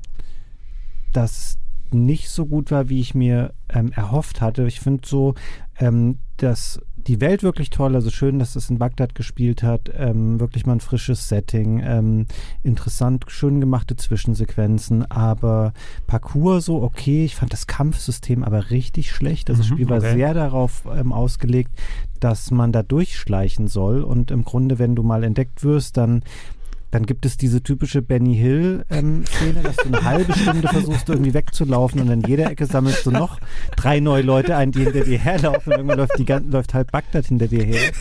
Speaker 2: dass nicht so gut war, wie ich mir ähm, erhofft hatte. Ich finde so, ähm, dass die Welt wirklich toll, also schön, dass es in Bagdad gespielt hat, ähm, wirklich mal ein frisches Setting, ähm, interessant, schön gemachte Zwischensequenzen, aber Parcours so okay, ich fand das Kampfsystem aber richtig schlecht, also das
Speaker 1: Mhm,
Speaker 2: Spiel war
Speaker 1: okay.
Speaker 2: sehr darauf ähm, ausgelegt, dass man da durchschleichen soll. Und im Grunde, wenn du mal entdeckt wirst, dann dann gibt es diese typische Benny Hill-Szene, dass du eine halbe Stunde versuchst, irgendwie wegzulaufen und an jeder Ecke sammelst du noch drei neue Leute ein, die hinter dir herlaufen und irgendwann läuft, die, läuft halb Bagdad hinter dir her.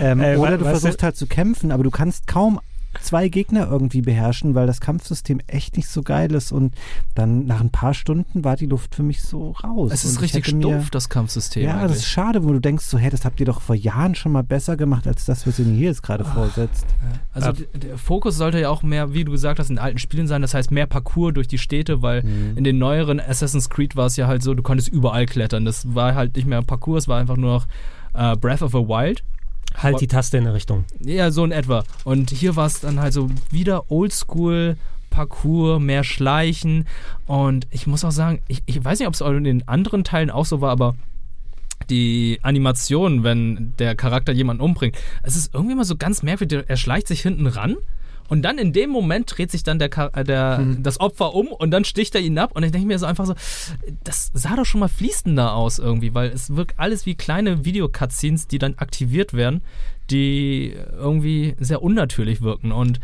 Speaker 2: Ähm,
Speaker 1: Ey,
Speaker 2: oder du- versuchst halt zu kämpfen, aber du kannst kaum zwei Gegner irgendwie beherrschen, weil das Kampfsystem echt nicht so geil ist und dann nach ein paar Stunden war die Luft für mich so raus.
Speaker 4: Es ist
Speaker 2: ich
Speaker 4: richtig
Speaker 2: hätte mir-
Speaker 4: stumpf, das Kampfsystem.
Speaker 2: Ja, das
Speaker 4: eigentlich.
Speaker 2: ist schade, wo du denkst so, hey, das habt ihr doch vor Jahren schon mal besser gemacht, als das, was ihr mir hier jetzt gerade vorsetzt.
Speaker 4: Also d- der Fokus sollte ja auch mehr, wie du gesagt hast, in alten Spielen sein. Das heißt mehr Parcours durch die Städte, weil
Speaker 2: Mhm.
Speaker 4: in den neueren Assassin's Creed war es ja halt so, du konntest überall klettern. Das war halt nicht mehr Parcours, es war einfach nur noch äh, Breath of the Wild.
Speaker 1: Halt die Taste in eine Richtung.
Speaker 4: Ja, so in etwa. Und hier war es dann halt so wieder Oldschool. Parcours, mehr Schleichen und ich muss auch sagen, ich, ich weiß nicht, ob es in den anderen Teilen auch so war, aber die Animation, wenn der Charakter jemanden umbringt, es ist irgendwie immer so ganz merkwürdig. Er schleicht sich hinten ran und dann in dem Moment dreht sich dann der, äh, der das Opfer um und dann sticht er ihn ab. Und ich denke mir so einfach so, das sah doch schon mal fließender aus irgendwie, weil es wirkt alles wie kleine Videocutscenes, die dann aktiviert werden, die irgendwie sehr unnatürlich wirken. Und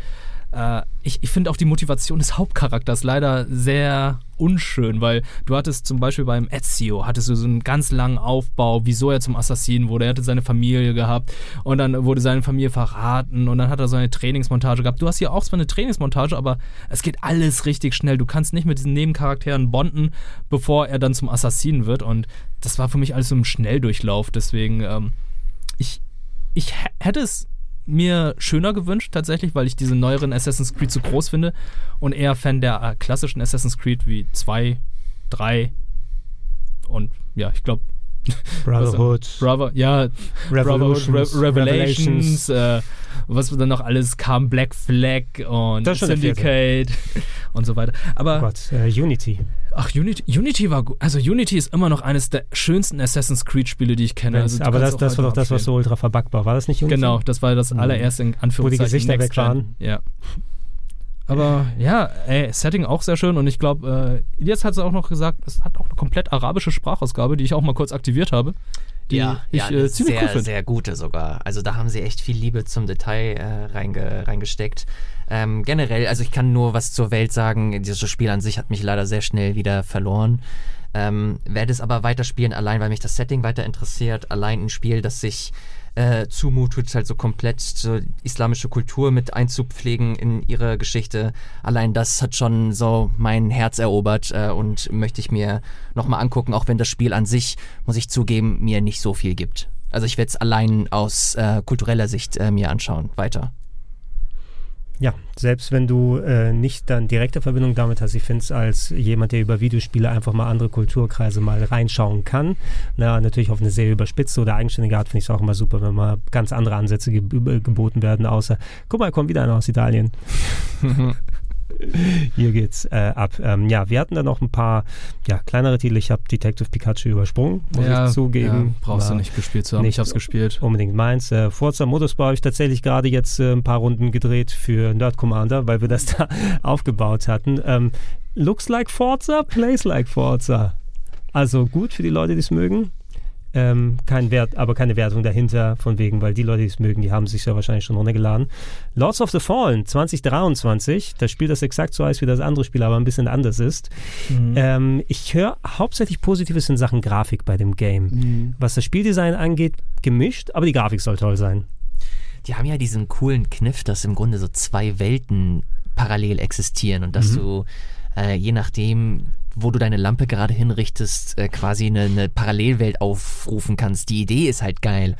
Speaker 4: äh, ich, ich finde auch die Motivation des Hauptcharakters leider sehr unschön, weil du hattest zum Beispiel beim Ezio, hattest du so einen ganz langen Aufbau, wieso er zum Assassinen wurde. Er hatte seine Familie gehabt und dann wurde seine Familie verraten und dann hat er so eine Trainingsmontage gehabt. Du hast hier auch zwar eine Trainingsmontage, aber es geht alles richtig schnell. Du kannst nicht mit diesen Nebencharakteren bonden, bevor er dann zum Assassinen wird und das war für mich alles so ein Schnelldurchlauf. Deswegen, ähm, ich, ich hätte es mir schöner gewünscht, tatsächlich, weil ich diese neueren Assassin's Creed zu groß finde und eher Fan der äh, klassischen Assassin's Creed wie 2, 3 und ja, ich glaube.
Speaker 1: Brotherhood.
Speaker 4: Brother, ja,
Speaker 1: Revolutions,
Speaker 4: Brotherhood, Re Revelations, äh, was dann noch alles kam, Black Flag und Syndicate und so weiter. Aber.
Speaker 1: Oh Gott, äh, Unity.
Speaker 4: Ach, Unity, Unity war gut. Also Unity ist immer noch eines der schönsten Assassin's Creed-Spiele, die ich kenne. Also,
Speaker 1: aber das, das war doch das, was so ultra verbackbar war. das nicht Unity?
Speaker 4: Genau, das war das mhm. allererste in Anführungszeichen.
Speaker 1: Wo die Gesichter weg waren.
Speaker 4: Ja. Aber ja, ey, Setting auch sehr schön und ich glaube, äh, jetzt hat es auch noch gesagt, es hat auch eine komplett arabische Sprachausgabe, die ich auch mal kurz aktiviert habe. Die
Speaker 3: ja,
Speaker 4: ich
Speaker 3: ja,
Speaker 4: äh, ziemlich
Speaker 3: sehr,
Speaker 4: cool
Speaker 3: sehr gute sogar. Also da haben sie echt viel Liebe zum Detail äh, reinge, reingesteckt. Ähm, generell, also ich kann nur was zur Welt sagen. Dieses Spiel an sich hat mich leider sehr schnell wieder verloren. Ähm, werde es aber weiterspielen, allein weil mich das Setting weiter interessiert. Allein ein Spiel, das sich äh, zumutet, halt so komplett so islamische Kultur mit einzupflegen in ihre Geschichte. Allein das hat schon so mein Herz erobert äh, und möchte ich mir nochmal angucken, auch wenn das Spiel an sich, muss ich zugeben, mir nicht so viel gibt. Also ich werde es allein aus äh, kultureller Sicht äh, mir anschauen, weiter.
Speaker 1: Ja, selbst wenn du äh, nicht dann direkte Verbindung damit hast, ich finde es als jemand, der über Videospiele einfach mal andere Kulturkreise mal reinschauen kann, na, natürlich auf eine sehr überspitzte oder eigenständige Art, finde ich es auch immer super, wenn mal ganz andere Ansätze ge geboten werden, außer, guck mal, kommt wieder einer aus Italien. Hier geht's äh, ab. Ähm, ja, wir hatten da noch ein paar ja, kleinere Titel. Ich habe Detective Pikachu übersprungen, muss
Speaker 4: ja,
Speaker 1: ich zugeben.
Speaker 4: Ja, brauchst du nicht gespielt zu haben.
Speaker 1: Nicht
Speaker 4: ich habe es gespielt.
Speaker 1: Unbedingt meins. Äh, Forza Motorsport habe ich tatsächlich gerade jetzt äh, ein paar Runden gedreht für Nerd Commander, weil wir das da aufgebaut hatten. Ähm, looks like Forza, plays like Forza. Also gut für die Leute, die es mögen. Ähm, kein Wert, aber keine Wertung dahinter, von wegen, weil die Leute, die es mögen, die haben sich ja wahrscheinlich schon runtergeladen. Lords of the Fallen 2023, das Spiel, das exakt so heißt wie das andere Spiel, aber ein bisschen anders ist. Mhm. Ähm, ich höre hauptsächlich Positives in Sachen Grafik bei dem Game. Mhm. Was das Spieldesign angeht, gemischt, aber die Grafik soll toll sein.
Speaker 3: Die haben ja diesen coolen Kniff, dass im Grunde so zwei Welten parallel existieren und dass mhm. du äh, je nachdem wo du deine Lampe gerade hinrichtest, äh, quasi eine, eine, Parallelwelt aufrufen kannst. Die Idee ist halt geil.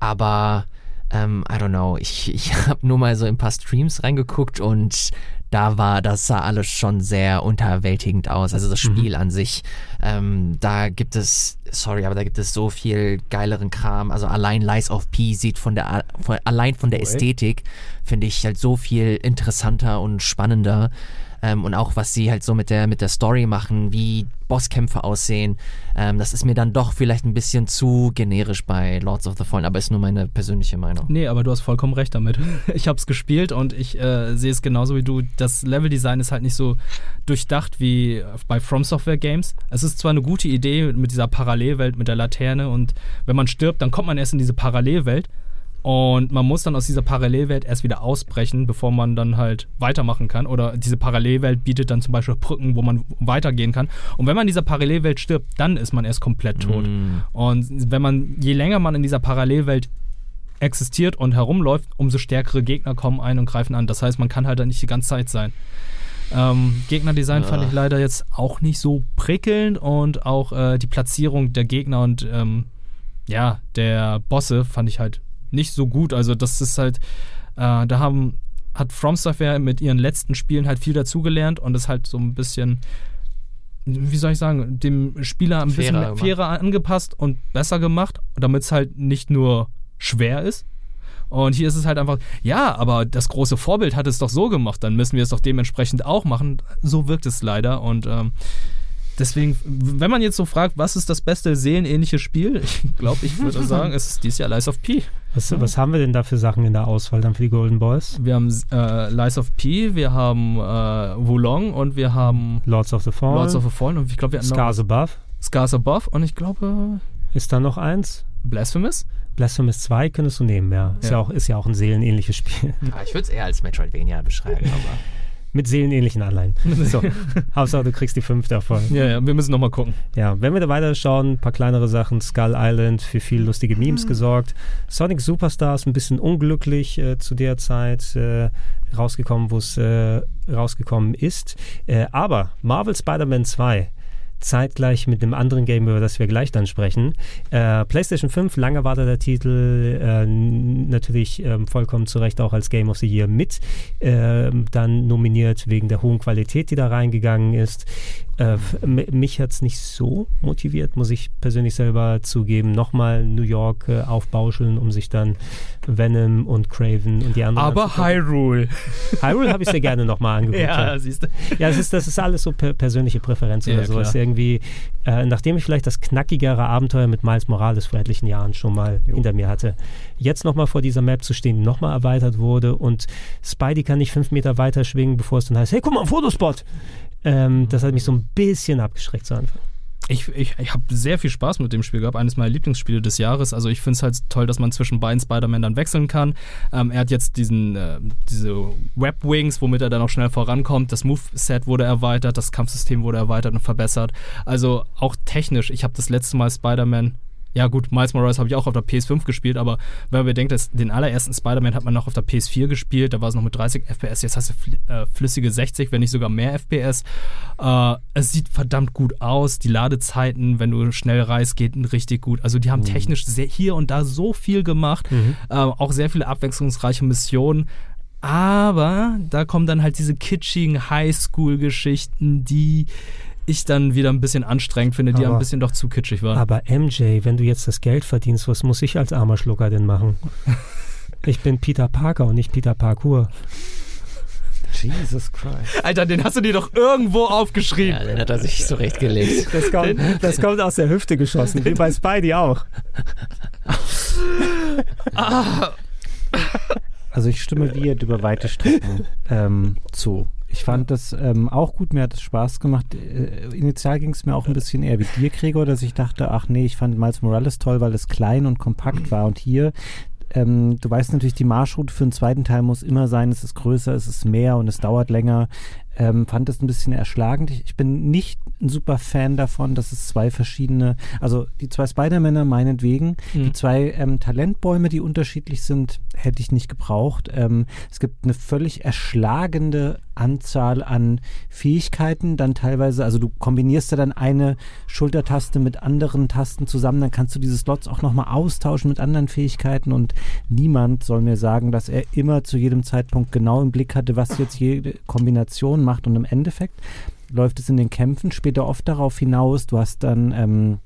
Speaker 3: Aber, ähm, I don't know, ich, ich habe nur mal so in ein paar Streams reingeguckt und da war, das sah alles schon sehr unterwältigend aus. Also das mhm. Spiel mhm. an sich, ähm, da gibt es, sorry, aber da gibt es so viel geileren Kram. Also allein Lies of P sieht von der, von, allein von der Ästhetik, finde ich halt so viel interessanter und spannender ähm, und auch was sie halt so mit der, mit der Story machen, wie Bosskämpfe aussehen. Ähm, das ist mir dann doch vielleicht ein bisschen zu generisch bei Lords of the Fallen, aber ist nur meine persönliche Meinung.
Speaker 4: Nee, aber du hast vollkommen recht damit. Ich habe es gespielt und ich äh, sehe es genauso wie du. Das Leveldesign ist halt nicht so durchdacht wie bei From Software Games. Es ist zwar eine gute Idee mit dieser Parallelwelt, mit der Laterne und wenn man stirbt, dann kommt man erst in diese Parallelwelt und man muss dann aus dieser Parallelwelt erst wieder ausbrechen, bevor man dann halt weitermachen kann. Oder diese Parallelwelt bietet dann zum Beispiel Brücken, wo man weitergehen kann. Und wenn man in dieser Parallelwelt stirbt, dann ist man erst komplett tot. Mm. Und wenn man, je länger man in dieser Parallelwelt existiert und herumläuft, umso stärkere Gegner kommen ein und greifen an. Das heißt, man kann halt dann nicht die ganze Zeit sein. Ähm, Gegnerdesign ja. fand ich leider jetzt auch nicht so prickelnd und auch äh, die Platzierung der Gegner und ähm, ja, der Bosse fand ich halt nicht so gut. Also das ist halt, äh, da haben, hat From Software mit ihren letzten Spielen halt viel dazugelernt und ist halt so ein bisschen, wie soll ich sagen, dem Spieler ein fairer bisschen fairer angepasst und besser gemacht, damit es halt nicht nur schwer ist. Und hier ist es halt einfach, ja, aber das große Vorbild hat es doch so gemacht, dann müssen wir es doch dementsprechend auch machen. So wirkt es leider und ähm, Deswegen, wenn man jetzt so fragt, was ist das beste seelenähnliche Spiel, ich glaube, ich würde sagen, es ist dieses Jahr Lies of P.
Speaker 1: Was, was, haben wir denn da für Sachen in der Auswahl dann für die Golden Boys?
Speaker 4: Wir haben äh, Lies of P, wir haben äh, Wulong und wir haben
Speaker 1: Lords of the Fallen.
Speaker 4: Lords of the Fallen und ich glaube, wir
Speaker 1: hatten Scars Above.
Speaker 4: Scars Above und ich glaube.
Speaker 1: Ist da noch eins?
Speaker 4: Blasphemous?
Speaker 1: Blasphemous 2 könntest du nehmen, ja. Ist ja,
Speaker 4: Ja.
Speaker 1: auch, ist ja auch ein seelenähnliches Spiel.
Speaker 3: Ah, ich würde es eher als Metroidvania beschreiben, aber.
Speaker 1: Mit seelenähnlichen Anleihen. So, Hauptsache du kriegst die 5 davon.
Speaker 4: Ja, ja, wir müssen nochmal gucken.
Speaker 1: Ja, wenn wir da weiterschauen, ein paar kleinere Sachen. Skull Island für viel lustige Memes gesorgt. Sonic Superstars ein bisschen unglücklich äh, zu der Zeit äh, rausgekommen, wo es äh, rausgekommen ist. Äh, aber Marvel Spider-Man 2 zeitgleich mit einem anderen Game, über das wir gleich dann sprechen. Äh, PlayStation 5, lang erwarteter Titel, äh, natürlich ähm, vollkommen zu Recht auch als Game of the Year mit. Ähm, dann nominiert wegen der hohen Qualität, die da reingegangen ist. Äh, mich hat es nicht so motiviert, muss ich persönlich selber zugeben. Nochmal New York äh, aufbauscheln, um sich dann Venom und Craven und die anderen
Speaker 4: Aber
Speaker 1: anzugucken.
Speaker 4: Hyrule.
Speaker 1: Hyrule habe ich sehr gerne nochmal angeguckt.
Speaker 4: Ja, siehst du.
Speaker 1: Ja, es ist, das ist alles so per persönliche Präferenz
Speaker 4: Ja,
Speaker 1: oder sowas.
Speaker 4: klar.
Speaker 1: Irgendwie, äh, nachdem ich vielleicht das knackigere Abenteuer mit Miles Morales vor etlichen Jahren schon mal hinter mir hatte, jetzt nochmal vor dieser Map zu stehen, die nochmal erweitert wurde und Spidey kann nicht fünf Meter weiter schwingen, bevor es dann heißt, hey, guck mal, ein Fotospot. Ähm, das hat mich so ein bisschen abgeschreckt zu Anfang.
Speaker 4: Ich, ich, ich habe sehr viel Spaß mit dem Spiel gehabt. Eines meiner Lieblingsspiele des Jahres. Also ich finde es halt toll, dass man zwischen beiden Spider-Man dann wechseln kann. Ähm, er hat jetzt diesen, äh, diese Web-Wings, womit er dann auch schnell vorankommt. Das Move-Set wurde erweitert, das Kampfsystem wurde erweitert und verbessert. Also auch technisch. Ich habe das letzte Mal Spider-Man ja gut, Miles Morales habe ich auch auf der PS5 gespielt, aber wenn man bedenkt, dass den allerersten Spider-Man hat man noch auf der PS4 gespielt, da war es noch mit 30 FPS, jetzt hast du fl äh, flüssige 60, wenn nicht sogar mehr FPS. Äh, es sieht verdammt gut aus, die Ladezeiten, wenn du schnell reist, geht richtig gut. Also die haben technisch sehr, hier und da so viel gemacht, äh, auch sehr viele abwechslungsreiche Missionen. Aber da kommen dann halt diese kitschigen Highschool-Geschichten, die ich dann wieder ein bisschen anstrengend finde, die
Speaker 1: Aber-
Speaker 4: ein bisschen doch zu kitschig waren.
Speaker 1: Aber MJ, wenn du jetzt das Geld verdienst, was muss ich als armer Schlucker denn machen? Ich bin Peter Parker und nicht Peter Parkour.
Speaker 2: Jesus Christ.
Speaker 4: Alter, den hast du dir doch irgendwo aufgeschrieben.
Speaker 3: Ja, dann hat er sich zurechtgelegt.
Speaker 1: Das kommt, das kommt aus der Hüfte geschossen, wie bei Spidey auch.
Speaker 2: Also ich stimme dir über weite Strecken ähm, zu. Ich fand das ähm, auch gut, mir hat es Spaß gemacht. Äh, initial ging es mir auch ein bisschen eher wie dir, Gregor, dass ich dachte, ach nee, ich fand Miles Morales toll, weil es klein und kompakt war. Und hier, ähm, du weißt natürlich, die Marschroute für den zweiten Teil muss immer sein, es ist größer, es ist mehr und es dauert länger. Ähm, fand das ein bisschen erschlagend. Ich, ich bin nicht ein super Fan davon, dass es zwei verschiedene, also die zwei Spider-Männer meinetwegen, die
Speaker 4: Mhm.
Speaker 2: zwei ähm, Talentbäume, die unterschiedlich sind, hätte ich nicht gebraucht. Ähm, es gibt eine völlig erschlagende Anzahl an Fähigkeiten, dann teilweise, also du kombinierst ja dann eine Schultertaste mit anderen Tasten zusammen, dann kannst du diese Slots auch nochmal austauschen mit anderen Fähigkeiten und niemand soll mir sagen, dass er immer zu jedem Zeitpunkt genau im Blick hatte, was jetzt jede Kombination macht und im Endeffekt läuft es in den Kämpfen später oft darauf hinaus, du hast dann ähm,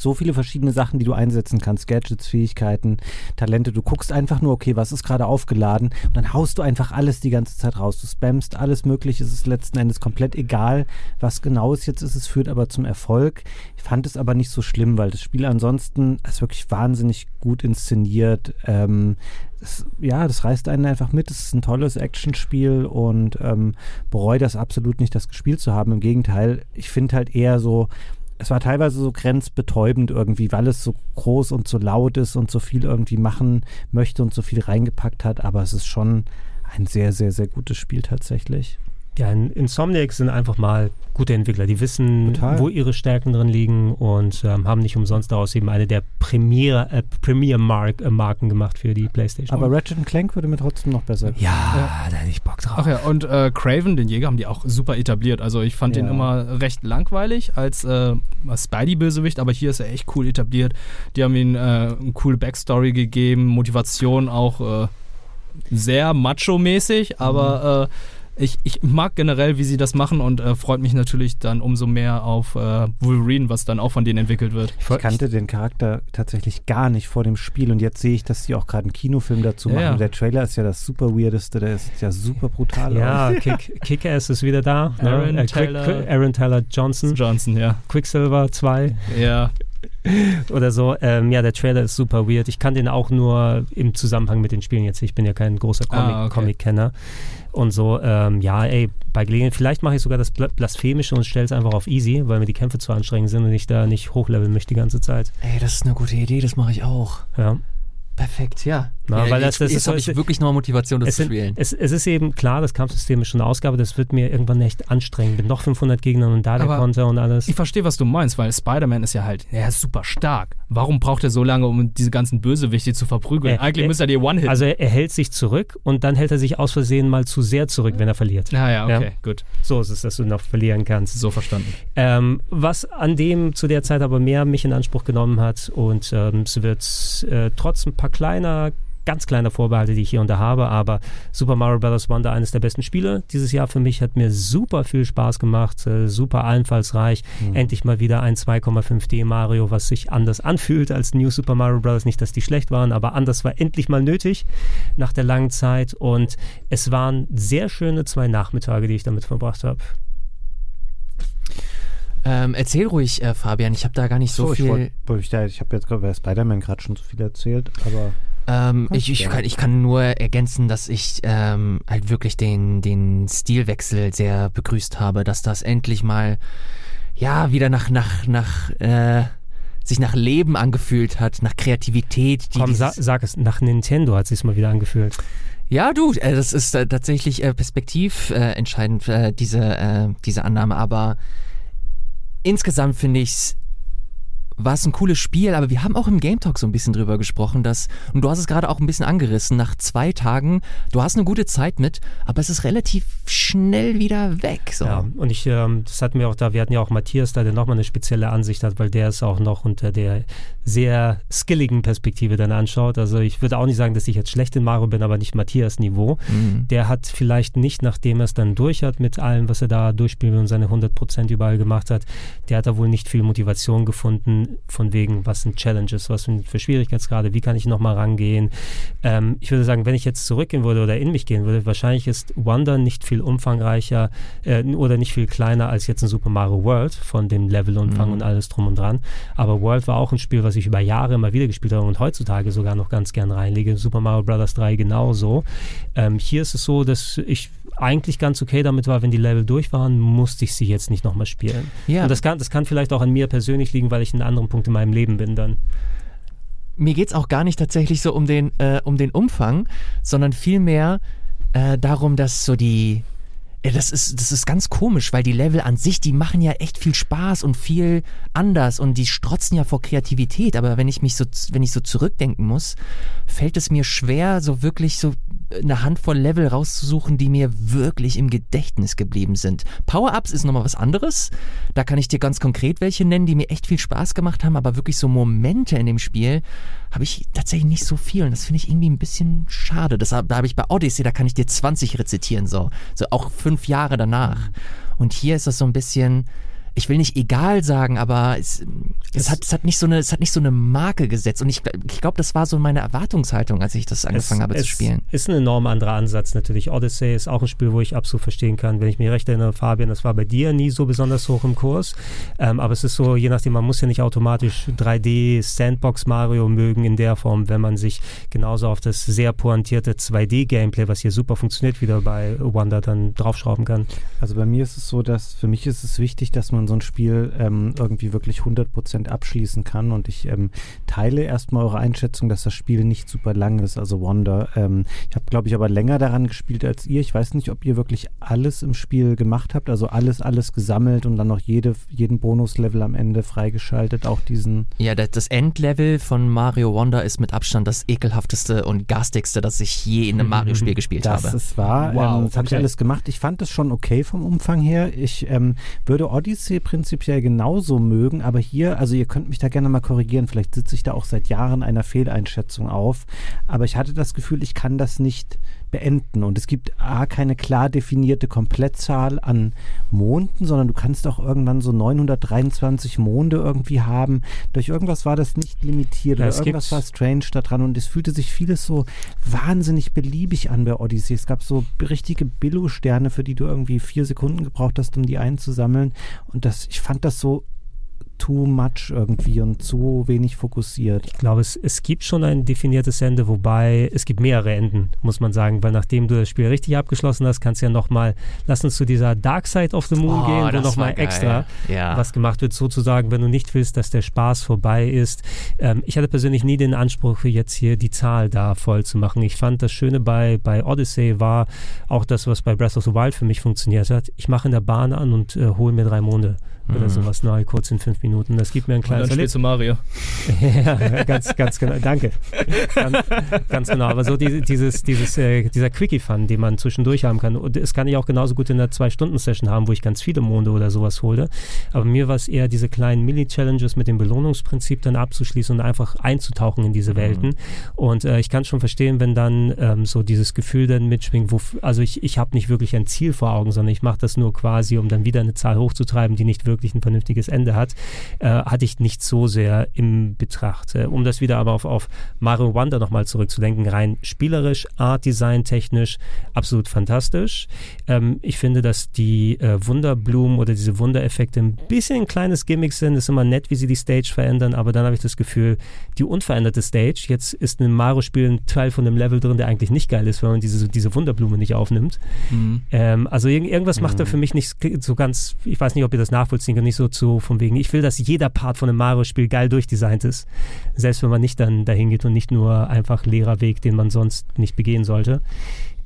Speaker 2: so viele verschiedene Sachen, die du einsetzen kannst, Gadgets, Fähigkeiten, Talente. Du guckst einfach nur, okay, was ist gerade aufgeladen und dann haust du einfach alles die ganze Zeit raus. Du spammst alles mögliche, es ist letzten Endes komplett egal, was genau es jetzt ist. Es führt aber zum Erfolg. Ich fand es aber nicht so schlimm, weil das Spiel ansonsten ist wirklich wahnsinnig gut inszeniert. Ähm, es, ja, das reißt einen einfach mit. Es ist ein tolles Actionspiel und ähm, bereue das absolut nicht, das gespielt zu haben. Im Gegenteil, ich finde halt eher so, es war teilweise so grenzbetäubend irgendwie, weil es so groß und so laut ist und so viel irgendwie machen möchte und so viel reingepackt hat, aber es ist schon ein sehr, sehr, sehr gutes Spiel tatsächlich.
Speaker 1: Ja, in- Insomniac sind einfach mal gute Entwickler. Die wissen,
Speaker 2: Total.
Speaker 1: wo ihre Stärken drin liegen und ähm, haben nicht umsonst daraus eben eine der Premier, äh, Premier Mark, äh, Marken gemacht für die PlayStation.
Speaker 2: Aber Ratchet Clank würde mir trotzdem noch besser gefallen.
Speaker 1: ja, da hätte ich Bock drauf.
Speaker 4: Ach ja, und äh, Craven, den Jäger, haben die auch super etabliert. Also ich fand den
Speaker 2: Ja.
Speaker 4: immer recht langweilig als äh, als Spidey-Bösewicht, aber hier ist er echt cool etabliert. Die haben ihm äh, eine coole Backstory gegeben, Motivation auch äh, sehr macho-mäßig, aber äh, ich, ich mag generell, wie sie das machen und äh, freut mich natürlich dann umso mehr auf äh, Wolverine, was dann auch von denen entwickelt wird.
Speaker 2: Ich kannte den Charakter tatsächlich gar nicht vor dem Spiel und jetzt sehe ich, dass sie auch gerade einen Kinofilm dazu machen.
Speaker 4: ja.
Speaker 2: Der Trailer ist ja das super weirdeste, der ist ja super brutal.
Speaker 1: Ja,
Speaker 2: aus.
Speaker 1: Kick, Kick-Ass ist wieder da.
Speaker 4: Aaron
Speaker 1: ne? Quick-
Speaker 4: Taylor-
Speaker 1: Aaron Taylor Johnson.
Speaker 4: Johnson, ja.
Speaker 1: Quicksilver 2.
Speaker 4: Ja.
Speaker 1: oder so. Ähm, ja, der Trailer ist super weird. Ich kann den auch nur im Zusammenhang mit den Spielen jetzt. Ich bin ja kein großer Comic-
Speaker 4: Ah, okay.
Speaker 1: Comic-Kenner. Und so, ähm, ja, ey, bei Gelegenheit, vielleicht mache ich sogar das Bla- Blasphemische und stelle es einfach auf easy, weil mir die Kämpfe zu anstrengend sind und ich da nicht hochleveln möchte die ganze Zeit.
Speaker 3: Ey, das ist eine gute Idee, das mache ich auch.
Speaker 1: Ja.
Speaker 3: Perfekt, ja.
Speaker 1: Na,
Speaker 3: ja
Speaker 1: weil das-
Speaker 3: jetzt
Speaker 1: das ist
Speaker 3: habe ich wirklich nochmal Motivation, das
Speaker 1: Es,
Speaker 3: zu
Speaker 1: sind,
Speaker 3: spielen.
Speaker 1: es, es ist eben klar, das Kampfsystem ist schon eine Ausgabe, das wird mir irgendwann echt anstrengend. Mit noch 500 Gegnern und da der
Speaker 4: Aber
Speaker 1: Konter und alles.
Speaker 4: Ich verstehe, was du meinst, weil Spider-Man ist ja halt, er ist super stark. Warum braucht er so lange, um diese ganzen Bösewichte zu verprügeln?
Speaker 1: Äh,
Speaker 4: Eigentlich
Speaker 1: äh,
Speaker 4: müsste er die One-Hit.
Speaker 1: Also er, er hält sich zurück und dann hält er sich aus Versehen mal zu sehr zurück, wenn er verliert.
Speaker 4: naja, okay,
Speaker 1: Ja.
Speaker 4: gut.
Speaker 1: So ist es, dass du noch verlieren kannst.
Speaker 4: So verstanden.
Speaker 1: Ähm, was an dem zu der Zeit aber mehr mich in Anspruch genommen hat und ähm, es wird äh, trotz ein paar kleiner, ganz kleiner Vorbehalte, die ich hier und da habe, aber Super Mario Bros. Wonder eines der besten Spiele dieses Jahr für mich, hat mir super viel Spaß gemacht, äh, super einfallsreich, endlich mal wieder ein 2,5D Mario, was sich anders anfühlt als New Super Mario Bros. Nicht, dass die schlecht waren, aber anders war endlich mal nötig nach der langen Zeit und es waren sehr schöne zwei Nachmittage, die ich damit verbracht habe.
Speaker 3: Ähm, erzähl ruhig, äh, Fabian, ich habe da gar nicht so,
Speaker 2: ich
Speaker 3: viel.
Speaker 2: wollt- wollte ich, ich habe jetzt gerade bei Spider-Man gerade schon so viel erzählt, aber
Speaker 3: Ähm, ich, ich, kann, ich kann nur ergänzen, dass ich ähm, halt wirklich den, den Stilwechsel sehr begrüßt habe, dass das endlich mal ja wieder nach, nach, nach äh, sich nach Leben angefühlt hat, nach Kreativität.
Speaker 1: Komm, sa sag es, nach Nintendo hat es sich mal wieder angefühlt.
Speaker 3: Ja, du, äh, das ist äh, tatsächlich äh, perspektiv äh, entscheidend, äh, diese, äh, diese Annahme, aber insgesamt finde ich's war es ein cooles Spiel, aber wir haben auch im Game Talk so ein bisschen drüber gesprochen, dass, und du hast es gerade auch ein bisschen angerissen, nach zwei Tagen, du hast eine gute Zeit mit, aber es ist relativ schnell wieder weg. So.
Speaker 1: Ja, und ich, ähm, das hatten wir auch da, wir hatten ja auch Matthias da, der nochmal eine spezielle Ansicht hat, weil der es auch noch unter der sehr skilligen Perspektive dann anschaut. Also ich würde auch nicht sagen, dass ich jetzt schlecht in Mario bin, aber nicht Matthias Niveau.
Speaker 3: Mhm.
Speaker 1: Der hat vielleicht nicht, nachdem er es dann durch hat mit allem, was er da durchspielt und seine 100% überall gemacht hat, der hat da wohl nicht viel Motivation gefunden, von wegen, was sind Challenges, was sind für Schwierigkeitsgrade, wie kann ich nochmal rangehen. Ähm, ich würde sagen, wenn ich jetzt zurückgehen würde oder in mich gehen würde, wahrscheinlich ist Wonder nicht viel umfangreicher äh, oder nicht viel kleiner als jetzt ein Super Mario World von dem Levelumfang
Speaker 3: Mhm.
Speaker 1: und alles drum und dran. Aber World war auch ein Spiel, was ich über Jahre immer wieder gespielt habe und heutzutage sogar noch ganz gern reinlege. Super Mario Bros. 3 genauso. Ähm, hier ist es so, dass ich eigentlich ganz okay damit war, wenn die Level durch waren, musste ich sie jetzt nicht nochmal spielen.
Speaker 3: Ja,
Speaker 1: Und das kann, das kann vielleicht auch an mir persönlich liegen, weil ich in einem anderen Punkt in meinem Leben bin dann.
Speaker 3: mir geht's auch gar nicht tatsächlich so um den, äh, um den Umfang, sondern vielmehr äh, darum, dass so die. Ja, das ist, das ist ganz komisch, weil die Level an sich, die machen ja echt viel Spaß und viel anders und die strotzen ja vor Kreativität. Aber wenn ich mich so, wenn ich so zurückdenken muss, fällt es mir schwer, so wirklich so eine Handvoll Level rauszusuchen, die mir wirklich im Gedächtnis geblieben sind. Power-Ups ist nochmal was anderes. Da kann ich dir ganz konkret welche nennen, die mir echt viel Spaß gemacht haben, aber wirklich so Momente in dem Spiel habe ich tatsächlich nicht so viel und das finde ich irgendwie ein bisschen schade. Deshalb, da habe ich bei Odyssey, da kann ich dir 20 rezitieren, so. So auch fünf Jahre danach. Und hier ist das so ein bisschen, ich will nicht egal sagen, aber es, es, hat, es, hat, nicht so eine, es hat nicht so eine Marke gesetzt. Und ich, ich glaube, das war so meine Erwartungshaltung, als ich das angefangen
Speaker 1: es,
Speaker 3: habe
Speaker 1: es
Speaker 3: zu spielen.
Speaker 1: Ist ein enorm anderer Ansatz natürlich. Odyssey ist auch ein Spiel, wo ich absolut verstehen kann. Wenn ich mich recht erinnere, Fabian, das war bei dir nie so besonders hoch im Kurs. Ähm, aber es ist so, je nachdem, man muss ja nicht automatisch 3D Sandbox Mario mögen in der Form, wenn man sich genauso auf das sehr pointierte 2D-Gameplay, was hier super funktioniert, wieder bei Wonder dann draufschrauben kann.
Speaker 2: Also bei mir ist es so, dass für mich ist es wichtig, dass man so ein Spiel ähm, irgendwie wirklich 100% abschließen kann und ich ähm, teile erstmal eure Einschätzung, dass das Spiel nicht super lang ist, also Wonder. Ähm, ich habe, glaube ich, aber länger daran gespielt als ihr. Ich weiß nicht, ob ihr wirklich alles im Spiel gemacht habt, also alles, alles gesammelt und dann noch jede, jeden Bonuslevel am Ende freigeschaltet, auch diesen...
Speaker 3: Ja, das, das Endlevel von Mario Wonder ist mit Abstand das ekelhafteste und garstigste, das ich je in einem Mario-Spiel gespielt
Speaker 2: das
Speaker 3: habe.
Speaker 2: ist wahr.
Speaker 1: Wow,
Speaker 2: ähm, das habe ich
Speaker 1: okay.
Speaker 2: alles gemacht. Ich fand das schon okay vom Umfang her. Ich ähm, würde Odyssey prinzipiell genauso mögen, aber hier, also ihr könnt mich da gerne mal korrigieren. Vielleicht sitze ich da auch seit Jahren einer Fehleinschätzung auf. Aber ich hatte das Gefühl, ich kann das nicht beenden. Und es gibt A, keine klar definierte Komplettzahl an Monden, sondern du kannst auch irgendwann so 923 Monde irgendwie haben. Durch irgendwas war das nicht limitiert
Speaker 1: Ja,
Speaker 2: oder irgendwas war strange da dran und es fühlte sich vieles so wahnsinnig beliebig an bei Odyssey. Es gab so richtige Billo-Sterne, für die du irgendwie vier Sekunden gebraucht hast, um die einzusammeln. Und das, ich fand das so too much irgendwie und zu wenig fokussiert.
Speaker 1: Ich glaube, es, es gibt schon ein definiertes Ende, wobei es gibt mehrere Enden, muss man sagen, weil nachdem du das Spiel richtig abgeschlossen hast, kannst du ja nochmal, lass uns zu dieser Dark Side of the Moon
Speaker 3: Oh,
Speaker 1: gehen, wo nochmal extra
Speaker 3: Ja.
Speaker 1: was gemacht wird, sozusagen, wenn du nicht willst, dass der Spaß vorbei ist. Ähm, ich hatte persönlich nie den Anspruch, jetzt hier die Zahl da voll zu machen. Ich fand das Schöne bei, bei Odyssey war auch das, was bei Breath of the Wild für mich funktioniert hat. Ich mache in der Bahn an und äh, hole mir drei Monde oder
Speaker 3: Mhm.
Speaker 1: sowas neu, kurz in fünf Minuten. Das gibt mir ein
Speaker 4: Und dann
Speaker 1: kleines
Speaker 4: du Mario.
Speaker 1: ja, ganz, ganz genau. Danke. Ganz, ganz genau. Aber so die, dieses, dieses, äh, dieser Quickie-Fun, den man zwischendurch haben kann. Und das kann ich auch genauso gut in einer Zwei-Stunden-Session haben, wo ich ganz viele Monde oder sowas hole. Aber mir war es eher diese kleinen Mini-Challenges mit dem Belohnungsprinzip dann abzuschließen und einfach einzutauchen in diese Welten. Und äh, ich kann schon verstehen, wenn dann ähm, so dieses Gefühl dann mitschwingt, wo, also ich, ich habe nicht wirklich ein Ziel vor Augen, sondern ich mache das nur quasi, um dann wieder eine Zahl hochzutreiben, die nicht wirklich ein vernünftiges Ende hat, äh, hatte ich nicht so sehr im Betracht. Äh, um das wieder aber auf, auf Mario Wonder nochmal zurückzulenken, rein spielerisch, Art Design technisch, absolut fantastisch. Ähm, ich finde, dass die äh, Wunderblumen oder diese Wundereffekte ein bisschen ein kleines Gimmick sind. Ist immer nett, wie sie die Stage verändern, aber dann habe ich das Gefühl, die unveränderte Stage, jetzt ist in einem Mario-Spiel ein Teil von einem Level drin, der eigentlich nicht geil ist, wenn man diese, diese Wunderblume nicht aufnimmt.
Speaker 4: Mhm.
Speaker 1: Ähm, also irg irgendwas macht er für mich nicht so ganz, ich weiß nicht, ob ihr das nachvollziehen könnt, nicht so zu von wegen, ich will, dass jeder Part von einem Mario-Spiel geil durchdesignt ist. Selbst wenn man nicht dann dahin geht und nicht nur einfach leerer Weg, den man sonst nicht begehen sollte.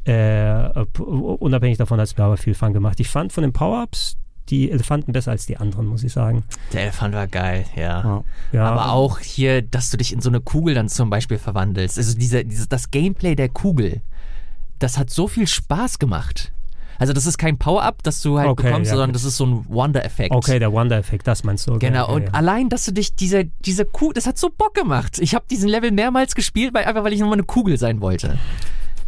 Speaker 1: Äh, unabhängig davon hat es mir aber viel Fun gemacht. Ich fand von den Power-Ups die Elefanten besser als die anderen, muss ich sagen.
Speaker 3: Der Elefant war geil, ja.
Speaker 2: Ja.
Speaker 1: Ja,
Speaker 3: Aber auch hier, dass du dich in so eine Kugel dann zum Beispiel verwandelst. Also diese, diese, das Gameplay der Kugel, das hat so viel Spaß gemacht. Also das ist kein Power-Up, das du halt
Speaker 1: Okay,
Speaker 3: bekommst,
Speaker 1: ja,
Speaker 3: sondern das ist so ein Wonder-Effekt.
Speaker 1: Okay, der Wonder-Effekt, das meinst du. Okay,
Speaker 3: Genau, und
Speaker 1: ja.
Speaker 3: allein, dass du dich, diese, diese Kugel, das hat so Bock gemacht. Ich habe diesen Level mehrmals gespielt, weil, einfach weil ich nochmal eine Kugel sein wollte.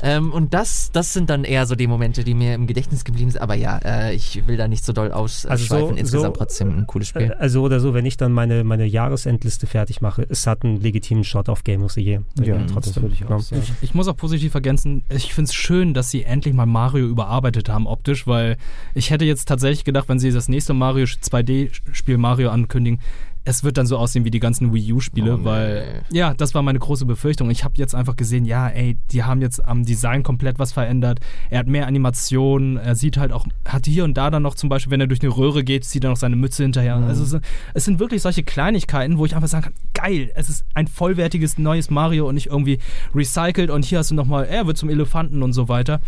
Speaker 3: Ähm, und das, das sind dann eher so die Momente, die mir im Gedächtnis geblieben sind. Aber ja, äh, ich will da nicht so doll ausschweifen.
Speaker 1: Also so-
Speaker 3: Insgesamt
Speaker 1: so-
Speaker 3: trotzdem ein cooles
Speaker 1: Äh,
Speaker 3: Spiel.
Speaker 1: Also oder so, wenn ich dann meine, meine Jahresendliste fertig mache, es hat einen legitimen Shot auf Game of the Year.
Speaker 2: Ja,
Speaker 1: Mhm.
Speaker 2: das würde ich auch
Speaker 1: Ja.
Speaker 2: sagen.
Speaker 4: Ich, ich muss auch positiv ergänzen, ich finde es schön, dass sie endlich mal Mario überarbeitet haben optisch, weil ich hätte jetzt tatsächlich gedacht, wenn sie das nächste Mario 2D-Spiel Mario ankündigen, es wird dann so aussehen wie die ganzen Wii U-Spiele,
Speaker 3: Oh, nee.
Speaker 4: weil ja, das war meine große Befürchtung. Ich habe jetzt einfach gesehen, ja, ey, die haben jetzt am Design komplett was verändert. Er hat mehr Animationen, er sieht halt auch, hat hier und da dann noch zum Beispiel, wenn er durch eine Röhre geht, sieht er noch seine Mütze hinterher. Also es, sind- es sind wirklich solche Kleinigkeiten, wo ich einfach sagen kann, geil, es ist ein vollwertiges neues Mario und nicht irgendwie recycelt und hier hast du nochmal, er wird zum Elefanten und so weiter.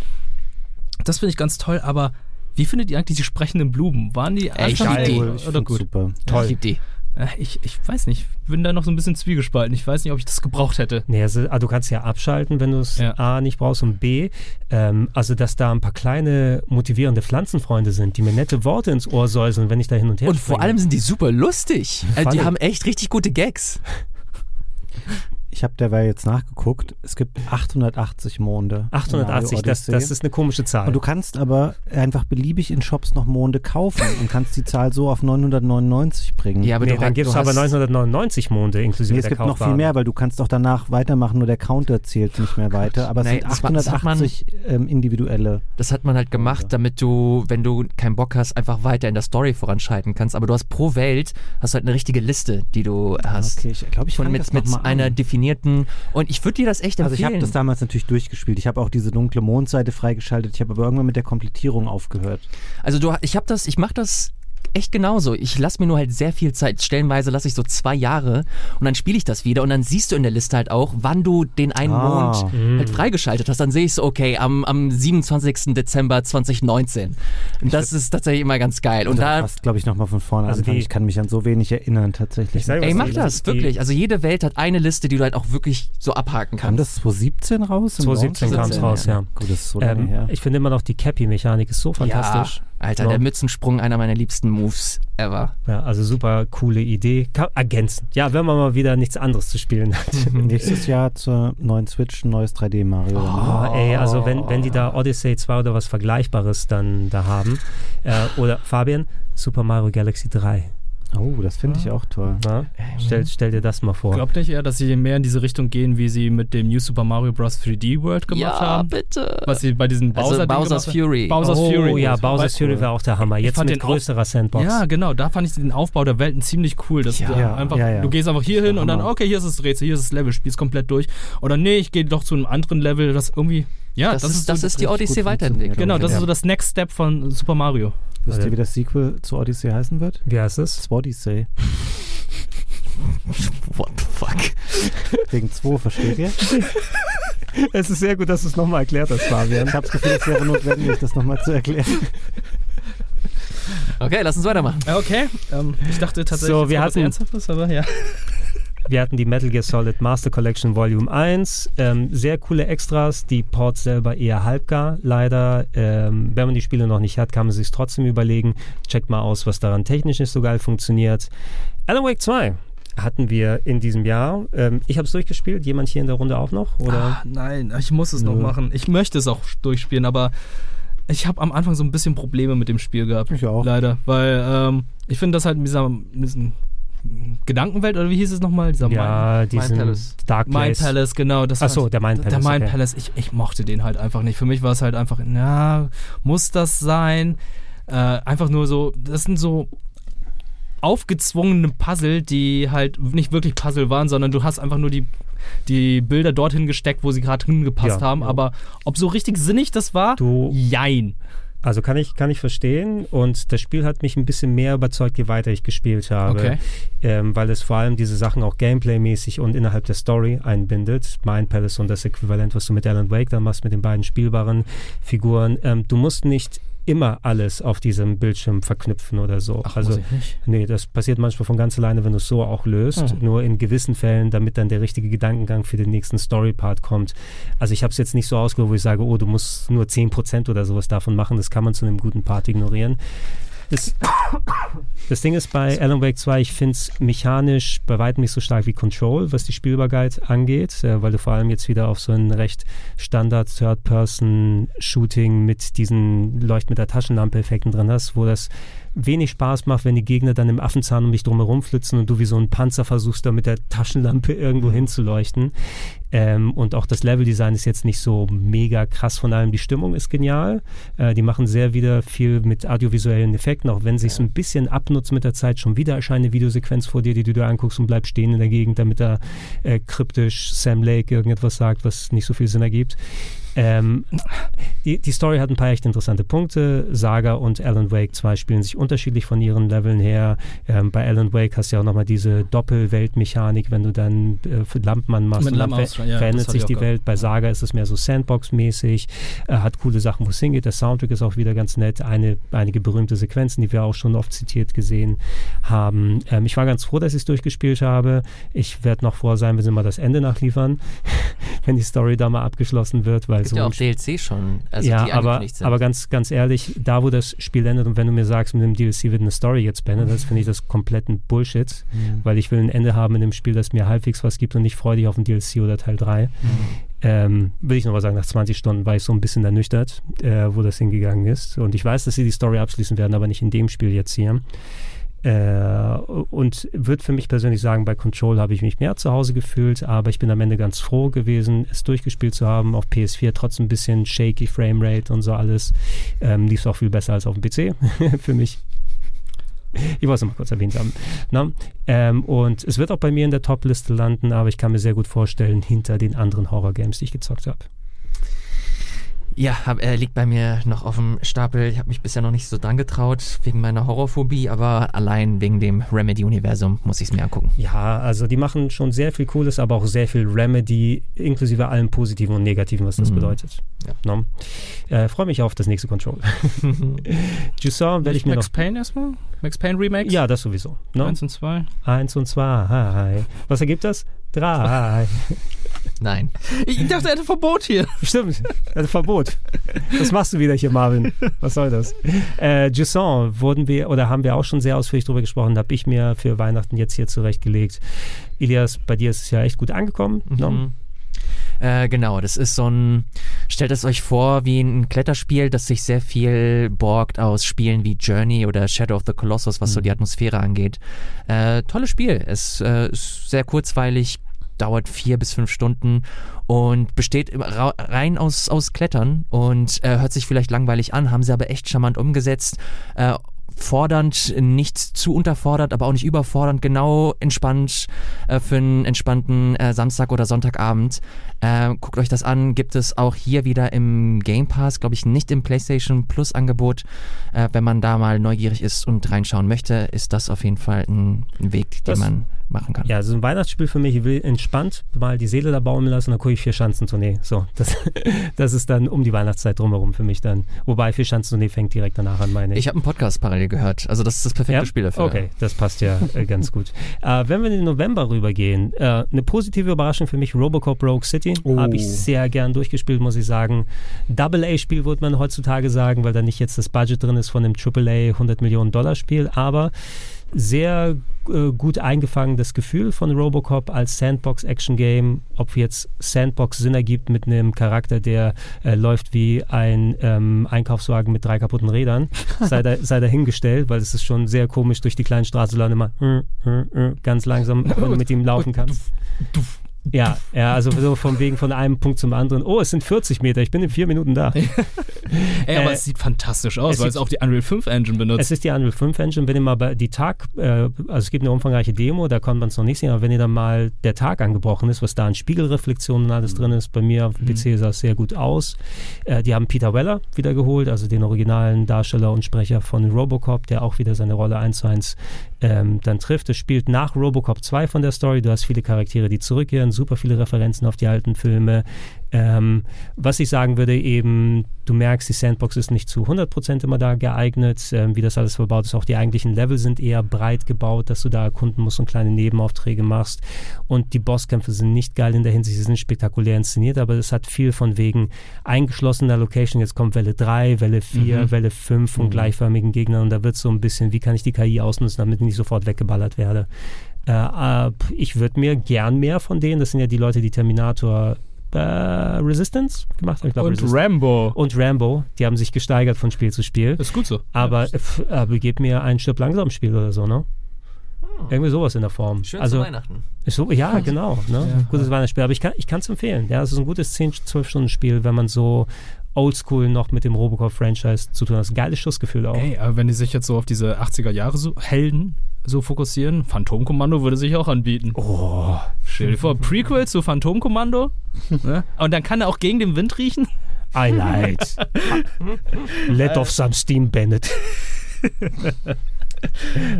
Speaker 4: Das finde ich ganz toll, aber wie findet ihr eigentlich die sprechenden Blumen? Waren die
Speaker 3: Ey, ich
Speaker 4: anfangs
Speaker 3: lieb die.
Speaker 2: Ich
Speaker 4: oder
Speaker 2: find's
Speaker 4: gut?
Speaker 2: super.
Speaker 3: Toll. Ich lieb die.
Speaker 4: Äh, Ich, ich weiß nicht, bin da noch so ein bisschen zwiegespalten. Ich weiß nicht, ob ich das gebraucht hätte.
Speaker 1: Nee, also, ah, du kannst ja abschalten, wenn du es
Speaker 4: Ja.
Speaker 1: A nicht brauchst und B, ähm, also dass da ein paar kleine motivierende Pflanzenfreunde sind, die mir nette Worte ins Ohr säuseln, wenn ich da hin und her
Speaker 3: Und vor
Speaker 1: springe.
Speaker 3: allem sind die super lustig. Also die haben echt richtig gute Gags.
Speaker 2: Ich habe derweil jetzt nachgeguckt. Es gibt 880 Monde. in
Speaker 1: 880,
Speaker 2: Mario
Speaker 1: das, das ist eine komische Zahl.
Speaker 2: Und du kannst aber einfach beliebig in Shops noch Monde kaufen und kannst die Zahl so auf 999 bringen.
Speaker 3: Ja, aber
Speaker 1: nee,
Speaker 3: du,
Speaker 1: dann gibt es aber
Speaker 3: hast,
Speaker 1: 999 Monde inklusive
Speaker 2: Nee, es gibt noch viel mehr, weil du kannst auch danach weitermachen, nur der Counter zählt nicht mehr weiter. Aber es
Speaker 3: Nee,
Speaker 2: sind
Speaker 3: das ma- das hat man-
Speaker 2: 880 ähm, individuelle.
Speaker 3: Das hat man halt gemacht, damit du, wenn du keinen Bock hast, einfach weiter in der Story voranschreiten kannst. Aber du hast pro Welt hast halt eine richtige Liste, die du hast.
Speaker 2: Okay, ich glaube, ich
Speaker 3: Von
Speaker 2: fang
Speaker 3: mit,
Speaker 2: das
Speaker 3: mit
Speaker 2: mal
Speaker 3: einer
Speaker 2: an.
Speaker 3: Definierten. Und ich würde dir das echt
Speaker 2: Also ich
Speaker 3: empfehlen.
Speaker 2: habe das damals natürlich durchgespielt. Ich habe auch diese dunkle Mondseite freigeschaltet. Ich habe aber irgendwann mit der Komplettierung aufgehört.
Speaker 3: Also du, ich habe das, ich mache das echt genauso. Ich lasse mir nur halt sehr viel Zeit. Stellenweise lasse ich so zwei Jahre und dann spiele ich das wieder und dann siehst du in der Liste halt auch, wann du den einen
Speaker 2: Ah.
Speaker 3: Mond
Speaker 1: Mhm.
Speaker 3: halt freigeschaltet hast. Dann sehe ich so, okay, am, am 27. Dezember 2019. Und das ist tatsächlich immer ganz geil. Und da,
Speaker 2: fast, glaube ich, nochmal von vorne
Speaker 1: Also
Speaker 2: anfangen.
Speaker 1: die-
Speaker 2: Ich kann mich an so wenig erinnern, tatsächlich.
Speaker 1: Ich sag
Speaker 3: ey, mach das,
Speaker 1: die-
Speaker 3: wirklich. Also jede Welt hat eine Liste, die du halt auch wirklich so abhaken
Speaker 2: Kam
Speaker 3: kannst.
Speaker 2: das 2017 raus? im
Speaker 1: 2017 kam es
Speaker 3: 2017,
Speaker 1: raus, ja.
Speaker 2: Gut, das ist so lange
Speaker 1: Ähm,
Speaker 2: her.
Speaker 1: ich finde immer noch die Cappy-Mechanik ist so fantastisch.
Speaker 3: Ja, Alter,
Speaker 1: Ja.
Speaker 3: der Mützensprung, einer meiner liebsten Moves ever.
Speaker 1: Ja, also super coole Idee. Ka ergänzend. Ja, wenn man mal wieder nichts anderes zu spielen hat.
Speaker 2: Nächstes Jahr zur neuen Switch ein neues 3D Mario.
Speaker 1: Oh, ey, also wenn, wenn die da Odyssey 2 oder was Vergleichbares dann da haben. Äh, oder Fabian, Super Mario Galaxy 3.
Speaker 2: Oh, das finde ich auch toll.
Speaker 1: Na? Stell, stell dir das mal vor.
Speaker 4: Glaubt nicht eher, dass sie mehr in diese Richtung gehen, wie sie mit dem New Super Mario Bros. 3D World gemacht
Speaker 3: ja,
Speaker 4: haben?
Speaker 3: bitte.
Speaker 4: Was sie bei diesem Bowser
Speaker 3: also Bowser's Fury.
Speaker 4: Bowser's
Speaker 1: oh,
Speaker 4: Fury.
Speaker 1: ja, Bowser's Fury war auch der Hammer. Jetzt mit größerer Sandbox.
Speaker 4: Ja, genau. Da fand ich den Aufbau der Welten ziemlich cool. Dass
Speaker 3: Ja.
Speaker 4: du,
Speaker 2: Ja,
Speaker 4: einfach,
Speaker 2: ja, ja.
Speaker 4: du gehst einfach hier hin und dann, okay, hier ist das Rätsel, hier ist das Level, spielst komplett durch. Oder nee, ich gehe doch zu einem anderen Level, das irgendwie. Ja,
Speaker 3: das, ist,
Speaker 4: so,
Speaker 3: das ist die Odyssey Weiterentwicklung.
Speaker 4: Genau, das
Speaker 1: Ja.
Speaker 4: ist so das Next Step von Super Mario.
Speaker 2: Wisst ihr, wie das Sequel zu Odyssey heißen wird?
Speaker 1: Wie heißt es?
Speaker 2: Swodyssey.
Speaker 3: What the fuck?
Speaker 2: Wegen 2, versteht ihr?
Speaker 1: Es ist sehr gut, dass du es nochmal erklärt hast, Fabian.
Speaker 2: Ich habe das Gefühl, es wäre notwendig, das nochmal zu erklären.
Speaker 3: Okay, lass uns weitermachen.
Speaker 4: Okay, ähm, ich dachte tatsächlich,
Speaker 1: So, wir
Speaker 4: kommt was
Speaker 1: hatten-
Speaker 4: Ernsthaftes, aber ja.
Speaker 1: Wir hatten die Metal Gear Solid Master Collection Volume 1. Ähm, sehr coole Extras, die Ports selber eher halbgar, leider. Ähm, wenn man die Spiele noch nicht hat, kann man sich trotzdem überlegen. Checkt mal aus, was daran technisch nicht so geil funktioniert. Alan Wake 2 hatten wir in diesem Jahr. Ähm, ich habe es durchgespielt. Jemand hier in der Runde auch noch? Oder?
Speaker 4: Ah, nein, ich muss es noch
Speaker 1: Nö.
Speaker 4: machen. Ich möchte es auch durchspielen, aber ich habe am Anfang so ein bisschen Probleme mit dem Spiel gehabt.
Speaker 2: Ich auch.
Speaker 4: Leider, weil ähm, ich finde das halt mit dieser, mit diesem Gedankenwelt, oder wie hieß es nochmal? Dieser
Speaker 1: ja, diesen
Speaker 3: Palace.
Speaker 1: Dark
Speaker 4: Mind, Mind
Speaker 1: Place.
Speaker 4: Palace, genau. Das
Speaker 1: Achso, der Mind
Speaker 4: Der
Speaker 1: Palace.
Speaker 4: Mind
Speaker 1: okay.
Speaker 4: Palace, ich, ich mochte den halt einfach nicht. Für mich war es halt einfach, na, muss das sein? Äh, einfach nur so, das sind so aufgezwungene Puzzle, die halt nicht wirklich Puzzle waren, sondern du hast einfach nur die, die Bilder dorthin gesteckt, wo sie gerade hingepasst
Speaker 1: Ja,
Speaker 4: haben.
Speaker 1: ja.
Speaker 4: Aber ob so richtig sinnig das war?
Speaker 1: Du-
Speaker 4: Jein.
Speaker 1: Also kann ich, kann ich verstehen und das Spiel hat mich ein bisschen mehr überzeugt, je weiter ich gespielt habe,
Speaker 4: Okay.
Speaker 1: ähm, weil es vor allem diese Sachen auch gameplaymäßig und innerhalb der Story einbindet. Mind Palace und das Äquivalent, was du mit Alan Wake dann machst, mit den beiden spielbaren Figuren. Ähm, du musst nicht immer alles auf diesem Bildschirm verknüpfen oder so.
Speaker 4: Ach,
Speaker 1: also. Nee, das passiert manchmal von ganz alleine, wenn du es so auch löst.
Speaker 4: Hm.
Speaker 1: Nur in gewissen Fällen, damit dann der richtige Gedankengang für den nächsten Story-Part kommt. Also ich habe es jetzt nicht so ausgelöst, wo ich sage, oh, du musst nur 10% oder sowas davon machen. Das kann man zu einem guten Part ignorieren. Das, das Ding ist bei Alan Wake 2, ich finde es mechanisch bei weitem nicht so stark wie Control, was die Spielbarkeit angeht, äh, weil du vor allem jetzt wieder auf so ein recht Standard Third-Person-Shooting mit diesen Leucht mit der Taschenlampe-Effekten drin hast, wo das wenig Spaß macht, wenn die Gegner dann im Affenzahn um dich drumherum flitzen und du wie so ein Panzer versuchst, da mit der Taschenlampe irgendwo hinzuleuchten. Ähm, und auch das Leveldesign ist jetzt nicht so mega krass von allem. Die Stimmung ist genial. Äh, die machen sehr wieder viel mit audiovisuellen Effekten, auch wenn sich ein bisschen abnutzt mit der Zeit. Schon wieder erscheint eine Videosequenz vor dir, die du dir anguckst und bleibst stehen in der Gegend, damit da äh, kryptisch Sam Lake irgendetwas sagt, was nicht so viel Sinn ergibt. Ähm, die, die Story hat ein paar echt interessante Punkte. Saga und Alan Wake 2 spielen sich unterschiedlich von ihren Leveln her. Ähm, bei Alan Wake hast du ja auch nochmal diese Doppelweltmechanik, wenn du dann äh,
Speaker 4: Mit
Speaker 1: und dann ver
Speaker 4: ja,
Speaker 1: verändert sich
Speaker 4: ich
Speaker 1: die Welt. Bei Saga ist es mehr so Sandbox-mäßig, äh, hat coole Sachen, wo es hingeht. Der Soundtrack ist auch wieder ganz nett. Eine, einige berühmte Sequenzen, die wir auch schon oft zitiert gesehen haben. Ähm, ich war ganz froh, dass ich es durchgespielt habe. Ich werde noch froh sein, wenn sie mal das Ende nachliefern, wenn die Story da mal abgeschlossen wird, weil
Speaker 3: Gibt
Speaker 1: so
Speaker 3: ja auch DLC schon, also
Speaker 1: ja, aber, aber ganz, ganz ehrlich, da wo das Spiel endet und wenn du mir sagst, mit dem DLC wird eine Story jetzt beendet, das finde ich das kompletten Bullshit, weil ich will ein Ende haben in dem Spiel, das mir halbwegs was gibt und nicht freudig auf ein DLC oder Teil 3. Ähm, will ich noch mal sagen, nach 20 Stunden war ich so ein bisschen ernüchtert, äh, wo das hingegangen ist. Und ich weiß, dass sie die Story abschließen werden, aber nicht in dem Spiel jetzt hier. Äh, und würde für mich persönlich sagen, bei Control habe ich mich mehr zu Hause gefühlt, aber ich bin am Ende ganz froh gewesen, es durchgespielt zu haben. Auf PS4 trotzdem ein bisschen shaky Framerate und so alles. Ähm, lief auch viel besser als auf dem PC für mich. Ich wollte es mal kurz erwähnt haben. Na? Ähm, und es wird auch bei mir in der Top-Liste landen, aber ich kann mir sehr gut vorstellen, hinter den anderen Horror-Games, die ich gezockt habe.
Speaker 3: Ja, hab, äh, liegt bei mir noch auf dem Stapel. Ich habe mich bisher noch nicht so dran getraut, wegen meiner Horrorphobie, aber allein wegen dem Remedy-Universum muss ich es mir angucken.
Speaker 1: Ja, also die machen schon sehr viel Cooles, aber auch sehr viel Remedy, inklusive allem Positiven und Negativen, was das
Speaker 3: Mhm.
Speaker 1: bedeutet.
Speaker 3: Ja.
Speaker 1: No? Äh, Freue mich auf das nächste Control. Jusson werde ich mir
Speaker 4: Max
Speaker 1: noch.
Speaker 4: Payne erstmal? Max Payne Remakes?
Speaker 1: Ja, das sowieso. No?
Speaker 4: Eins und zwei.
Speaker 1: Eins und zwei. Was ergibt das? Drei.
Speaker 3: Nein.
Speaker 4: Ich dachte, er hätte Verbot hier.
Speaker 1: Stimmt, also Verbot. Was machst du wieder hier, Marvin? Was soll das? Äh, Jusson wurden wir oder haben wir auch schon sehr ausführlich drüber gesprochen, habe ich mir für Weihnachten jetzt hier zurechtgelegt. Ilias, bei dir ist es ja echt gut angekommen. No?
Speaker 3: Mhm. Äh, genau, das ist so ein Stellt es euch vor wie ein Kletterspiel, das sich sehr viel borgt aus Spielen wie Journey oder Shadow of the Colossus, was so die Atmosphäre angeht. Äh, tolles Spiel. Es äh, ist sehr kurzweilig, dauert vier bis fünf Stunden und besteht rein aus, aus Klettern und äh, hört sich vielleicht langweilig an, haben sie aber echt charmant umgesetzt. Äh, fordernd, nicht zu unterfordert, aber auch nicht überfordernd, genau entspannt äh, für einen entspannten äh, Samstag oder Sonntagabend. Äh, guckt euch das an, gibt es auch hier wieder im Game Pass, glaube ich, nicht im PlayStation Plus Angebot. Äh, wenn man da mal neugierig ist und reinschauen möchte, ist das auf jeden Fall ein, ein Weg, den
Speaker 1: Das-
Speaker 3: man machen kann.
Speaker 1: Ja, so ein Weihnachtsspiel für mich, ich will entspannt mal die Seele da baumeln lassen, dann gucke ich vier Schanzentournee. So, das, das ist dann um die Weihnachtszeit drumherum für mich dann. Wobei vier Schanzentournee fängt direkt danach an, meine ich.
Speaker 3: Ich habe einen Podcast parallel gehört, also das ist das perfekte
Speaker 1: Ja?
Speaker 3: Spiel dafür.
Speaker 1: Okay, das passt ja äh, ganz gut. Äh, wenn wir in den November rübergehen, äh, eine positive Überraschung für mich, Robocop Rogue City.
Speaker 2: Oh.
Speaker 1: Habe ich sehr gern durchgespielt, muss ich sagen. Double-A-Spiel würde man heutzutage sagen, weil da nicht jetzt das Budget drin ist von einem Triple-A 100 Millionen Dollar Spiel, aber sehr äh, gut eingefangenes Gefühl von Robocop als Sandbox-Action-Game. Ob jetzt Sandbox Sinn ergibt mit einem Charakter, der äh, läuft wie ein ähm, Einkaufswagen mit drei kaputten Rädern, sei, da, sei dahingestellt, weil es ist schon sehr komisch durch die kleinen Straßen immer äh, äh, äh, ganz langsam, wenn du mit ihm laufen kannst. Ja, ja, also so vom Wegen von einem Punkt zum anderen. Oh, es sind 40 Meter, ich bin in vier Minuten da.
Speaker 4: Ey, aber
Speaker 1: Äh,
Speaker 4: es sieht fantastisch aus,
Speaker 1: es
Speaker 4: weil es auch die Unreal 5 Engine benutzt.
Speaker 1: Es ist die Unreal 5 Engine. Wenn ihr mal bei die Tag, äh, also es gibt eine umfangreiche Demo, da kann man es noch nicht sehen, aber wenn ihr dann mal der Tag angebrochen ist, was da an Spiegelreflexionen und alles drin ist, bei mir auf dem PC sah es sehr gut aus. Äh, die haben Peter Weller wiedergeholt, also den originalen Darsteller und Sprecher von Robocop, der auch wieder seine Rolle 1 zu 1 ähm, dann trifft. Es spielt nach Robocop 2 von der Story. Du hast viele Charaktere, die zurückkehren, super viele Referenzen auf die alten Filme. Ähm, was ich sagen würde, eben, du merkst, die Sandbox ist nicht zu 100% immer da geeignet, ähm, wie das alles verbaut ist. Auch die eigentlichen Level sind eher breit gebaut, dass du da erkunden musst und kleine Nebenaufträge machst. Und die Bosskämpfe sind nicht geil in der Hinsicht, sie sind spektakulär inszeniert, aber es hat viel von wegen eingeschlossener Location. Jetzt kommt Welle 3, Welle 4,
Speaker 4: Mhm.
Speaker 1: Welle 5 von
Speaker 2: Mhm.
Speaker 1: gleichförmigen Gegnern und da wird so ein bisschen, wie kann ich die KI ausnutzen, damit ich nicht sofort weggeballert werde. Äh, ich würde mir gern mehr von denen, das sind ja die Leute, die Terminator äh, Resistance gemacht haben. Ich glaub,
Speaker 4: Und
Speaker 1: Resistance.
Speaker 4: Rambo.
Speaker 1: und Rambo, die haben sich gesteigert von Spiel zu Spiel.
Speaker 4: Ist gut so.
Speaker 1: Aber,
Speaker 4: Ja.
Speaker 1: pf, aber gib mir ein Stirb langsam Spiel oder so, ne? Irgendwie sowas in der Form.
Speaker 3: Schön
Speaker 1: also,
Speaker 3: zu Weihnachten.
Speaker 1: ist so, ja, genau. Ne?
Speaker 4: Ja.
Speaker 1: Gutes Weihnachtsspiel. Aber ich kann es empfehlen. Ja, es ist ein gutes 10, 12 Stunden Spiel, wenn man so oldschool noch mit dem Robocop-Franchise zu tun hat. Geiles Schussgefühl auch.
Speaker 4: Ey, aber wenn die sich jetzt so auf diese 80er Jahre so fokussieren, Phantomkommando würde sich auch anbieten.
Speaker 1: Oh,
Speaker 4: Stell dir vor, Prequel zu Phantomkommando. ne? Und dann kann er auch gegen den Wind riechen.
Speaker 1: I lied. Let off some steam, Bennett.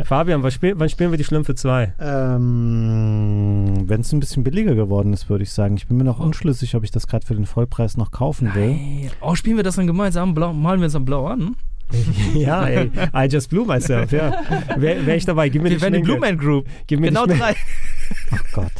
Speaker 1: Fabian, was spiel, wann spielen wir die Schlümpfe 2?
Speaker 2: Ähm, Wenn es ein bisschen billiger geworden ist, würde ich sagen. Ich bin mir noch unschlüssig, ob ich das gerade für den Vollpreis noch kaufen will.
Speaker 4: Ey, oh, spielen wir das dann gemeinsam? Blau, malen wir uns dann blau an?
Speaker 1: ja, ey, I just blew myself, ja. Wäre wär ich dabei, gib mir
Speaker 4: Wir werden die Man Group.
Speaker 1: Gib mir
Speaker 4: Genau drei.
Speaker 2: Oh Gott.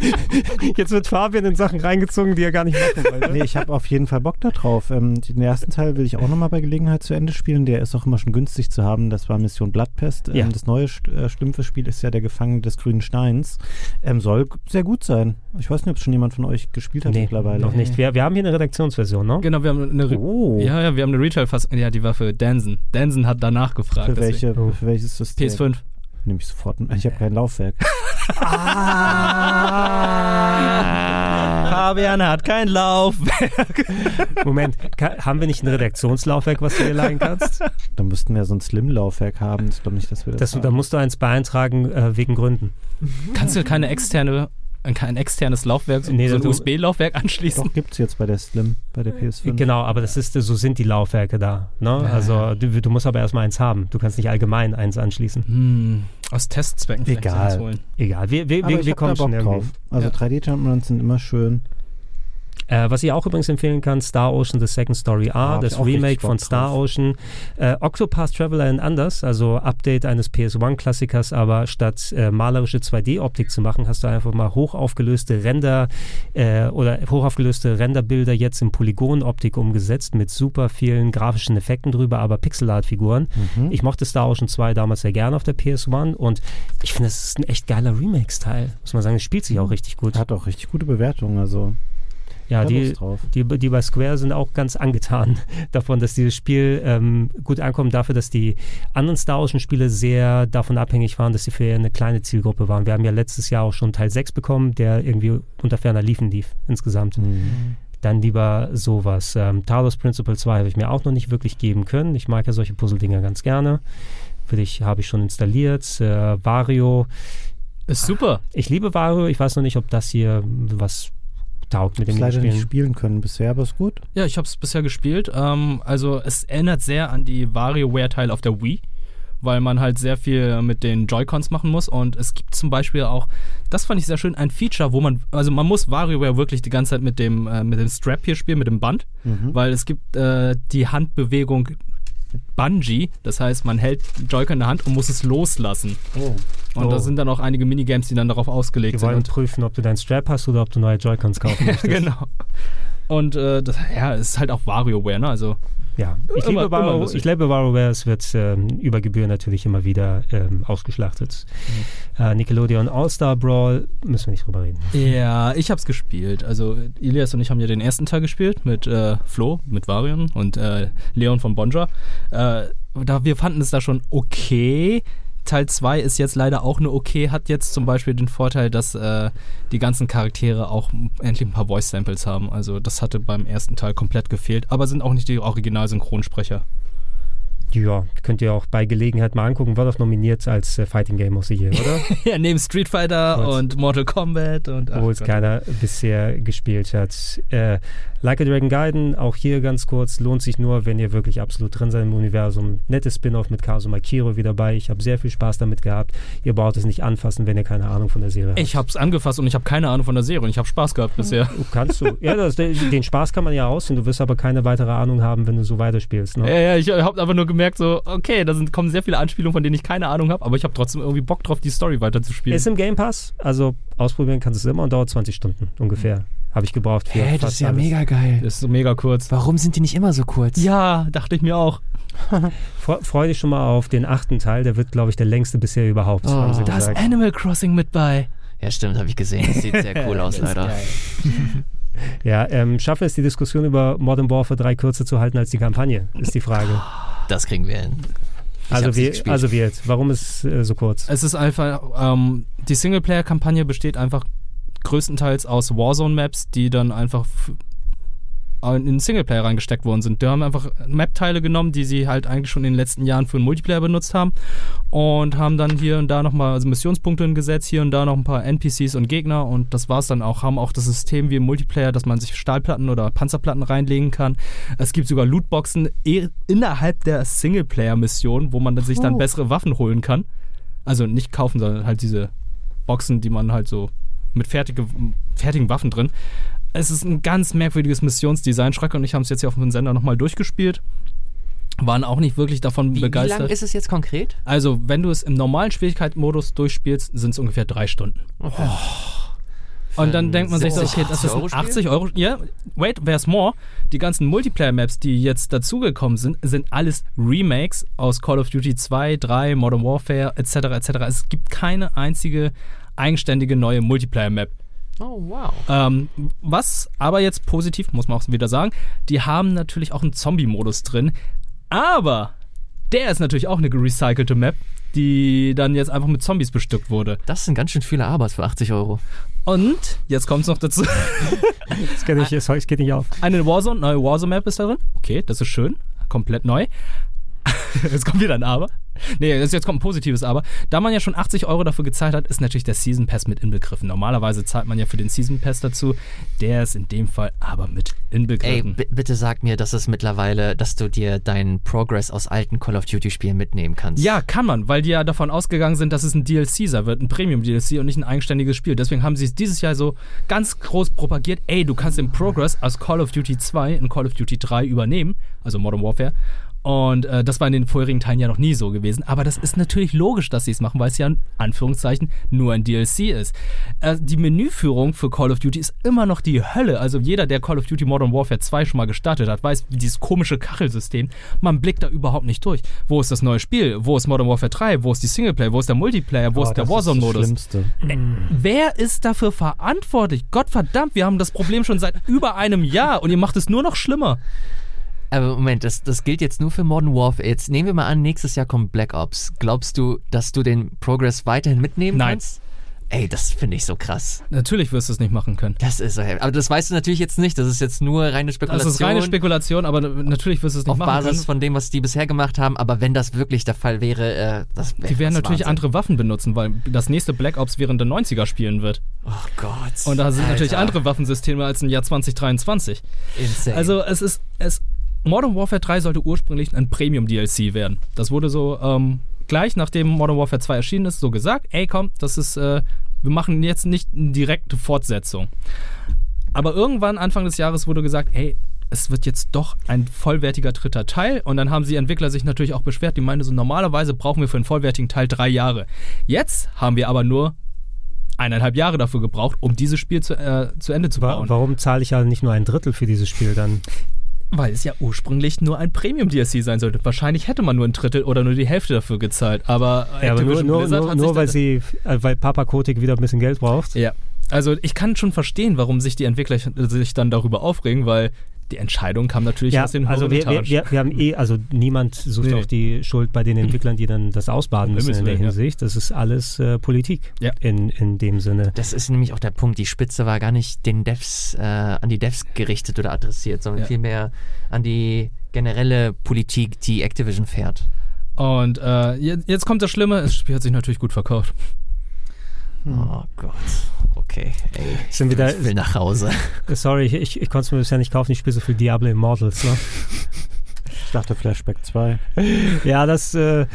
Speaker 1: Jetzt wird Fabian in Sachen reingezogen, die er gar nicht machen wollte.
Speaker 2: Nee, ich habe auf jeden Fall Bock da drauf. Ähm, den ersten Teil will ich auch nochmal bei Gelegenheit zu Ende spielen. Der ist auch immer schon günstig zu haben. Das war Mission Bloodpest. Ähm,
Speaker 1: Ja.
Speaker 2: Das neue St äh, Schlümpfe-Spiel ist ja der Gefangene des grünen Steins. Ähm, soll sehr gut sein. Ich weiß nicht, ob es schon jemand von euch gespielt hat
Speaker 1: Nee,
Speaker 2: mittlerweile.
Speaker 1: noch nicht. Wir, wir haben hier eine Redaktionsversion, ne?
Speaker 4: Genau, wir haben eine. Re
Speaker 2: Oh.
Speaker 4: Ja, ja, wir haben eine Retail-Fassung. Ja, die war für Dansen. Dansen hat danach gefragt.
Speaker 2: Für, welche, für welches System?
Speaker 4: PS5.
Speaker 2: Nehme ich sofort. Ich habe kein Laufwerk.
Speaker 4: Fabian hat kein Lauf.
Speaker 1: Moment, ka- haben wir nicht ein Redaktionslaufwerk, was du dir leihen kannst?
Speaker 2: Dann müssten wir so ein Slim-Laufwerk haben. Ich glaube nicht, dass wir das,
Speaker 1: Das, da musst du eins beeintragen äh, wegen Gründen.
Speaker 4: Kannst du keine externe, kein externes Laufwerk, so,
Speaker 1: Nee,
Speaker 4: so ein USB-Laufwerk anschließen?
Speaker 2: Doch, gibt es jetzt bei der Slim, bei der PS5.
Speaker 1: Genau, aber das ist, so sind die Laufwerke da. Ne? Also du, du musst aber erstmal eins haben. Du kannst nicht allgemein eins anschließen.
Speaker 4: Hm, aus Testzwecken vielleicht
Speaker 2: Egal.
Speaker 4: eins holen.
Speaker 1: Egal, wir, wir,
Speaker 2: Aber
Speaker 1: wir, wir kommen schon
Speaker 2: drauf. Also
Speaker 4: Ja.
Speaker 2: 3D-Jump'n'Runs sind immer schön.
Speaker 1: Äh, was ich auch übrigens empfehlen kann, Star Ocean The Second Story R,
Speaker 2: ich
Speaker 1: das Remake von Star. Ocean. Äh, Octopath Traveler and Anders, also Update eines PS1-Klassikers, aber statt äh, malerische 2D-Optik zu machen, hast du einfach mal hochaufgelöste Render äh, oder hochaufgelöste Renderbilder jetzt in Polygonoptik umgesetzt mit super vielen grafischen Effekten drüber, aber Pixelart-Figuren.
Speaker 2: Mhm.
Speaker 1: Ich mochte Star Ocean 2 damals sehr gerne auf der PS1 und ich finde, es ist ein echt geiler Remake-Style, muss man sagen. Es spielt sich auch richtig gut.
Speaker 2: Hat auch richtig gute Bewertungen. Also
Speaker 1: Ja, die, die, die bei Square sind auch ganz angetan davon, dass dieses Spiel ähm, gut ankommt, dafür, dass die anderen Star Ocean-Spiele sehr davon abhängig waren, dass sie für eine kleine Zielgruppe waren. Wir haben ja letztes Jahr auch schon Teil 6 bekommen, der irgendwie unter ferner Liefen lief insgesamt.
Speaker 2: Mhm.
Speaker 1: Dann lieber sowas. Ähm, Talos Principle 2 habe ich mir auch noch nicht wirklich geben können. Ich mag ja solche Puzzle-Dinger ganz gerne. Für dich habe ich schon installiert. Äh, Vario,
Speaker 4: Ist super.
Speaker 1: ich liebe Vario. Ich weiß noch nicht, ob das hier was taugt mit
Speaker 2: Ich
Speaker 1: dem
Speaker 2: leider nicht
Speaker 1: Spielen.
Speaker 2: spielen können bisher, aber ist gut.
Speaker 4: Ja, ich habe es bisher gespielt. Ähm, also es erinnert sehr an die WarioWare-Teile auf der Wii, weil man halt sehr viel mit den Joy-Cons machen muss. Und es gibt zum Beispiel auch, das fand ich sehr schön, ein Feature, wo man, also man muss WarioWare wirklich die ganze Zeit mit dem, äh, mit dem Strap hier spielen, mit dem Band,
Speaker 2: Mhm.
Speaker 4: weil es gibt äh, die Handbewegung Bungee, das heißt, man hält Joy-Con in der Hand und muss es loslassen.
Speaker 2: Oh.
Speaker 4: Und
Speaker 1: Oh.
Speaker 4: da sind dann auch einige Minigames, die dann darauf ausgelegt
Speaker 1: Wir
Speaker 4: sind.
Speaker 1: wollen
Speaker 4: Und
Speaker 1: prüfen, ob du deinen Strap hast oder ob du neue Joy-Cons kaufen möchtest.
Speaker 4: genau. Und äh, das, ja, es ist halt auch WarioWare, ne? Also
Speaker 1: Ja, ich
Speaker 4: Immer-
Speaker 1: liebe,
Speaker 4: lustig.
Speaker 1: ich liebe WarioWare. Es wird ähm, über Gebühr natürlich immer wieder ähm, ausgeschlachtet.
Speaker 4: Mhm.
Speaker 1: Äh, Nickelodeon All-Star Brawl, müssen wir nicht drüber reden.
Speaker 4: Ja, ich hab's gespielt. Also Ilias und ich haben ja den ersten Teil gespielt mit äh, Flo, mit Varian und äh, Leon von Bonja. Äh, da, wir fanden es da schon okay. Teil 2 ist jetzt leider auch nur okay, hat jetzt zum Beispiel den Vorteil, dass äh, die ganzen Charaktere auch endlich ein paar Voice-Samples haben. Also das hatte beim ersten Teil komplett gefehlt, aber sind auch nicht die Original-Synchronsprecher.
Speaker 1: Ja, könnt ihr auch bei Gelegenheit mal angucken. War doch nominiert als äh, Fighting Game of the Year, oder?
Speaker 4: ja, neben Street Fighter
Speaker 1: Gut.
Speaker 4: und Mortal Kombat und ach
Speaker 1: Wo es keiner bisher gespielt hat. Äh, like a Dragon Gaiden, auch hier ganz kurz, lohnt sich nur, wenn ihr wirklich absolut drin seid im Universum. Nettes Spin-off mit Kazuma Kiro wieder dabei. Ich habe sehr viel Spaß damit gehabt. Ihr braucht es nicht anfassen, wenn ihr keine Ahnung von der Serie habt.
Speaker 4: Ich hab's angefasst und ich habe keine Ahnung von der Serie und ich habe Spaß gehabt bisher.
Speaker 1: Du Kannst du. Ja, das, den Spaß kann man ja aussehen. Du wirst aber keine weitere Ahnung haben, wenn du so weiterspielst. Ne?
Speaker 4: Ja, ja, ich habe einfach nur gemerkt, so, okay, da sind, kommen sehr viele Anspielungen, von denen ich keine Ahnung habe, aber ich habe trotzdem irgendwie Bock drauf, die Story weiterzuspielen.
Speaker 1: Ist im Game Pass, also ausprobieren kannst du es immer und dauert 20 Stunden ungefähr. Habe ich gebraucht für
Speaker 3: Hey, das ist ja
Speaker 1: alles.
Speaker 3: mega geil.
Speaker 4: ist so mega kurz.
Speaker 3: Warum sind die nicht immer so kurz?
Speaker 4: Ja, dachte ich mir auch.
Speaker 1: Fre freu dich schon mal auf den achten Teil, der wird, glaube ich, der längste bisher überhaupt,
Speaker 3: Oh,
Speaker 1: haben sie
Speaker 4: Da ist. Animal Crossing mit bei.
Speaker 3: Ja, stimmt, habe ich gesehen. Das sieht sehr cool aus, leider.
Speaker 1: Ja, ähm, schaffen es die Diskussion über Modern Warfare 3 kürzer zu halten als die Kampagne, ist die Frage.
Speaker 3: Das kriegen wir hin. Ich
Speaker 1: Also, wie, also wird. Warum ist äh, so kurz?
Speaker 4: Es ist einfach, ähm, die Singleplayer-Kampagne besteht einfach größtenteils aus Warzone-Maps, die dann einfach in den Singleplayer reingesteckt worden sind. Die haben einfach Map-Teile genommen, die sie halt eigentlich schon in den letzten Jahren für den Multiplayer benutzt haben und haben dann hier und da nochmal also Missionspunkte gesetzt, hier und da noch ein paar NPCs und Gegner und das war's dann auch. Haben auch das System wie im Multiplayer, dass man sich Stahlplatten oder Panzerplatten reinlegen kann. Es gibt sogar Lootboxen eh- innerhalb der Singleplayer-Mission, wo man dann sich dann bessere Waffen holen kann. Also nicht kaufen, sondern halt diese Boxen, die man halt so mit fertige, fertigen Waffen drin. Es ist ein ganz merkwürdiges Missionsdesign. Schreck und ich haben es jetzt hier auf dem Sender nochmal durchgespielt. Waren auch nicht wirklich davon
Speaker 3: Wie, wie
Speaker 4: begeistert.
Speaker 3: lang ist es jetzt konkret?
Speaker 4: also, wenn du es im normalen Schwierigkeitsmodus durchspielst, sind es ungefähr drei Stunden. Und dann denkt man sich so,
Speaker 3: 70,
Speaker 4: okay, das ist ein
Speaker 3: 80
Speaker 4: 80 Euro. Ja, wait, there's more. Die ganzen Multiplayer-Maps, die jetzt dazugekommen sind, sind alles Remakes aus Call of Duty 2, 3, Modern Warfare etc. etc. Es gibt keine einzige eigenständige neue Multiplayer-Map.
Speaker 3: Oh, wow.
Speaker 4: Ähm, was aber jetzt positiv, muss man auch wieder sagen, die haben natürlich auch einen Zombie-Modus drin. Aber der ist natürlich auch eine gerecycelte Map, die dann jetzt einfach mit Zombies bestückt wurde.
Speaker 3: Das sind ganz schön viele Arbeit für 80 Euro.
Speaker 4: Und jetzt kommt es noch dazu.
Speaker 1: Das, geht nicht, das geht nicht auf.
Speaker 4: Eine Warzone, neue Warzone-Map ist da drin. Okay, das ist schön. Komplett neu. Jetzt kommt wieder ein Aber. Nee, jetzt jetzt kommt ein positives Aber. Da man ja schon 80 Euro dafür gezahlt hat, ist natürlich der Season Pass mit inbegriffen. Normalerweise zahlt man ja für den Season Pass dazu. Der ist in dem Fall aber mit
Speaker 3: Ey,
Speaker 4: inbegriffen.
Speaker 3: b- bitte sag mir, dass es mittlerweile, dass du dir deinen Progress aus alten Call of Duty Spielen mitnehmen kannst.
Speaker 4: Ja, kann man, weil die ja davon ausgegangen sind, dass es ein DLC sein wird, ein Premium-DLC und nicht ein eigenständiges Spiel. Deswegen haben sie es dieses Jahr so ganz groß propagiert, ey, du kannst den Progress aus Call of Duty 2 in Call of Duty 3 übernehmen, also Modern Warfare, Und äh, das war in den vorherigen Teilen ja noch nie so gewesen. Aber das ist natürlich logisch, dass sie es machen, weil es ja in Anführungszeichen nur ein DLC ist. Äh, die Menüführung für Call of Duty ist immer noch die Hölle. Also jeder, der Call of Duty Modern Warfare 2 schon mal gestartet hat, weiß, wie dieses komische Kachelsystem, man blickt da überhaupt nicht durch. Wo ist das neue Spiel? Wo ist Modern Warfare 3? Wo ist die Singleplayer? Wo ist der Multiplayer? Wo
Speaker 2: Oh,
Speaker 4: ist der
Speaker 2: das ist das
Speaker 4: Warzone-Modus?
Speaker 2: Schlimmste.
Speaker 4: Wer ist dafür verantwortlich? Gottverdammt, wir haben das Problem schon seit über einem Jahr und ihr macht es nur noch schlimmer.
Speaker 3: Aber Moment, das, das gilt jetzt nur für Modern Warfare. Jetzt nehmen wir mal an, nächstes Jahr kommt Black Ops. Glaubst du, dass du den Progress weiterhin mitnehmen
Speaker 4: Nein.
Speaker 3: kannst? Ey, das finde ich so krass.
Speaker 4: Natürlich wirst du es nicht machen können.
Speaker 3: Das ist so. Aber das weißt du natürlich jetzt nicht. Das ist jetzt nur reine Spekulation.
Speaker 4: Das ist reine Spekulation, aber natürlich wirst du es nicht
Speaker 3: auf
Speaker 4: machen
Speaker 3: Basis
Speaker 4: können.
Speaker 3: von dem, was die bisher gemacht haben. Aber wenn das wirklich der Fall wäre, äh, das wäre
Speaker 4: Die werden natürlich
Speaker 3: Wahnsinn.
Speaker 4: andere Waffen benutzen, weil das nächste Black Ops während der 90er spielen wird.
Speaker 3: Oh Gott.
Speaker 4: Und da sind natürlich
Speaker 3: Alter.
Speaker 4: andere Waffensysteme als im Jahr 2023.
Speaker 3: Insane.
Speaker 4: Also es ist es Modern Warfare 3 sollte ursprünglich ein Premium DLC werden. Das wurde so ähm, gleich nachdem Modern Warfare 2 erschienen ist so gesagt, ey komm, das ist äh, wir machen jetzt nicht eine direkte Fortsetzung. Aber irgendwann Anfang des Jahres wurde gesagt, ey, es wird jetzt doch ein vollwertiger dritter Teil. Und dann haben die Entwickler sich natürlich auch beschwert. Die meinen so, normalerweise brauchen wir für einen vollwertigen Teil drei Jahre. Jetzt haben wir aber nur eineinhalb Jahre dafür gebraucht, um dieses Spiel zu, äh, zu Ende zu bauen.
Speaker 1: warum zahle ich halt nicht nur ein Drittel für dieses Spiel dann?
Speaker 4: Weil es ja ursprünglich nur ein Premium-DLC sein sollte. Wahrscheinlich hätte man nur ein Drittel oder nur die Hälfte dafür gezahlt. Aber,
Speaker 1: Ja, aber nur, nur, nur, nur weil sie, äh, weil Papa Kotick wieder ein bisschen Geld braucht.
Speaker 4: Ja. Also ich kann schon verstehen, warum sich die Entwickler sich dann darüber aufregen, weil die Entscheidung kam natürlich
Speaker 1: Ja,
Speaker 4: aus den
Speaker 1: also wir, wir, wir, wir haben eh, also niemand sucht
Speaker 4: Nee.
Speaker 1: auch die Schuld bei den Entwicklern, die dann das ausbaden müssen in der
Speaker 4: Willen, ja.
Speaker 1: Hinsicht. Das ist alles äh, Politik
Speaker 4: Ja.
Speaker 1: in, in dem Sinne.
Speaker 3: das ist nämlich auch der Punkt. Die Spitze war gar nicht den Devs, äh, an die Devs gerichtet oder adressiert, sondern
Speaker 4: Ja.
Speaker 3: vielmehr an die generelle Politik, die Activision fährt.
Speaker 4: Und äh, jetzt, jetzt kommt das Schlimme, das Spiel hat sich natürlich gut verkauft.
Speaker 3: Oh Gott. Okay. Ey,
Speaker 1: Sind wir da,
Speaker 3: ich will nach Hause.
Speaker 1: sorry, ich, ich, ich konnte es mir bisher nicht kaufen, ich spiele so viel Diablo Immortals. Ne?
Speaker 2: Ich dachte Flashback 2.
Speaker 1: Ja, das, äh,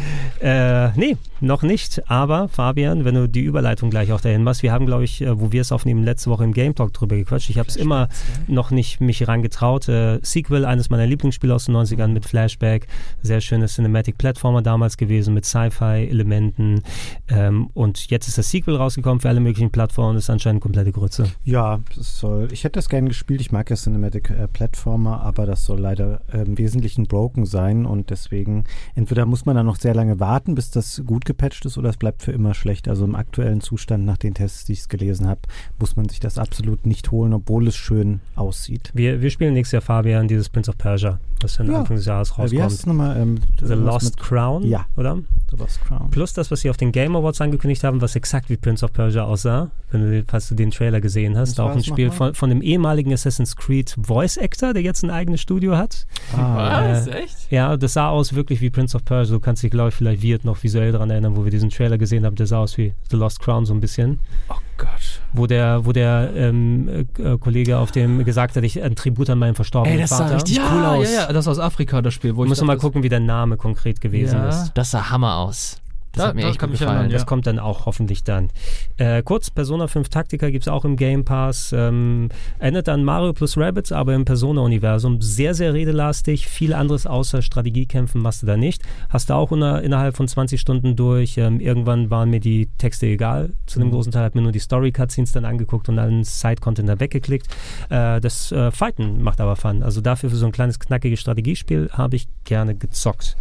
Speaker 1: äh, nee, noch nicht. Aber Fabian, wenn du die Überleitung gleich auch dahin machst, wir haben, glaube ich, äh, wo wir es aufnehmen, letzte Woche im Game Talk drüber gequatscht. Ich habe es immer noch nicht mich rangetraut. Äh, Sequel, eines meiner Lieblingsspiele aus den 90ern mit Flashback. Sehr schönes Cinematic-Plattformer damals gewesen mit Sci-Fi-Elementen. Ähm, und jetzt ist das Sequel rausgekommen für alle möglichen Plattformen. Ist anscheinend komplette Grütze.
Speaker 2: Ja, soll. Ich hätte das gerne gespielt. Ich mag ja Cinematic äh, aber das soll leider im Wesentlichen broken sein und deswegen entweder muss man dann noch sehr lange warten, bis das gut gepatcht ist, oder es bleibt für immer schlecht. Also im aktuellen Zustand nach den Tests, die ich gelesen habe, muss man sich das absolut nicht holen, obwohl es schön aussieht.
Speaker 1: Wir, wir spielen nächstes Jahr, Fabian, dieses Prince of Persia, das dann
Speaker 2: Ja.
Speaker 1: Anfang des Jahres
Speaker 2: Äh, wie heißt es
Speaker 1: rauskommt.
Speaker 2: nochmal? Ähm,
Speaker 1: The Lost Crown,
Speaker 2: Ja.
Speaker 1: oder?
Speaker 2: The Lost Crown.
Speaker 1: Plus das, was sie auf den Game Awards angekündigt haben, was exakt wie Prince of Persia aussah, wenn du, falls du den Trailer gesehen hast. Auch ein Spiel von, von dem ehemaligen Assassin's Creed Voice Actor, der jetzt ein eigenes Studio hat.
Speaker 2: Ah,
Speaker 1: Was?
Speaker 3: Echt?
Speaker 1: Ja, das sah aus wirklich wie Prince of Persia. Du kannst dich, glaube ich, vielleicht Wirt noch visuell daran erinnern, wo wir diesen Trailer gesehen haben. Der sah aus wie The Lost Crown so ein bisschen.
Speaker 4: Oh Gott.
Speaker 1: Wo der, wo der ähm, äh, Kollege auf dem gesagt hat, ich ein Tribut an meinen verstorbenen
Speaker 3: Ey, das sah
Speaker 1: Vater.
Speaker 3: richtig
Speaker 4: ja,
Speaker 3: cool aus.
Speaker 4: Ja, ja, das aus Afrika, das Spiel, wo
Speaker 1: muss noch mal gucken, wie der Name konkret gewesen
Speaker 4: Ja.
Speaker 1: ist.
Speaker 3: Das sah Hammer aus. Das
Speaker 4: Da-
Speaker 3: hat mir
Speaker 4: da
Speaker 3: echt gut gefallen.
Speaker 4: erinnern, ja.
Speaker 1: Das kommt dann auch hoffentlich dann. Äh, kurz, Persona 5 Taktika gibt es auch im Game Pass. Ähm, erinnert an Mario plus Rabbids, aber im Persona-Universum. Sehr, sehr redelastig. Viel anderes außer Strategiekämpfen machst du da nicht. Hast du auch inner, innerhalb von 20 Stunden durch. Ähm, irgendwann waren mir die Texte egal. Zu einem großen Teil habe mir nur die Story-Cutscenes dann angeguckt und allen Side-Content da weggeklickt. Äh, das äh, Fighten macht aber Fun. Also dafür für so ein kleines, knackiges Strategiespiel habe ich gerne gezockt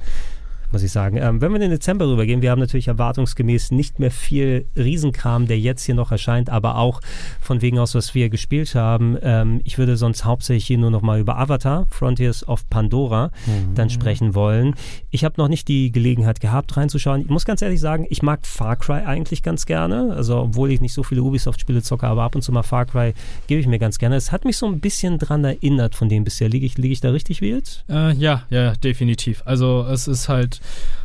Speaker 1: muss ich sagen. Ähm, wenn wir in den Dezember rübergehen, wir haben natürlich erwartungsgemäß nicht mehr viel Riesenkram, der jetzt hier noch erscheint, aber auch von wegen aus, was wir gespielt haben. Ähm, ich würde sonst hauptsächlich hier nur noch mal über Avatar, Frontiers of Pandora, dann sprechen wollen. Ich habe noch nicht die Gelegenheit gehabt, reinzuschauen. Ich muss ganz ehrlich sagen, ich mag Far Cry eigentlich ganz gerne. Also, obwohl ich nicht so viele Ubisoft-Spiele zocke, aber ab und zu mal Far Cry gebe ich mir ganz gerne. Es hat mich so ein bisschen dran erinnert von dem bisher. Liege ich, liege ich da richtig wild?
Speaker 4: Äh, ja, ja, definitiv. Also es ist halt,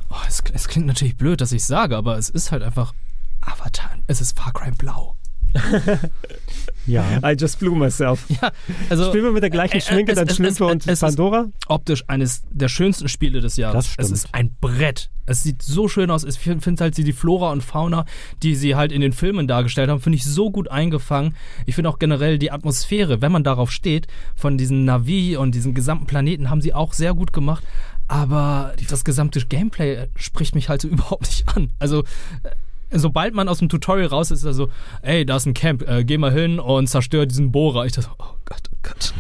Speaker 4: oh, es, es klingt natürlich blöd, dass ich sage, aber es ist halt einfach Avatar. Es ist Far Cry Blau.
Speaker 2: ja.
Speaker 1: I just blew myself.
Speaker 4: Ja, also
Speaker 1: Spielen wir mit der gleichen
Speaker 4: Äh, äh,
Speaker 1: Schminke
Speaker 4: es-
Speaker 1: dann Schlümpfe und
Speaker 4: es ist-
Speaker 1: Pandora?
Speaker 4: optisch eines der schönsten Spiele des Jahres.
Speaker 2: Das stimmt.
Speaker 4: Es ist ein Brett. Es sieht so schön aus. Ich finde halt die Flora und Fauna, die sie halt in den Filmen dargestellt haben, finde ich so gut eingefangen. Ich finde auch generell die Atmosphäre, wenn man darauf steht, von diesen Navi und diesen gesamten Planeten haben sie auch sehr gut gemacht. Aber das gesamte Gameplay spricht mich halt so überhaupt nicht an. Also äh, sobald man aus dem Tutorial raus ist, ist er so, ey, da ist ein Camp, äh, geh mal hin und zerstör diesen Bohrer. Ich dachte, oh Gott, oh Gott.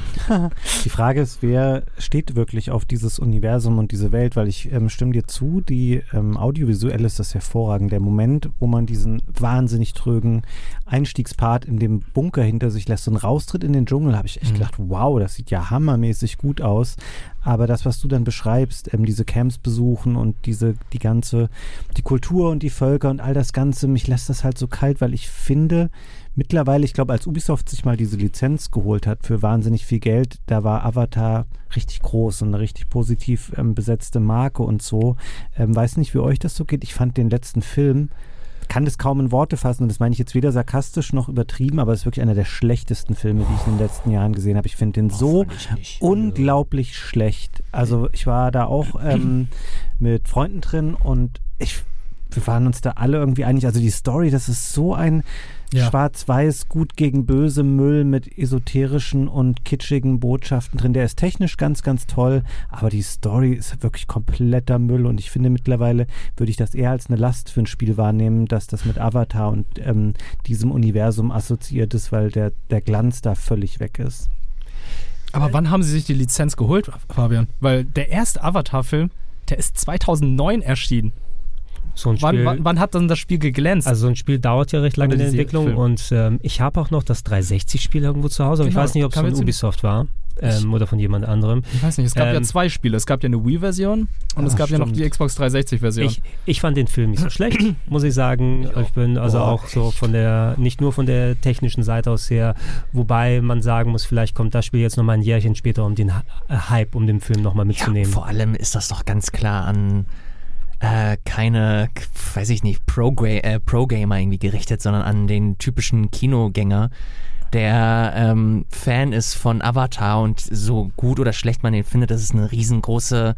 Speaker 2: Die Frage ist, wer steht wirklich auf dieses Universum und diese Welt? Weil ich ähm, stimme dir zu, die ähm, audiovisuell ist das hervorragend. Der Moment, wo man diesen wahnsinnig trögen Einstiegspart in dem Bunker hinter sich lässt und raustritt in den Dschungel, habe ich echt
Speaker 4: Mhm.
Speaker 2: gedacht, wow, das sieht ja hammermäßig gut aus. Aber das, was du dann beschreibst, ähm, diese Camps besuchen und diese, die ganze, die Kultur und die Völker und all das Ganze, mich lässt das halt so kalt, weil ich finde, mittlerweile, ich glaube, als Ubisoft sich mal diese Lizenz geholt hat für wahnsinnig viel Geld, da war Avatar richtig groß und eine richtig positiv ähm, besetzte Marke und so. Ähm, weiß nicht, wie euch das so geht. Ich fand den letzten Film, kann das kaum in Worte fassen und das meine ich jetzt weder sarkastisch noch übertrieben, aber es ist wirklich einer der schlechtesten Filme, die ich in den letzten Jahren gesehen habe. Ich finde den so unglaublich schlecht. Also ich war da auch ähm, mit Freunden drin und ich, wir waren uns da alle irgendwie einig. Also die Story, das ist so ein
Speaker 4: Ja.
Speaker 2: schwarz-weiß, gut gegen böse Müll mit esoterischen und kitschigen Botschaften drin. Der ist technisch ganz, ganz toll, aber die Story ist wirklich kompletter Müll und ich finde mittlerweile würde ich das eher als eine Last für ein Spiel wahrnehmen, dass das mit Avatar und ähm, diesem Universum assoziiert ist, weil der, der Glanz da völlig weg ist.
Speaker 4: Aber wann haben sie sich die Lizenz geholt, Fabian? Weil der erste Avatar-Film, der ist 2009 erschienen.
Speaker 1: So ein
Speaker 4: Wann,
Speaker 1: Spiel,
Speaker 4: wann, wann hat dann das Spiel geglänzt?
Speaker 1: also so ein Spiel dauert ja recht lange in der Entwicklung
Speaker 4: Film.
Speaker 1: und ähm, ich habe auch noch das 360-Spiel irgendwo zu Hause, aber
Speaker 4: Genau,
Speaker 1: ich weiß nicht, ob es von Ubisoft war ähm, oder von jemand anderem.
Speaker 4: ich weiß nicht, es gab ja
Speaker 1: ähm,
Speaker 4: zwei Spiele. Es gab ja eine Wii-Version und es
Speaker 2: Ah,
Speaker 4: gab ja noch die
Speaker 2: stimmt.
Speaker 4: Xbox 360-Version.
Speaker 1: Ich, ich fand den Film nicht so schlecht, muss ich sagen. Ich,
Speaker 4: auch.
Speaker 1: bin also
Speaker 2: Boah,
Speaker 1: auch so von der, nicht nur von der technischen Seite aus her, wobei man sagen muss, vielleicht kommt das Spiel jetzt nochmal ein Jährchen später, um den äh, Hype um den Film nochmal
Speaker 3: Ja,
Speaker 1: mitzunehmen.
Speaker 3: vor allem ist das doch ganz klar an äh, keine, weiß ich nicht, Pro-Gamer äh, Pro irgendwie gerichtet, sondern an den typischen Kinogänger, der ähm, Fan ist von Avatar und so gut oder schlecht man den findet, das ist eine riesengroße,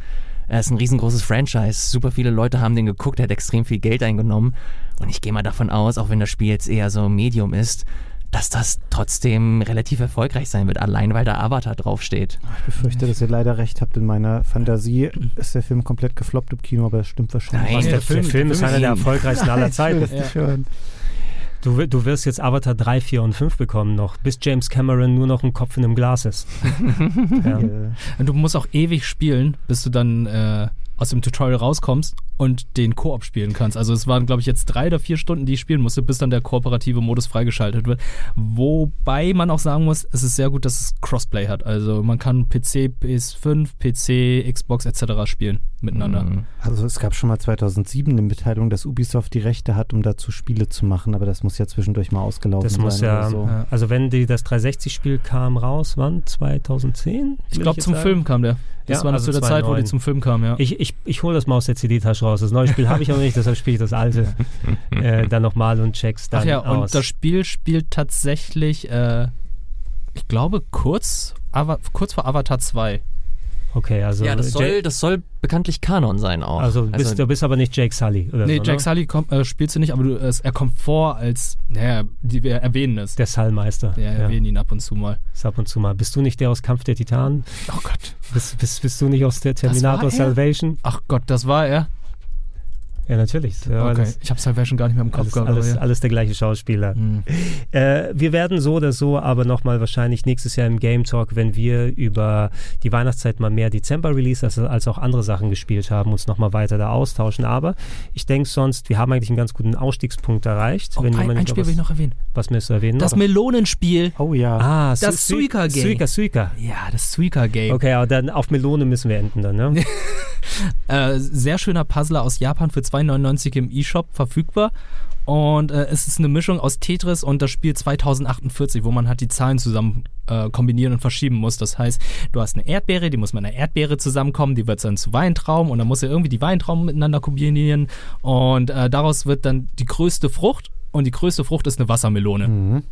Speaker 3: äh, ist ein riesengroßes Franchise. Super viele Leute haben den geguckt, der hat extrem viel Geld eingenommen und ich gehe mal davon aus, auch wenn das Spiel jetzt eher so Medium ist, dass das trotzdem relativ erfolgreich sein wird, allein weil da Avatar draufsteht.
Speaker 2: Ich befürchte, dass ihr leider recht habt. In meiner Fantasie ist der Film komplett gefloppt im Kino, aber das stimmt wahrscheinlich.
Speaker 3: Nein,
Speaker 1: Was,
Speaker 4: der
Speaker 1: der,
Speaker 4: Film-
Speaker 1: der Film ist einer der erfolgreichsten aller Zeiten.
Speaker 2: Hören.
Speaker 1: Du, du wirst jetzt Avatar 3, 4 und 5 bekommen noch, bis James Cameron nur noch ein Kopf in einem Glas ist. ja.
Speaker 4: Und du musst auch ewig spielen, bis du dann äh, aus dem Tutorial rauskommst und den Koop spielen kannst. Also es waren, glaube ich, jetzt drei oder vier Stunden, die ich spielen musste, bis dann der kooperative Modus freigeschaltet wird. Wobei man auch sagen muss, es ist sehr gut, dass es Crossplay hat. Also man kann PC, PS5, PC, Xbox etc. spielen miteinander.
Speaker 3: Mhm.
Speaker 2: Also es gab schon mal 2007 eine Mitteilung, dass Ubisoft die Rechte hat, um dazu Spiele zu machen, aber das muss ja zwischendurch mal ausgelaufen
Speaker 1: Das
Speaker 2: sein.
Speaker 1: muss ja,
Speaker 2: oder so.
Speaker 4: Ja.
Speaker 1: also wenn die, das 360-Spiel kam raus, wann? 2010?
Speaker 4: Ich glaube, zum
Speaker 1: sagen?
Speaker 4: Film kam der. Das
Speaker 1: Ja,
Speaker 4: war noch
Speaker 1: also
Speaker 4: zu der Zeit, wo die
Speaker 1: 2009.
Speaker 4: zum Film kam, ja.
Speaker 1: Ich, ich, ich hole das mal aus der CD-Tasche raus. Das neue Spiel habe ich aber nicht, deshalb spiele ich das alte äh, dann nochmal und check's dann
Speaker 4: Ach ja,
Speaker 1: aus.
Speaker 4: und das Spiel spielt tatsächlich, äh, ich glaube, kurz, Ava kurz vor Avatar 2.
Speaker 1: okay, also,
Speaker 3: ja, das soll, das soll bekanntlich Kanon sein auch.
Speaker 1: also, bist, du bist aber nicht Jake Sully oder
Speaker 4: Nee,
Speaker 1: so,
Speaker 4: Jack
Speaker 1: ne?
Speaker 4: Sully kommt, äh, spielst du nicht, aber du, es, er kommt vor als, naja, die, wir erwähnen es.
Speaker 1: Der Sallmeister.
Speaker 4: Wir
Speaker 1: ja,
Speaker 4: erwähnen ihn ab und zu mal.
Speaker 1: ist ab und zu mal. Bist du nicht der aus Kampf der Titanen?
Speaker 4: Oh Gott.
Speaker 1: Bist, bist, bist du nicht aus der Terminator
Speaker 4: er?
Speaker 1: Salvation?
Speaker 4: Ach Gott, das war er?
Speaker 1: Ja, natürlich. Ja,
Speaker 4: okay,
Speaker 1: alles,
Speaker 4: ich habe Salvation gar nicht mehr im Kopf
Speaker 1: alles,
Speaker 4: gehabt.
Speaker 1: alles,
Speaker 4: ja.
Speaker 1: alles der gleiche Schauspieler.
Speaker 4: Hm.
Speaker 1: Äh, wir werden so oder so aber nochmal wahrscheinlich nächstes Jahr im Game Talk, wenn wir über die Weihnachtszeit mal mehr Dezember-Release als, als auch andere Sachen gespielt haben, uns nochmal weiter da austauschen. Aber ich denke sonst, wir haben eigentlich einen ganz guten Ausstiegspunkt erreicht.
Speaker 4: Oh,
Speaker 1: wenn
Speaker 4: ein, ein Spiel
Speaker 1: was,
Speaker 4: will ich noch erwähnen.
Speaker 1: was mir zu erwähnen
Speaker 4: Das? Melonenspiel.
Speaker 2: Oh ja.
Speaker 1: Ah,
Speaker 4: das
Speaker 1: Su-
Speaker 4: Suika-Game.
Speaker 1: Suika, Suika.
Speaker 4: Ja, das Suika-Game.
Speaker 1: Okay, aber dann auf Melone müssen wir enden dann, ne?
Speaker 4: Äh, sehr schöner Puzzler aus Japan für 2,99 im eShop verfügbar. Und äh, es ist eine Mischung aus Tetris und das Spiel 2048, wo man halt die Zahlen zusammen äh, kombinieren und verschieben muss. Das heißt, du hast eine Erdbeere, die muss mit einer Erdbeere zusammenkommen, die wird dann zu Weintrauben und dann muss er irgendwie die Weintrauben miteinander kombinieren und äh, daraus wird dann die größte Frucht und die größte Frucht ist eine Wassermelone.
Speaker 2: Mhm.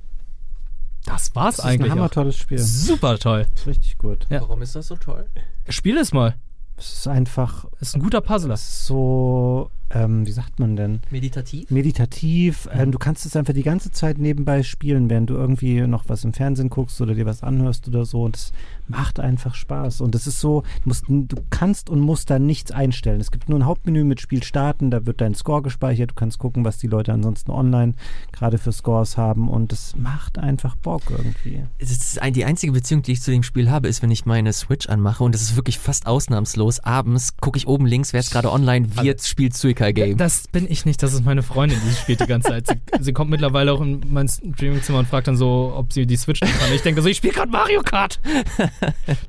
Speaker 4: Das war's
Speaker 2: Das ist ein
Speaker 4: eigentlich.
Speaker 2: hammertolles Spiel.
Speaker 4: Super toll.
Speaker 2: ist richtig gut.
Speaker 4: Ja.
Speaker 3: Warum ist das so toll?
Speaker 4: Spiel es mal.
Speaker 2: Es ist einfach
Speaker 4: Das ist ein guter Puzzler.
Speaker 2: so ähm, wie sagt man denn?
Speaker 3: Meditativ?
Speaker 2: Meditativ. Ähm, du kannst es einfach die ganze Zeit nebenbei spielen, während du irgendwie noch was im Fernsehen guckst oder dir was anhörst oder so. Und es macht einfach Spaß. Und es ist so, du, musst, du kannst und musst da nichts einstellen. Es gibt nur ein Hauptmenü mit Spiel starten, da wird dein Score gespeichert. Du kannst gucken, was die Leute ansonsten online gerade für Scores haben. Und es macht einfach Bock irgendwie.
Speaker 3: Es ist die einzige Beziehung, die ich zu dem Spiel habe, ist, wenn ich meine Switch anmache und das ist wirklich fast ausnahmslos. Abends gucke ich oben links, wer ist gerade online, wie jetzt spielt Suikai Game.
Speaker 4: Das bin ich nicht, das ist meine Freundin, die spielt die ganze Zeit. Sie, sie kommt mittlerweile auch in mein Streamingzimmer und fragt dann so, ob sie die Switch nicht kann. Ich denke so, ich spiele gerade Mario Kart.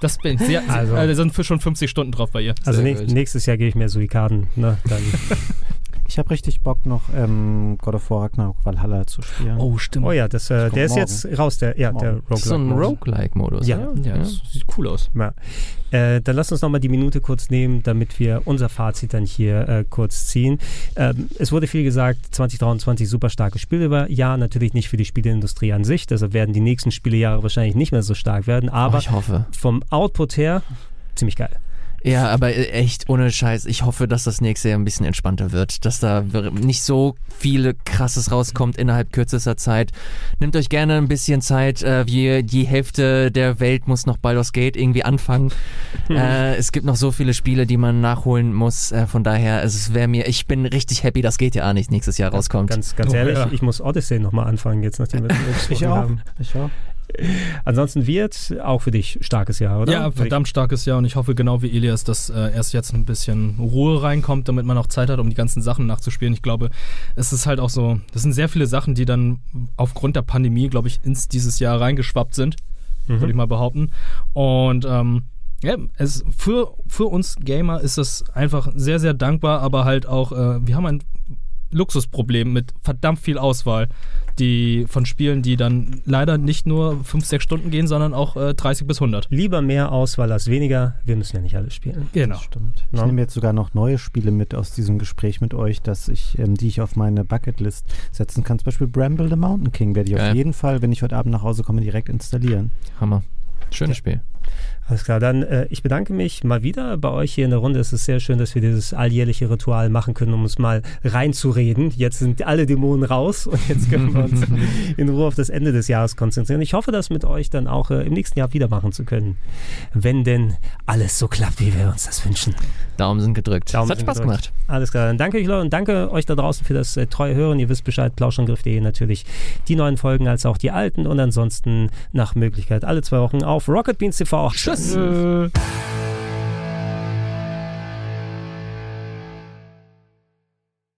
Speaker 4: Das bin ich. Sie,
Speaker 1: Also-
Speaker 4: also, äh, sind für schon 50 Stunden drauf bei ihr.
Speaker 1: Also nächstes Jahr gehe ich mehr Suikaden. Ne? Dann
Speaker 2: Ich habe richtig Bock, noch ähm, God of War Ragnarok Valhalla zu spielen.
Speaker 4: Oh, stimmt.
Speaker 1: Oh ja, das, äh, der ist
Speaker 2: morgen.
Speaker 1: jetzt raus, der, ja, der. Roguelike.
Speaker 3: so ein
Speaker 1: Modus.
Speaker 3: Roguelike-Modus.
Speaker 1: Ja.
Speaker 3: oder?
Speaker 4: Ja, das sieht cool aus.
Speaker 1: Ja. Äh, dann lass uns nochmal die Minute kurz nehmen, damit wir unser Fazit dann hier äh, kurz ziehen. Ähm, es wurde viel gesagt, 2023 super starkes Spielejahr, natürlich nicht für die Spieleindustrie an sich, deshalb werden die nächsten Spielejahre wahrscheinlich nicht mehr so stark werden,
Speaker 3: Aber
Speaker 1: aber
Speaker 3: Oh, ich hoffe.
Speaker 1: vom Output her ziemlich geil.
Speaker 3: Ja, aber äh, echt ohne Scheiß. Ich hoffe, dass das nächste Jahr ein bisschen entspannter wird, dass da nicht so viele krasses rauskommt innerhalb kürzester Zeit. Nehmt euch gerne ein bisschen Zeit. Äh, die, die Hälfte der Welt muss noch Baldur's Gate irgendwie anfangen. äh, es gibt noch so viele Spiele, die man nachholen muss. Äh, von daher, es wäre mir, ich bin richtig happy, dass GTA nicht nächstes Jahr rauskommt.
Speaker 1: Ganz, ganz
Speaker 4: Oh,
Speaker 1: ehrlich,
Speaker 4: ja.
Speaker 1: ich muss Odyssey nochmal anfangen, jetzt nachdem wir das
Speaker 2: ich auch.
Speaker 1: haben.
Speaker 2: Ich auch.
Speaker 1: Ansonsten wird auch für dich starkes Jahr, oder?
Speaker 4: Ja, verdammt starkes Jahr und ich hoffe genau wie Elias, dass äh, erst jetzt ein bisschen Ruhe reinkommt, damit man auch Zeit hat, um die ganzen Sachen nachzuspielen. Ich glaube, es ist halt auch so, das sind sehr viele Sachen, die dann aufgrund der Pandemie, glaube ich, ins dieses Jahr reingeschwappt sind,
Speaker 1: Mhm.
Speaker 4: würde ich mal behaupten. Und ähm, ja, es für, für uns Gamer ist das einfach sehr, sehr dankbar, aber halt auch, äh, wir haben ein Luxusproblem mit verdammt viel Auswahl, die von Spielen, die dann leider nicht nur 5, 6 Stunden gehen, sondern auch äh, 30 bis 100.
Speaker 1: Lieber mehr Auswahl als weniger. Wir müssen ja nicht alles spielen.
Speaker 4: Genau.
Speaker 2: Stimmt. Ich
Speaker 1: Ja.
Speaker 2: nehme jetzt sogar noch neue Spiele mit aus diesem Gespräch mit euch, dass ich, ähm, die ich auf meine Bucketlist setzen kann. Zum Beispiel Bramble the Mountain King werde ich
Speaker 3: Geil.
Speaker 2: auf jeden Fall, wenn ich heute Abend nach Hause komme, direkt installieren.
Speaker 3: Hammer. Schönes Spiel.
Speaker 1: Alles klar, dann äh, ich bedanke mich mal wieder bei euch hier in der Runde. Es ist sehr schön, dass wir dieses alljährliche Ritual machen können, um uns mal reinzureden. Jetzt sind alle Dämonen raus und jetzt können wir uns in Ruhe auf das Ende des Jahres konzentrieren. Ich hoffe, das mit euch dann auch äh, im nächsten Jahr wieder machen zu können, wenn denn alles so klappt, wie wir uns das wünschen.
Speaker 3: Daumen sind gedrückt.
Speaker 1: Daumen
Speaker 3: es hat Spaß
Speaker 1: gedrückt.
Speaker 3: gemacht.
Speaker 1: Alles klar, dann danke ich Leute und danke euch da draußen für das äh, treue Hören. Ihr wisst Bescheid, plauschangriff.de natürlich die neuen Folgen als auch die alten und ansonsten nach Möglichkeit alle zwei Wochen auf Rocket Beans TV.
Speaker 3: Tschüss.
Speaker 4: Mm.